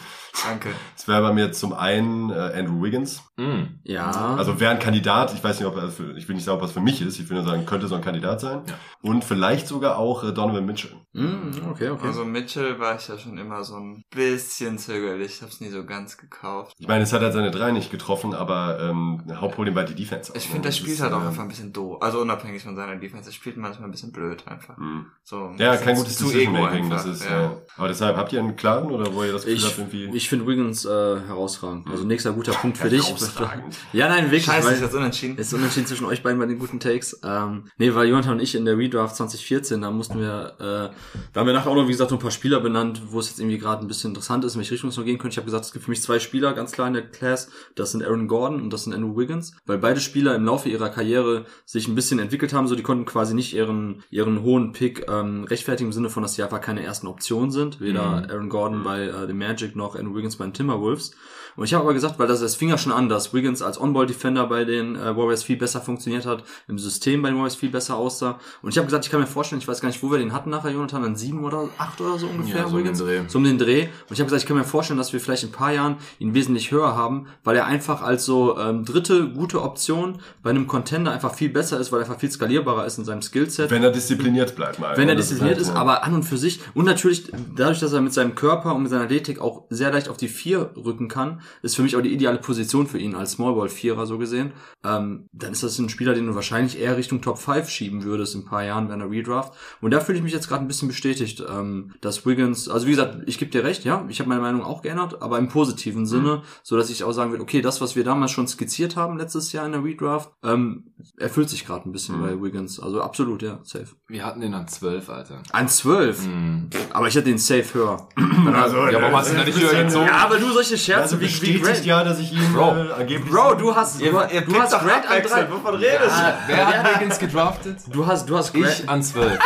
Danke. Es wäre bei mir zum einen äh, Andrew Wiggins. Mm. Ja. Also wäre ein Kandidat, ich weiß nicht, ob er für, ich will nicht sagen, ob er es für mich ist, ich will nur sagen, könnte so ein Kandidat sein. Ja. Und vielleicht sogar auch äh, Donovan Mitchell. Hm, okay, okay. Also Mitchell war ich ja schon immer so ein bisschen zögerlich. Ich hab's nie so ganz gekauft. Ich meine, es hat halt seine drei nicht getroffen, aber ähm, Hauptproblem war die Defense. Ich auch, finde, ne? der Das spielt ist, halt auch äh, einfach ein bisschen doof. Also unabhängig von seiner Defense. Er spielt manchmal ein bisschen blöd einfach. mh. So, Ja, kein gutes Decision-Making, das ist, ja. Aber deshalb, habt ihr einen klaren oder wo ihr das Gefühl Ich, habt, irgendwie... ich finde Wiggins äh, herausragend. Also nächster guter Punkt für dich. Ja, nein, wirklich. Scheiße, weil- ist jetzt unentschieden. Es ist unentschieden zwischen euch beiden bei den guten Takes. Ähm, nee, weil Jonathan und ich in der Redraft 2014, da mussten wir, äh, da haben wir nachher auch noch, wie gesagt, so ein paar Spieler benannt, wo es jetzt irgendwie gerade ein bisschen interessant ist, in welche Richtung es noch gehen könnte. Ich habe gesagt, es gibt für mich zwei Spieler ganz klar in der Class. Das sind Aaron Gordon und das sind Andrew Wiggins, weil beide Spieler im Laufe ihrer Karriere sich ein bisschen entwickelt haben. So, die konnten quasi nicht ihren, ihren hohen Pick ähm, rechtfertigen im Sinne von, dass sie einfach keine ersten Optionen sind. Weder Aaron Gordon bei äh, den Magic noch Andrew Wiggins bei den Timberwolves. Und ich habe aber gesagt, weil das, das fing ja schon an, dass Wiggins als On-Ball-Defender bei den äh, Warriors viel besser funktioniert hat, im System bei den Warriors viel besser aussah. Und ich habe gesagt, ich kann mir vorstellen, ich weiß gar nicht, wo wir den hatten nachher, Jonathan, an sieben oder acht oder so ungefähr, Ja, so um den Wiggins. Dreh. So um den Dreh. Und ich habe gesagt, ich kann mir vorstellen, dass wir vielleicht in ein paar Jahren ihn wesentlich höher haben, weil er einfach als so ähm, dritte gute Option bei einem Contender einfach viel besser ist, weil er einfach viel skalierbarer ist in seinem Skillset Wenn er diszipliniert bleibt mal. wenn er diszipliniert ist, ja. aber an und für sich und natürlich dadurch, dass er mit seinem Körper und mit seiner Athletik auch sehr leicht auf die vier rücken kann, ist für mich auch die ideale Position für ihn als Smallball Vierer so gesehen. Ähm, dann ist das ein Spieler, den du wahrscheinlich eher Richtung Top 5 schieben würdest in ein paar Jahren bei einer Redraft. Und da fühle ich mich jetzt gerade ein bisschen bestätigt, ähm, dass Wiggins, also wie gesagt, ich gebe dir recht, ja, ich habe meine Meinung auch geändert, aber im positiven Sinne, so dass ich auch sagen will, okay, das, was wir damals schon skizziert haben letztes Jahr in der Redraft, ähm, erfüllt sich gerade ein bisschen bei Wiggins. Also absolut, ja, safe. Wir hatten den an 12, Alter. An 12. Mm. Aber ich hätte den safe höher. Also, Ja, warum hast du ihn da nicht höher gezogen? Ja, aber du solche Scherze wie, wie bestätigt ja, dass ich ihn Bro. äh, angeblich... Bro, du hast, du, Ihr, ihr du hast doch Grant an drei. Wovon redest du? Wer hat Wiggins gedraftet? Du hast, du hast Grant. Ich an 12.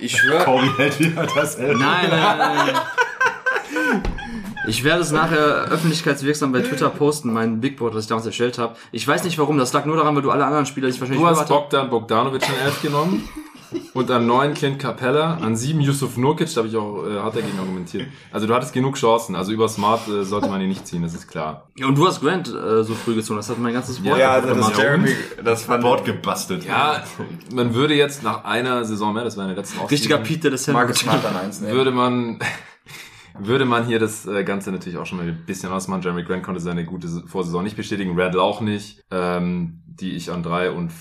Ich schwöre. Kobe hält wieder das. Nein, nein, nein, nein. Ich werde es nachher öffentlichkeitswirksam bei Twitter posten, mein Big Board, das ich damals erstellt habe. Ich weiß nicht warum, das lag nur daran, weil du alle anderen Spieler, die ich wahrscheinlich Du hast Bogdan Bogdanovic an 11 genommen. Und an 9 Clint Capella, an 7 Yusuf Nurkic, da habe ich auch äh, hart dagegen argumentiert. Also du hattest genug Chancen, also über Smart äh, sollte man ihn nicht ziehen, das ist klar. Ja, und du hast Grant äh, so früh gezogen, das hat mein ganzes Wort Ja, also das. Jeremy, das fand Wort gebastelt. Ja, man würde jetzt nach einer Saison mehr, das war in der letzten Richtiger Offseason, Peter des Marcus Smart an eins nehmen. würde man würde man hier das äh, Ganze natürlich auch schon mal ein bisschen ausmachen. Jeremy Grant konnte seine gute Vorsaison nicht bestätigen, Randall auch nicht, ähm, die ich an drei und ne,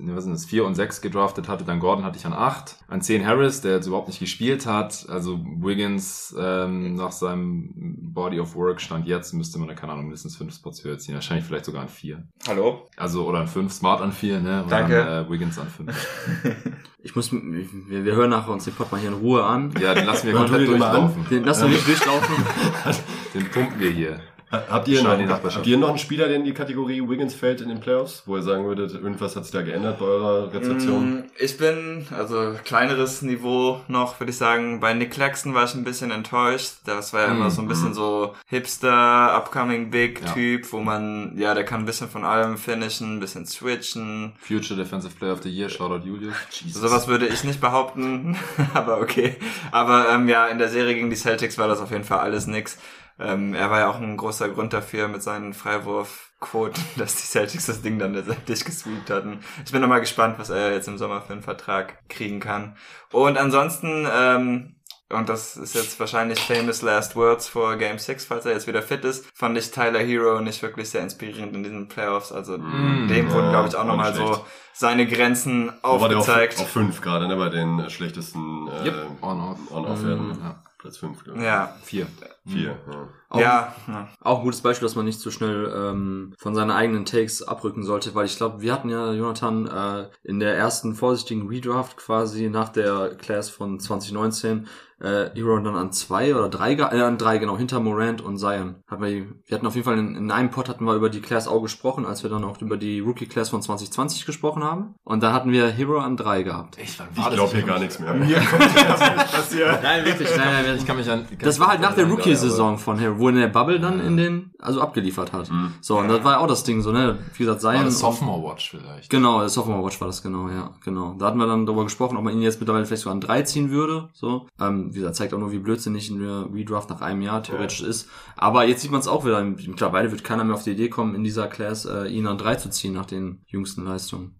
was sind das, vier und sechs gedraftet hatte. Dann Gordon hatte ich an acht. An zehn Harris, der jetzt überhaupt nicht gespielt hat. Also Wiggins ähm, nach seinem Body of Work stand jetzt, müsste man, da keine Ahnung, mindestens fünf Spots höher ziehen. Wahrscheinlich vielleicht sogar an vier. Hallo? Also oder an fünf, Smart an vier, ne? Und Danke. Dann, äh, Wiggins an fünf. Ich muss, wir, wir hören nachher uns den Pod mal hier in Ruhe an. Ja, den lassen wir komplett an. durchlaufen. Den lassen wir nicht durchlaufen. Den pumpen wir hier. Ha- Habt ihr, noch, habt ihr noch einen Spieler, der in die Kategorie Wiggins fällt in den Playoffs, wo ihr sagen würdet, irgendwas hat sich da geändert bei eurer Rezeption? Mm, Ich bin, also kleineres Niveau noch, würde ich sagen. Bei Nick Claxton war ich ein bisschen enttäuscht. Das war ja immer Mm, so ein bisschen so Hipster, Upcoming Big Ja. Typ, wo man, ja, der kann ein bisschen von allem finishen, ein bisschen switchen. Future Defensive Player of the Year, Shoutout Julius. Sowas würde ich nicht behaupten, aber okay. Aber ähm, ja, in der Serie gegen die Celtics war das auf jeden Fall alles nix. Ähm, er war ja auch ein großer Grund dafür mit seinen Freiwurfquoten, dass die Celtics das Ding dann letztendlich gesweept hatten. Ich bin noch mal gespannt, was er jetzt im Sommer für einen Vertrag kriegen kann. Und ansonsten, ähm, und das ist jetzt wahrscheinlich famous last words vor Game 6, falls er jetzt wieder fit ist, fand ich Tyler Hero nicht wirklich sehr inspirierend in diesen Playoffs. Also Mm, dem wurden, ja, glaube ich, auch nochmal so seine Grenzen war der auf, aufgezeigt. auf fünf gerade, ne, bei den schlechtesten äh, Yep, on-off. On-Off werden. Ja. Platz 5, glaube ich. Ja. Vier. Vier. Ja. Auch, Ja, ja. auch ein gutes Beispiel, dass man nicht zu schnell ähm, von seinen eigenen Takes abrücken sollte, weil ich glaube, wir hatten ja, Jonathan, äh, in der ersten vorsichtigen Redraft quasi nach der Class von 2019 äh, Hero dann an zwei oder drei, äh, an drei, genau, hinter Morant und Zion. Hat wir, wir hatten auf jeden Fall in, in einem Pod hatten wir über die Class auch gesprochen, als wir dann auch über die Rookie Class von 2020 gesprochen haben. Und da hatten wir Hero an drei gehabt. Wann Ich glaube hier gar nichts mehr. Nein, wirklich, nein, nein, Ich kann mich an. Das war halt nach der aber- Rookie-Saison von Hero, wo er in der Bubble dann in den, also abgeliefert hat. So, und das war auch das Ding so, ne, wie gesagt, War Zion. das Sophomore Watch vielleicht. Genau, das Sophomore Watch war das genau, ja, genau. Da hatten wir dann darüber gesprochen, ob man ihn jetzt mittlerweile vielleicht sogar an drei ziehen würde, so. Ähm, wie gesagt, zeigt auch nur, wie blödsinnig ein Redraft nach einem Jahr theoretisch ist. Aber jetzt sieht man es auch wieder. Mittlerweile wird keiner mehr auf die Idee kommen, in dieser Class äh, ihn an drei zu ziehen nach den jüngsten Leistungen.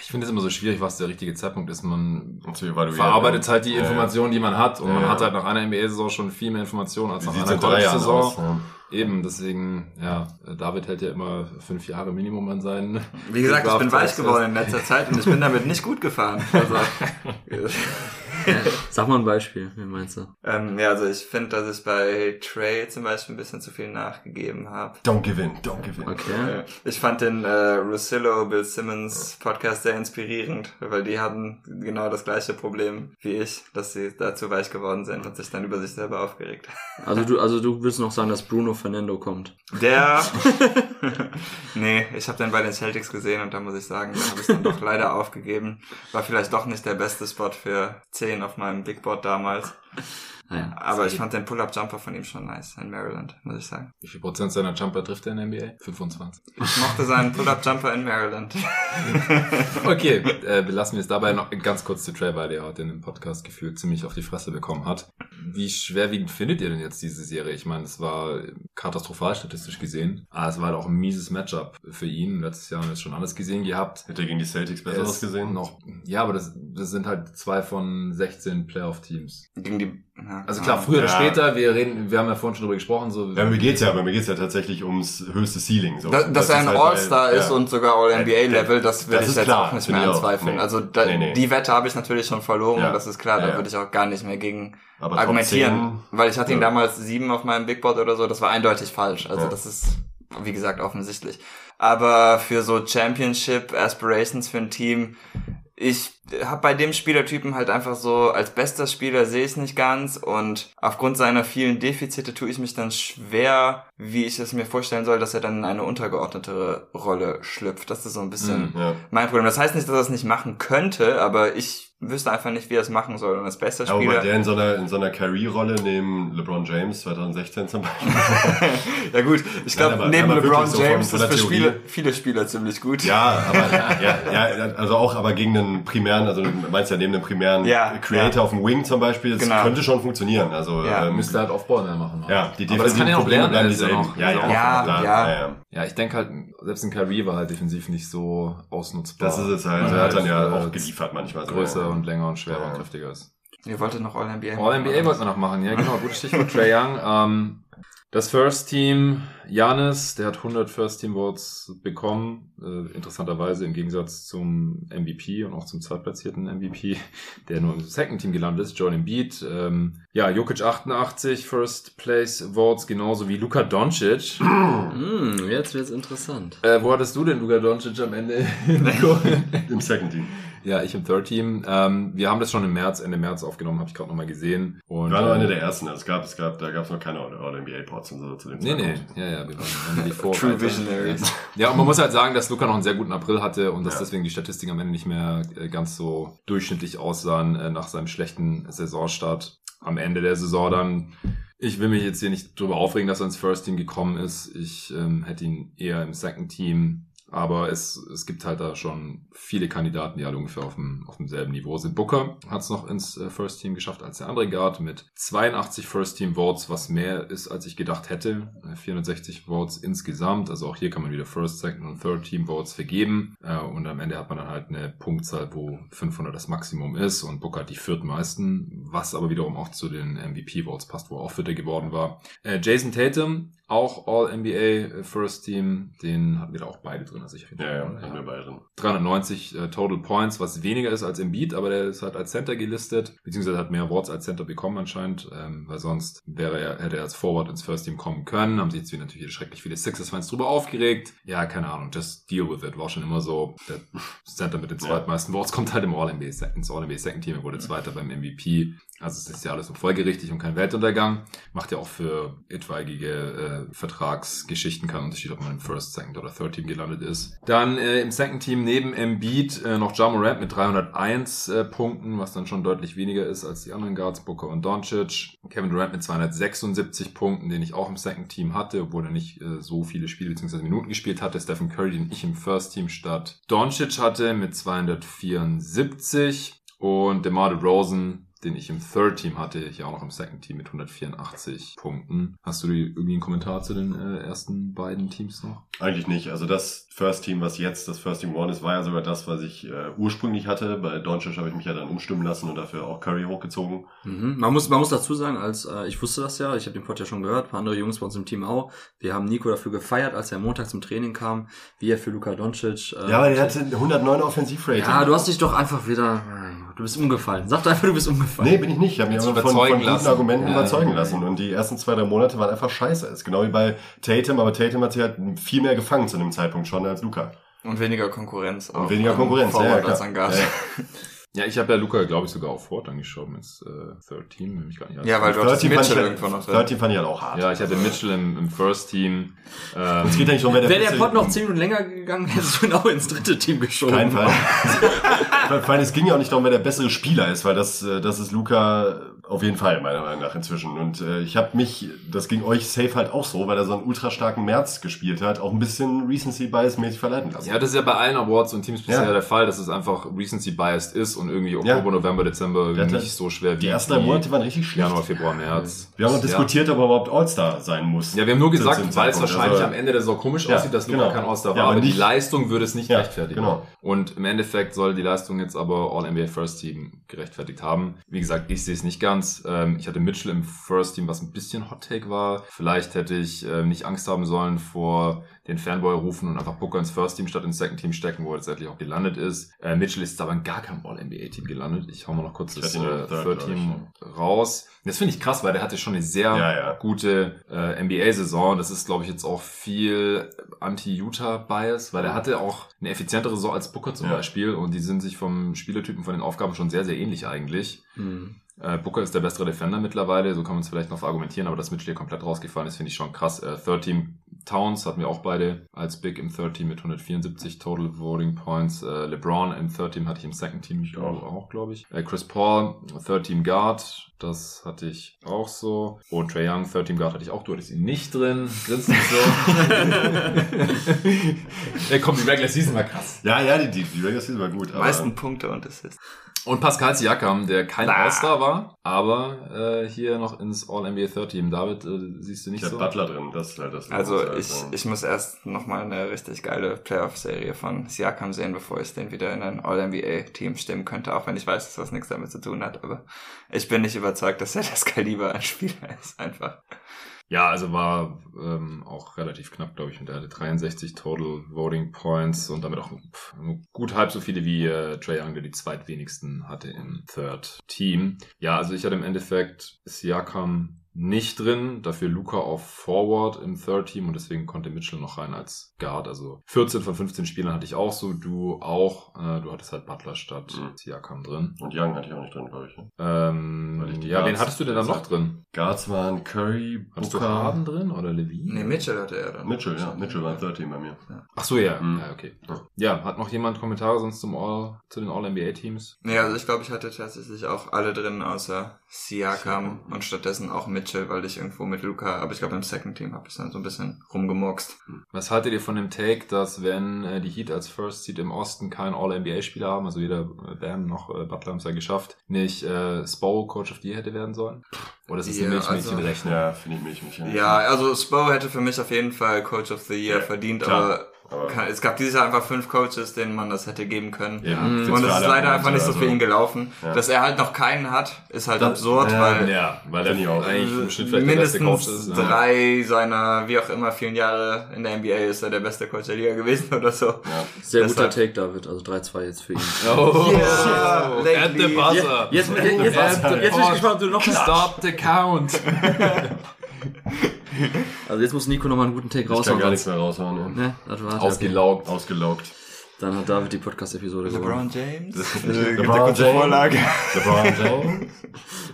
Ich finde es immer so schwierig, was der richtige Zeitpunkt ist. Man verarbeitet halt die. Informationen, die man hat. Und Ja, man ja. hat halt nach einer NBA-Saison schon viel mehr Informationen als Wie nach einer College-Saison. Ja. Eben, deswegen, ja, David hält ja immer fünf Jahre Minimum an seinen. Wie gesagt, ich bin weich geworden in letzter Zeit und ich bin damit nicht gut gefahren. Also, Sag mal ein Beispiel, wie meinst du? ähm, ja, also ich finde, dass ich bei Trey zum Beispiel ein bisschen zu viel nachgegeben habe. Don't give in, don't give in. Okay. Äh, Ich fand den äh, Russillo, Bill Simmons Podcast sehr inspirierend, weil die hatten genau das gleiche Problem wie ich, dass sie da zu weich geworden sind und sich dann über sich selber aufgeregt. Also du, also du willst noch sagen, dass Bruno Fernando kommt. Der, nee, ich habe den bei den Celtics gesehen und da muss ich sagen, da habe ich dann doch leider aufgegeben. War vielleicht doch nicht der beste Spot für 10 auf meinem Big Board damals. Naja. Aber ich fand den Pull-Up-Jumper von ihm schon nice in Maryland, muss ich sagen. Wie viel Prozent seiner Jumper trifft er in der NBA? 25. Ich mochte seinen Pull-Up-Jumper in Maryland. Okay, äh, belassen wir es dabei noch ganz kurz zu Trey, weil der heute in dem Podcast gefühlt ziemlich auf die Fresse bekommen hat. Wie schwerwiegend findet ihr denn jetzt diese Serie? Ich meine, es war katastrophal statistisch gesehen, aber es war halt auch ein mieses Matchup für ihn. Letztes Jahr haben wir jetzt schon alles gesehen gehabt. Hätte er gegen die Celtics Er besseres ist gesehen? Noch, ja, aber das, das sind halt zwei von 16 Playoff-Teams. Gegen die, Also klar, früher oder Ja. später, wir reden, wir haben ja vorhin schon drüber gesprochen, so. Ja, mir geht's ja, aber mir geht's ja tatsächlich ums höchste Ceiling. So. Da, dass das er ein halt All-Star ist ja. und sogar All-NBA-Level, das Das ich ist jetzt klar, auch nicht mehr anzweifeln. Nee. Also da, Nee, nee. die Wette habe ich natürlich schon verloren, Ja. das ist klar, Ja, da ja. würde ich auch gar nicht mehr gegen Aber argumentieren, 10, weil ich hatte ihn damals sieben auf meinem Big Board oder so, das war eindeutig falsch. Also Ja. das ist, wie gesagt, offensichtlich. Aber für so Championship Aspirations für ein Team, ich habe bei dem Spielertypen halt einfach so, als bester Spieler sehe ich es nicht ganz und aufgrund seiner vielen Defizite tue ich mich dann schwer, wie ich es mir vorstellen soll, dass er dann in eine untergeordnetere Rolle schlüpft. Das ist so ein bisschen Mhm. Ja. mein Problem. Das heißt nicht, dass er es nicht machen könnte, aber ich wüsste einfach nicht, wie er es machen soll. Und bester Aber Spieler... bei der in so einer, in so einer Carry-Rolle neben LeBron James 2016 zum Beispiel. ja gut, ich glaube, aber- neben aber LeBron so James von ist für Theorie. Spiele, viele Spieler ziemlich gut. Ja, aber ja, ja, also auch aber gegen einen primären, also du meinst ja neben einem primären Ja, Creator ja. auf dem Wing zum Beispiel, das Genau. könnte schon funktionieren. Also Ja, ähm, müsste halt Aufbau mehr machen. ja, die Aber das kann defensiven er noch Probleme lernen, bleiben ja dieselben. Ja, ja, Ja, ja. ja, ja. Ja, ich denke halt, selbst in Kyrie war halt defensiv nicht so ausnutzbar. Das ist es halt. Er hat dann ja auch geliefert manchmal. so, Größer ja. Und länger und schwerer Ja. und kräftiger ist. Ihr wolltet noch All-NBA All-NBA wollten wir noch machen, ja genau, gutes Stichwort Trae Young. Ähm, das First Team, Janis, der hat 100 First Team Votes bekommen, äh, interessanterweise im Gegensatz zum MVP und auch zum zweitplatzierten MVP, der nur im Second Team gelandet ist, Joel Embiid. Ähm, ja, Jokic 88 First Place Votes, genauso wie Luka Doncic. Hm, jetzt wird's interessant. äh, wo hattest du denn Luka Doncic am Ende? Nico? Im Second Team. Ja, ich im Third Team. Ähm, wir haben das schon im März, Ende März aufgenommen, habe ich gerade nochmal gesehen. Und, War noch äh, eine der ersten. Also es gab, es gab, da gab es noch keine All-NBA-Pods und so zu dem Nee, nee, Zeitpunkt. ja, ja, wir waren, die Vorreiter. True Visionaries. Ja, und man muss halt sagen, dass Luca noch einen sehr guten April hatte und dass Ja. deswegen die Statistiken am Ende nicht mehr äh, ganz so durchschnittlich aussahen äh, nach seinem schlechten Saisonstart. Am Ende der Saison dann. Ich will mich jetzt hier nicht drüber aufregen, dass er ins First Team gekommen ist. Ich ähm, hätte ihn eher im Second Team. Aber es, es gibt halt da schon viele Kandidaten, die halt ungefähr auf, dem, auf demselben Niveau sind. Booker hat es noch ins äh, First Team geschafft als der andere Guard mit 82 First Team Votes, was mehr ist, als ich gedacht hätte. Äh, 460 Votes insgesamt. Also auch hier kann man wieder First, Second und Third Team Votes vergeben. Äh, und am Ende hat man dann halt eine Punktzahl, wo 500 das Maximum ist. Und Booker hat die viertmeisten, was aber wiederum auch zu den MVP Votes passt, wo er auch Vierter geworden war. Äh, Jason Tatum auch All-NBA First Team. Den hatten wir da auch beide drin. Also ich Ja, ja, haben wir beide drin. 390 äh, Total Points, was weniger ist als Embiid, aber der ist halt als Center gelistet, beziehungsweise hat mehr Awards als Center bekommen anscheinend, ähm, weil sonst wäre er, hätte er als Forward ins First Team kommen können. Haben sich jetzt wieder natürlich schrecklich viele Sixers-Fans drüber aufgeregt. Ja, keine Ahnung, just deal with it. War schon immer so. Der Center mit den zweitmeisten Awards kommt halt im All-NBA, ins All-NBA Second Team. Er wurde Zweiter beim MVP. Also es ist ja alles so folgerichtig und kein Weltuntergang. Macht ja auch für etwaige äh, Vertragsgeschichten keinen Unterschied, ob man im First, Second oder Third Team gelandet ist. Dann äh, im Second Team neben Embiid äh, noch Ja Morant mit 301 äh, Punkten, was dann schon deutlich weniger ist als die anderen Guards, Booker und Doncic. Kevin Durant mit 276 Punkten, den ich auch im Second Team hatte, obwohl er nicht äh, so viele Spiele bzw. Minuten gespielt hatte. Stephen Curry, den ich im First Team statt Doncic hatte, mit 274. Und DeMar DeRozan den ich im Third Team hatte, hier auch noch im Second Team mit 184 Punkten. Hast du irgendwie einen Kommentar zu den äh, ersten beiden Teams noch? Eigentlich nicht. Also das First Team, was jetzt das First Team One ist, war ja sogar das, was ich äh, ursprünglich hatte. Bei Doncic habe ich mich ja dann umstimmen lassen und dafür auch Curry hochgezogen. Mhm. Man muss, man muss dazu sagen, als äh, ich wusste das ja, ich habe den Pod ja schon gehört, ein paar andere Jungs bei uns im Team auch. Wir haben Nico dafür gefeiert, als er Montag zum Training kam, wie er für Luka Doncic. Äh, Ja, aber der hatte 109 Offensivrating. Ja, du hast dich doch einfach wieder, du bist umgefallen. Sag doch einfach, du bist umgefallen. Nee, bin ich nicht. Ich habe mich Jetzt aber von, von guten lassen. Argumenten Ja, überzeugen ja. lassen. Und die ersten zwei, drei Monate waren einfach scheiße. Ist genau wie bei Tatum, aber Tatum hat sich halt viel mehr gefangen zu dem Zeitpunkt schon als Luca. Und weniger Konkurrenz. Und auch weniger am Konkurrenz, ja, Forward ja, als an Guard. Ja, Ja, ich habe ja Luca, glaube ich, sogar auf Ford angeschoben ins äh, Third Team. Nämlich gar nicht Ja, weil du hattest Team fand ich Mitchell halt- irgendwo noch Third. Team fand ich halt auch hart. ja, ich hatte Mitchell im, im First Team. Ähm, Es geht ja nicht um, wer der Wäre der Pod noch 10 Minuten länger gegangen, hättest du ihn auch ins dritte Team geschoben. Kein Fall. Vor allem, es ging ja auch nicht darum, wer der bessere Spieler ist, weil das, äh, das ist Luca auf jeden Fall, meiner Meinung nach, inzwischen. Und äh, ich habe mich, das ging euch safe halt auch so, weil er so einen ultra starken März gespielt hat, auch ein bisschen Recency-Bias-mäßig verleiten lassen. ja, das ist ja bei allen Awards und Teams bisher Ja. der Fall, dass es einfach Recency-biased ist und irgendwie Ja. Oktober, November, Dezember Der nicht so schwer wie die ersten drei Monate waren richtig schlecht. Januar, Februar, März. Wir haben noch Ja. diskutiert, ob er überhaupt All-Star sein muss. Ja, wir haben nur gesagt, weil es wahrscheinlich Also, am Ende der Saison komisch Ja, aussieht, dass Luca genau. kein All-Star Ja, war, aber aber die Leistung würde es nicht Ja, rechtfertigen. genau. Und im Endeffekt soll die Leistung jetzt aber All-NBA First Team gerechtfertigt haben. Wie gesagt, ich sehe es nicht ganz. Ähm, ich hatte Mitchell im First Team, was ein bisschen Hot Take war. Vielleicht hätte ich ähm, nicht Angst haben sollen vor den Fanboy-Rufen und einfach Booker ins First Team statt ins Second Team stecken, wo er letztendlich auch gelandet ist. Äh, Mitchell ist aber in gar keinem All-NBA-Team gelandet. Ich hau mal noch kurz Ich das äh, Third, Team raus. Das finde ich krass, weil der hatte schon eine sehr Ja, ja. gute äh, NBA-Saison. Das ist, glaube ich, jetzt auch viel Anti-Utah-Bias, weil er hatte auch eine effizientere Saison als Booker zum Ja. Beispiel und die sind sich vom Spielertypen, von den Aufgaben schon sehr, sehr ähnlich eigentlich. Hm. Äh, Booker ist der bessere Defender mittlerweile, so kann man es vielleicht noch argumentieren, aber dass Mitchell hier komplett rausgefallen ist, finde ich schon krass. Äh, Third Team Towns hatten wir auch beide als Big im Third Team mit 174 Total Voting Points. Äh, LeBron im Third Team hatte ich im Second Team Ich auch, auch. auch glaube ich. Äh, Chris Paul, Third Team Guard, das hatte ich auch so. Und Trey Young, Third Team Guard hatte ich auch, du hattest ihn nicht drin. Grinst nicht so. ja, komm, die Regular Season war krass. Ja, ja, die, die, die Regular Season war gut. Aber meisten Punkte und Assists. Und Pascal Siakam, der kein. All-Star war, aber äh, hier noch ins All-NBA Third Team. David, äh, siehst du nicht ich habe so? Butler drin, das ist halt das. Also das ich, ich muss erst nochmal eine richtig geile Playoff-Serie von Siakam sehen, bevor ich den wieder in ein All-NBA-Team stimmen könnte, auch wenn ich weiß, dass das nichts damit zu tun hat. Aber ich bin nicht überzeugt, dass er das Kaliber an Spieler ist, einfach. Ja, also war ähm, auch relativ knapp, glaube ich. Und er hatte 63 Total Voting Points und damit auch pff, gut halb so viele wie äh, Trey Young, der die zweitwenigsten hatte im Third Team. Ja, also ich hatte im Endeffekt Siakam nicht drin, dafür Luca auf Forward im Third Team und deswegen konnte Mitchell noch rein als Guard. Also 14 von 15 Spielern hatte ich auch so, du auch. Äh, du hattest halt Butler statt Mhm. Siakam drin. und Young hatte ich auch nicht drin, glaube ich. ne? Ähm, ich ja, wen Guards hattest du denn da noch drin? Guards waren Curry, Hattest du Booker, Harden drin oder Levine? Nee, Mitchell hatte er dann. Mitchell, ja. Mitchell war Third Team bei mir. Ach so, ja. Mhm. Ja, okay. Ja. Ja, hat noch jemand Kommentare sonst zum All, zu den All-NBA-Teams? Nee, also ich glaube, ich hatte tatsächlich auch alle drin, außer Siakam und stattdessen auch Mitchell, weil ich irgendwo mit Luca, aber ich glaube im Second Team habe ich dann so ein bisschen rumgemurkst. Was haltet ihr von dem Take, dass wenn äh, die Heat als First Seed im Osten keinen All-NBA-Spieler haben, also weder äh, Bam noch äh, Butler haben es ja geschafft, nicht äh, Spo Coach of the Year hätte werden sollen? Oder ist es Ja, eine also- Milchmädchenrechnung? Ja, finde ich mich. mich Ja, also Spo hätte für mich auf jeden Fall Coach of the Year Ja, verdient, klar. aber Aber Es gab dieses Jahr einfach fünf Coaches, denen man das hätte geben können. ja, Und find's es ist leider einfach nicht so also- für ihn gelaufen. Ja. Dass er halt noch keinen hat, ist halt Das- absurd, ja, weil Ja, weil er ich auch. eigentlich im Schnitt vielleicht der beste mindestens Coach ist. ne? Ja. drei seiner, wie auch immer, vielen Jahre in der NBA ist er der beste Coach der Liga gewesen oder so. Ja. Sehr Deshalb- guter Take, David. Also 3-2 jetzt für ihn. Oh, Yeah, at the buzzer. Jetzt, jetzt, jetzt, jetzt, bin ich gespannt, ob du noch Stop the count. Also jetzt muss Nico nochmal einen guten Take Ich kann raushauen. gar nichts mehr raushauen. Ne? Ne, das war's. Ausgelaugt. Ausgelaugt. Dann hat David die Podcast-Episode gewonnen. LeBron James? LeBron kurze James. Vorlage. LeBron James?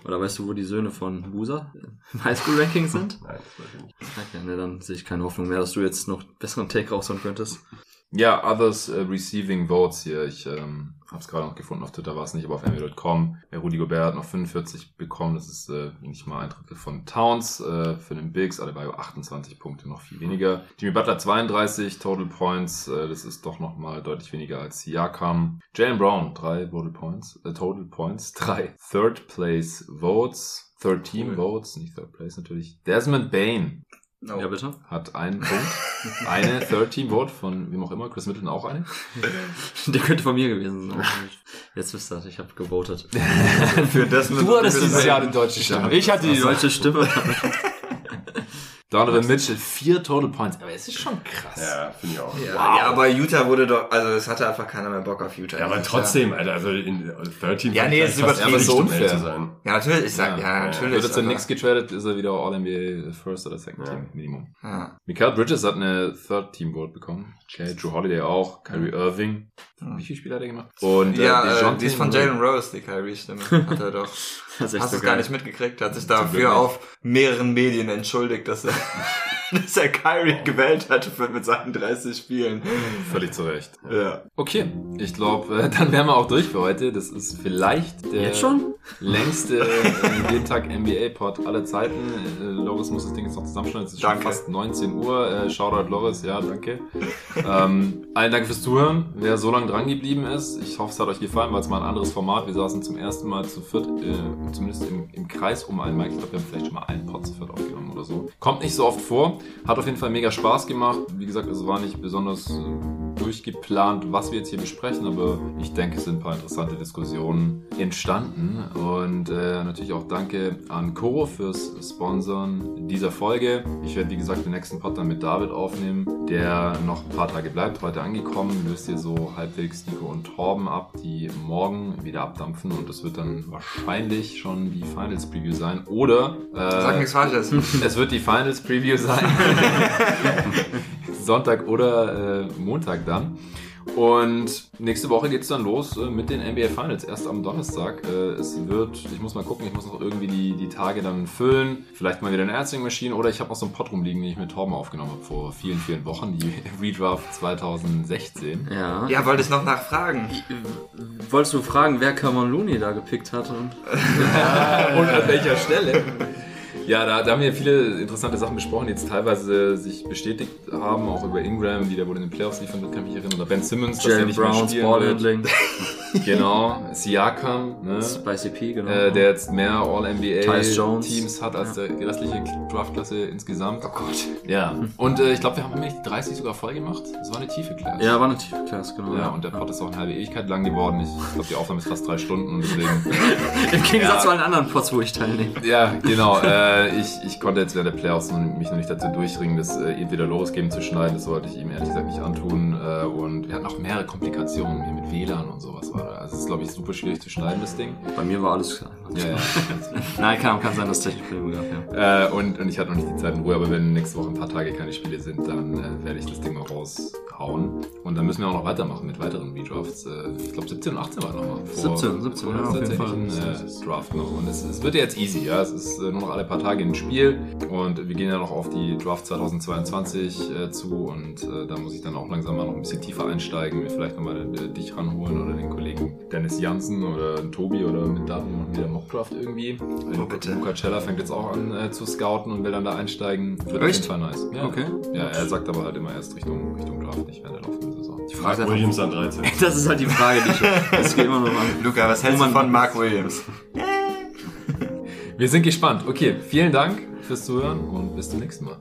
Oder weißt du, wo die Söhne von Busa im Highschool-Ranking sind? Nein, das weiß ich nicht. Okay, ne, dann sehe ich keine Hoffnung mehr, dass du jetzt noch besseren Take raushauen könntest. Ja, others äh, receiving votes hier. Ich ähm, habe es gerade noch gefunden auf Twitter, war es nicht, aber auf. Äh, Rudy Gobert hat noch 45 bekommen. Das ist äh, nicht mal ein Drittel von Towns. Äh, für den Bigs, Adebayo 28 Punkte, noch viel weniger. Jimmy Butler 32 Total Points. Äh, das ist doch noch mal deutlich weniger als Siakam. Jalen Brown 3 Total Points. Äh, Total Points 3 Third Place Votes. 13 Cool. Votes, nicht Third Place natürlich. Desmond Bain No. Ja, bitte? hat einen Punkt. Eine Third Team Vote von wem auch immer. Chris Middleton auch eine. Der könnte von mir gewesen sein. Jetzt wisst ihr, ich habe gewotet. Für das Du hattest dieses Jahr die deutsche Stimme. Ich hatte Die deutsche Stimme. Donovan Mitchell, vier Total Points. Aber es ist schon krass. Ja, finde ich auch. Ja, ja, aber Utah wurde doch, also es hatte einfach keiner mehr Bock auf Utah. Ja, aber trotzdem, Alter, also in 13 Ja, nee, es ist übertrieben. aber so unfair. zu sein. Ja, natürlich, ich sag, ja, Ja, natürlich. Wird jetzt der aber- Knicks getradet, ist er wieder All-NBA First oder Second Ja. Team Minimum. Ja. Mikael Bridges hat eine Third Team Vote bekommen. Okay, Drew Holiday auch. Kyrie Irving. Wie viele Spiele hat er gemacht? Und Ja, äh, DeJounte die ist von. Jalen Rose, die Kyrie-Stimme. Hat er doch. Das ist echt Hast so du es gar nicht mitgekriegt? Hat sich dafür auf mehreren Medien entschuldigt, dass er, dass er Kyrie gewählt hatte für, mit seinen 30 Spielen. Völlig zu Recht. Ja. Okay, ich glaube, äh, dann wären wir auch durch für heute. Das ist vielleicht der Jetzt schon? längste äh, jeden Tag NBA-Pod aller Zeiten. Äh, Loris muss das Ding jetzt noch zusammenschneiden. Es ist Danke. schon fast 19 Uhr. Äh, Shoutout Loris, ja, danke. ähm, allen Dank fürs Zuhören, wer so lange dran geblieben ist. Ich hoffe, es hat euch gefallen, weil es mal ein anderes Format. Wir saßen zum ersten Mal zu viert, äh, zumindest im, im Kreis um einen Mic. Ich glaube, wir haben vielleicht schon mal einen Pod zu viert aufgenommen oder so. Kommt nicht so oft vor. Hat auf jeden Fall mega Spaß gemacht. Wie gesagt, es war nicht besonders äh, durchgeplant, was wir jetzt hier besprechen, aber ich denke, es sind ein paar interessante Diskussionen entstanden. Und äh, natürlich auch danke an Coro fürs Sponsoren dieser Folge. Ich werde, wie gesagt, den nächsten Pod dann mit David aufnehmen, der noch ein paar Tage bleibt, heute angekommen. Löst hier so halbwegs Nico und Torben ab, die morgen wieder abdampfen und das wird dann wahrscheinlich schon die Finals Preview sein. Oder äh, Sag nichts Falsches. es wird die Finals Preview sein. Sonntag oder äh, Montag dann. Und nächste Woche geht's dann los äh, mit den NBA Finals. Erst am Donnerstag. Äh, es wird, ich muss mal gucken, ich muss noch irgendwie die, die Tage dann füllen. Vielleicht mal wieder eine Answering Machine oder ich habe noch so einen Pod rumliegen, den ich mit Torben aufgenommen habe vor vielen, vielen Wochen. Die Redraft 2016. Ja. Ja, wollte ich noch nachfragen. Wolltest du fragen, wer Cameron Looney da gepickt hat? Und Und an welcher Stelle? Ja, da, da haben wir viele interessante Sachen besprochen, die jetzt teilweise sich bestätigt haben, auch über Ingram, wie der wohl in den Playoffs liefern wird, kann ich mich erinnern. Oder Ben Simmons, Jalen Browns. Ballhandling. Genau, Siakam, ne? Spicy P, genau. Äh, der jetzt mehr. All-NBA-Teams hat als der, die restliche Draftklasse insgesamt. Oh Gott. Ja. Und äh, ich glaube, wir haben nämlich die 30 sogar voll gemacht. Das war eine tiefe Class. ja, war eine tiefe Klasse, genau. Ja, und der Pod ist auch eine halbe Ewigkeit lang geworden. Ich glaube, die Aufnahme ist fast drei Stunden und deswegen. Im Gegensatz Ja. zu allen anderen Pots, wo ich teilnehme. Ja, genau. Äh, ich, ich konnte jetzt während der Playoffs mich noch nicht dazu durchringen, das äh, entweder losgeben zu schneiden. Das wollte ich ihm ehrlich gesagt nicht antun. Äh, und wir hatten auch mehrere Komplikationen mit WLAN und sowas. Also es ist, glaube ich, super schwierig zu schneiden, das Ding. Bei mir war alles. Ja, ja. Nein, kann, kann sein, dass es technische Probleme gab, ja. Äh, und, und ich hatte noch nicht die Zeit in Ruhe, aber wenn nächste Woche ein paar Tage keine Spiele sind, dann äh, werde ich das Ding mal raushauen. Und dann müssen wir auch noch weitermachen mit weiteren Redrafts. Äh, ich glaube 17 und 18 war noch mal. 17, 17, ja, auf jeden Fall. Ein, äh, Draft noch. Und es, es wird ja jetzt easy, ja. Es ist äh, nur noch alle paar Tage ein Spiel. Und wir gehen ja noch auf die Draft 2022 äh, zu. Und da muss ich dann auch langsam mal noch ein bisschen tiefer einsteigen. Mir vielleicht nochmal dich ranholen oder den Kollegen Dennis Janssen oder Tobi oder mit Daten machen wieder Mockdraft irgendwie. Oh, bitte. Luca Cella fängt jetzt auch an äh, zu scouten und will dann da einsteigen. Wird Echt? auf jeden Fall nice. Ja. Okay. Ja, er sagt aber halt immer erst Richtung, Richtung Draft, nicht während der laufenden Saison. Die Frage ist Mark Williams an 13. das ist halt die Frage, die ich, das geht immer noch an. Luca, was hältst du man- von Mark Williams? Wir sind gespannt. Okay, vielen Dank fürs Zuhören und bis zum nächsten Mal.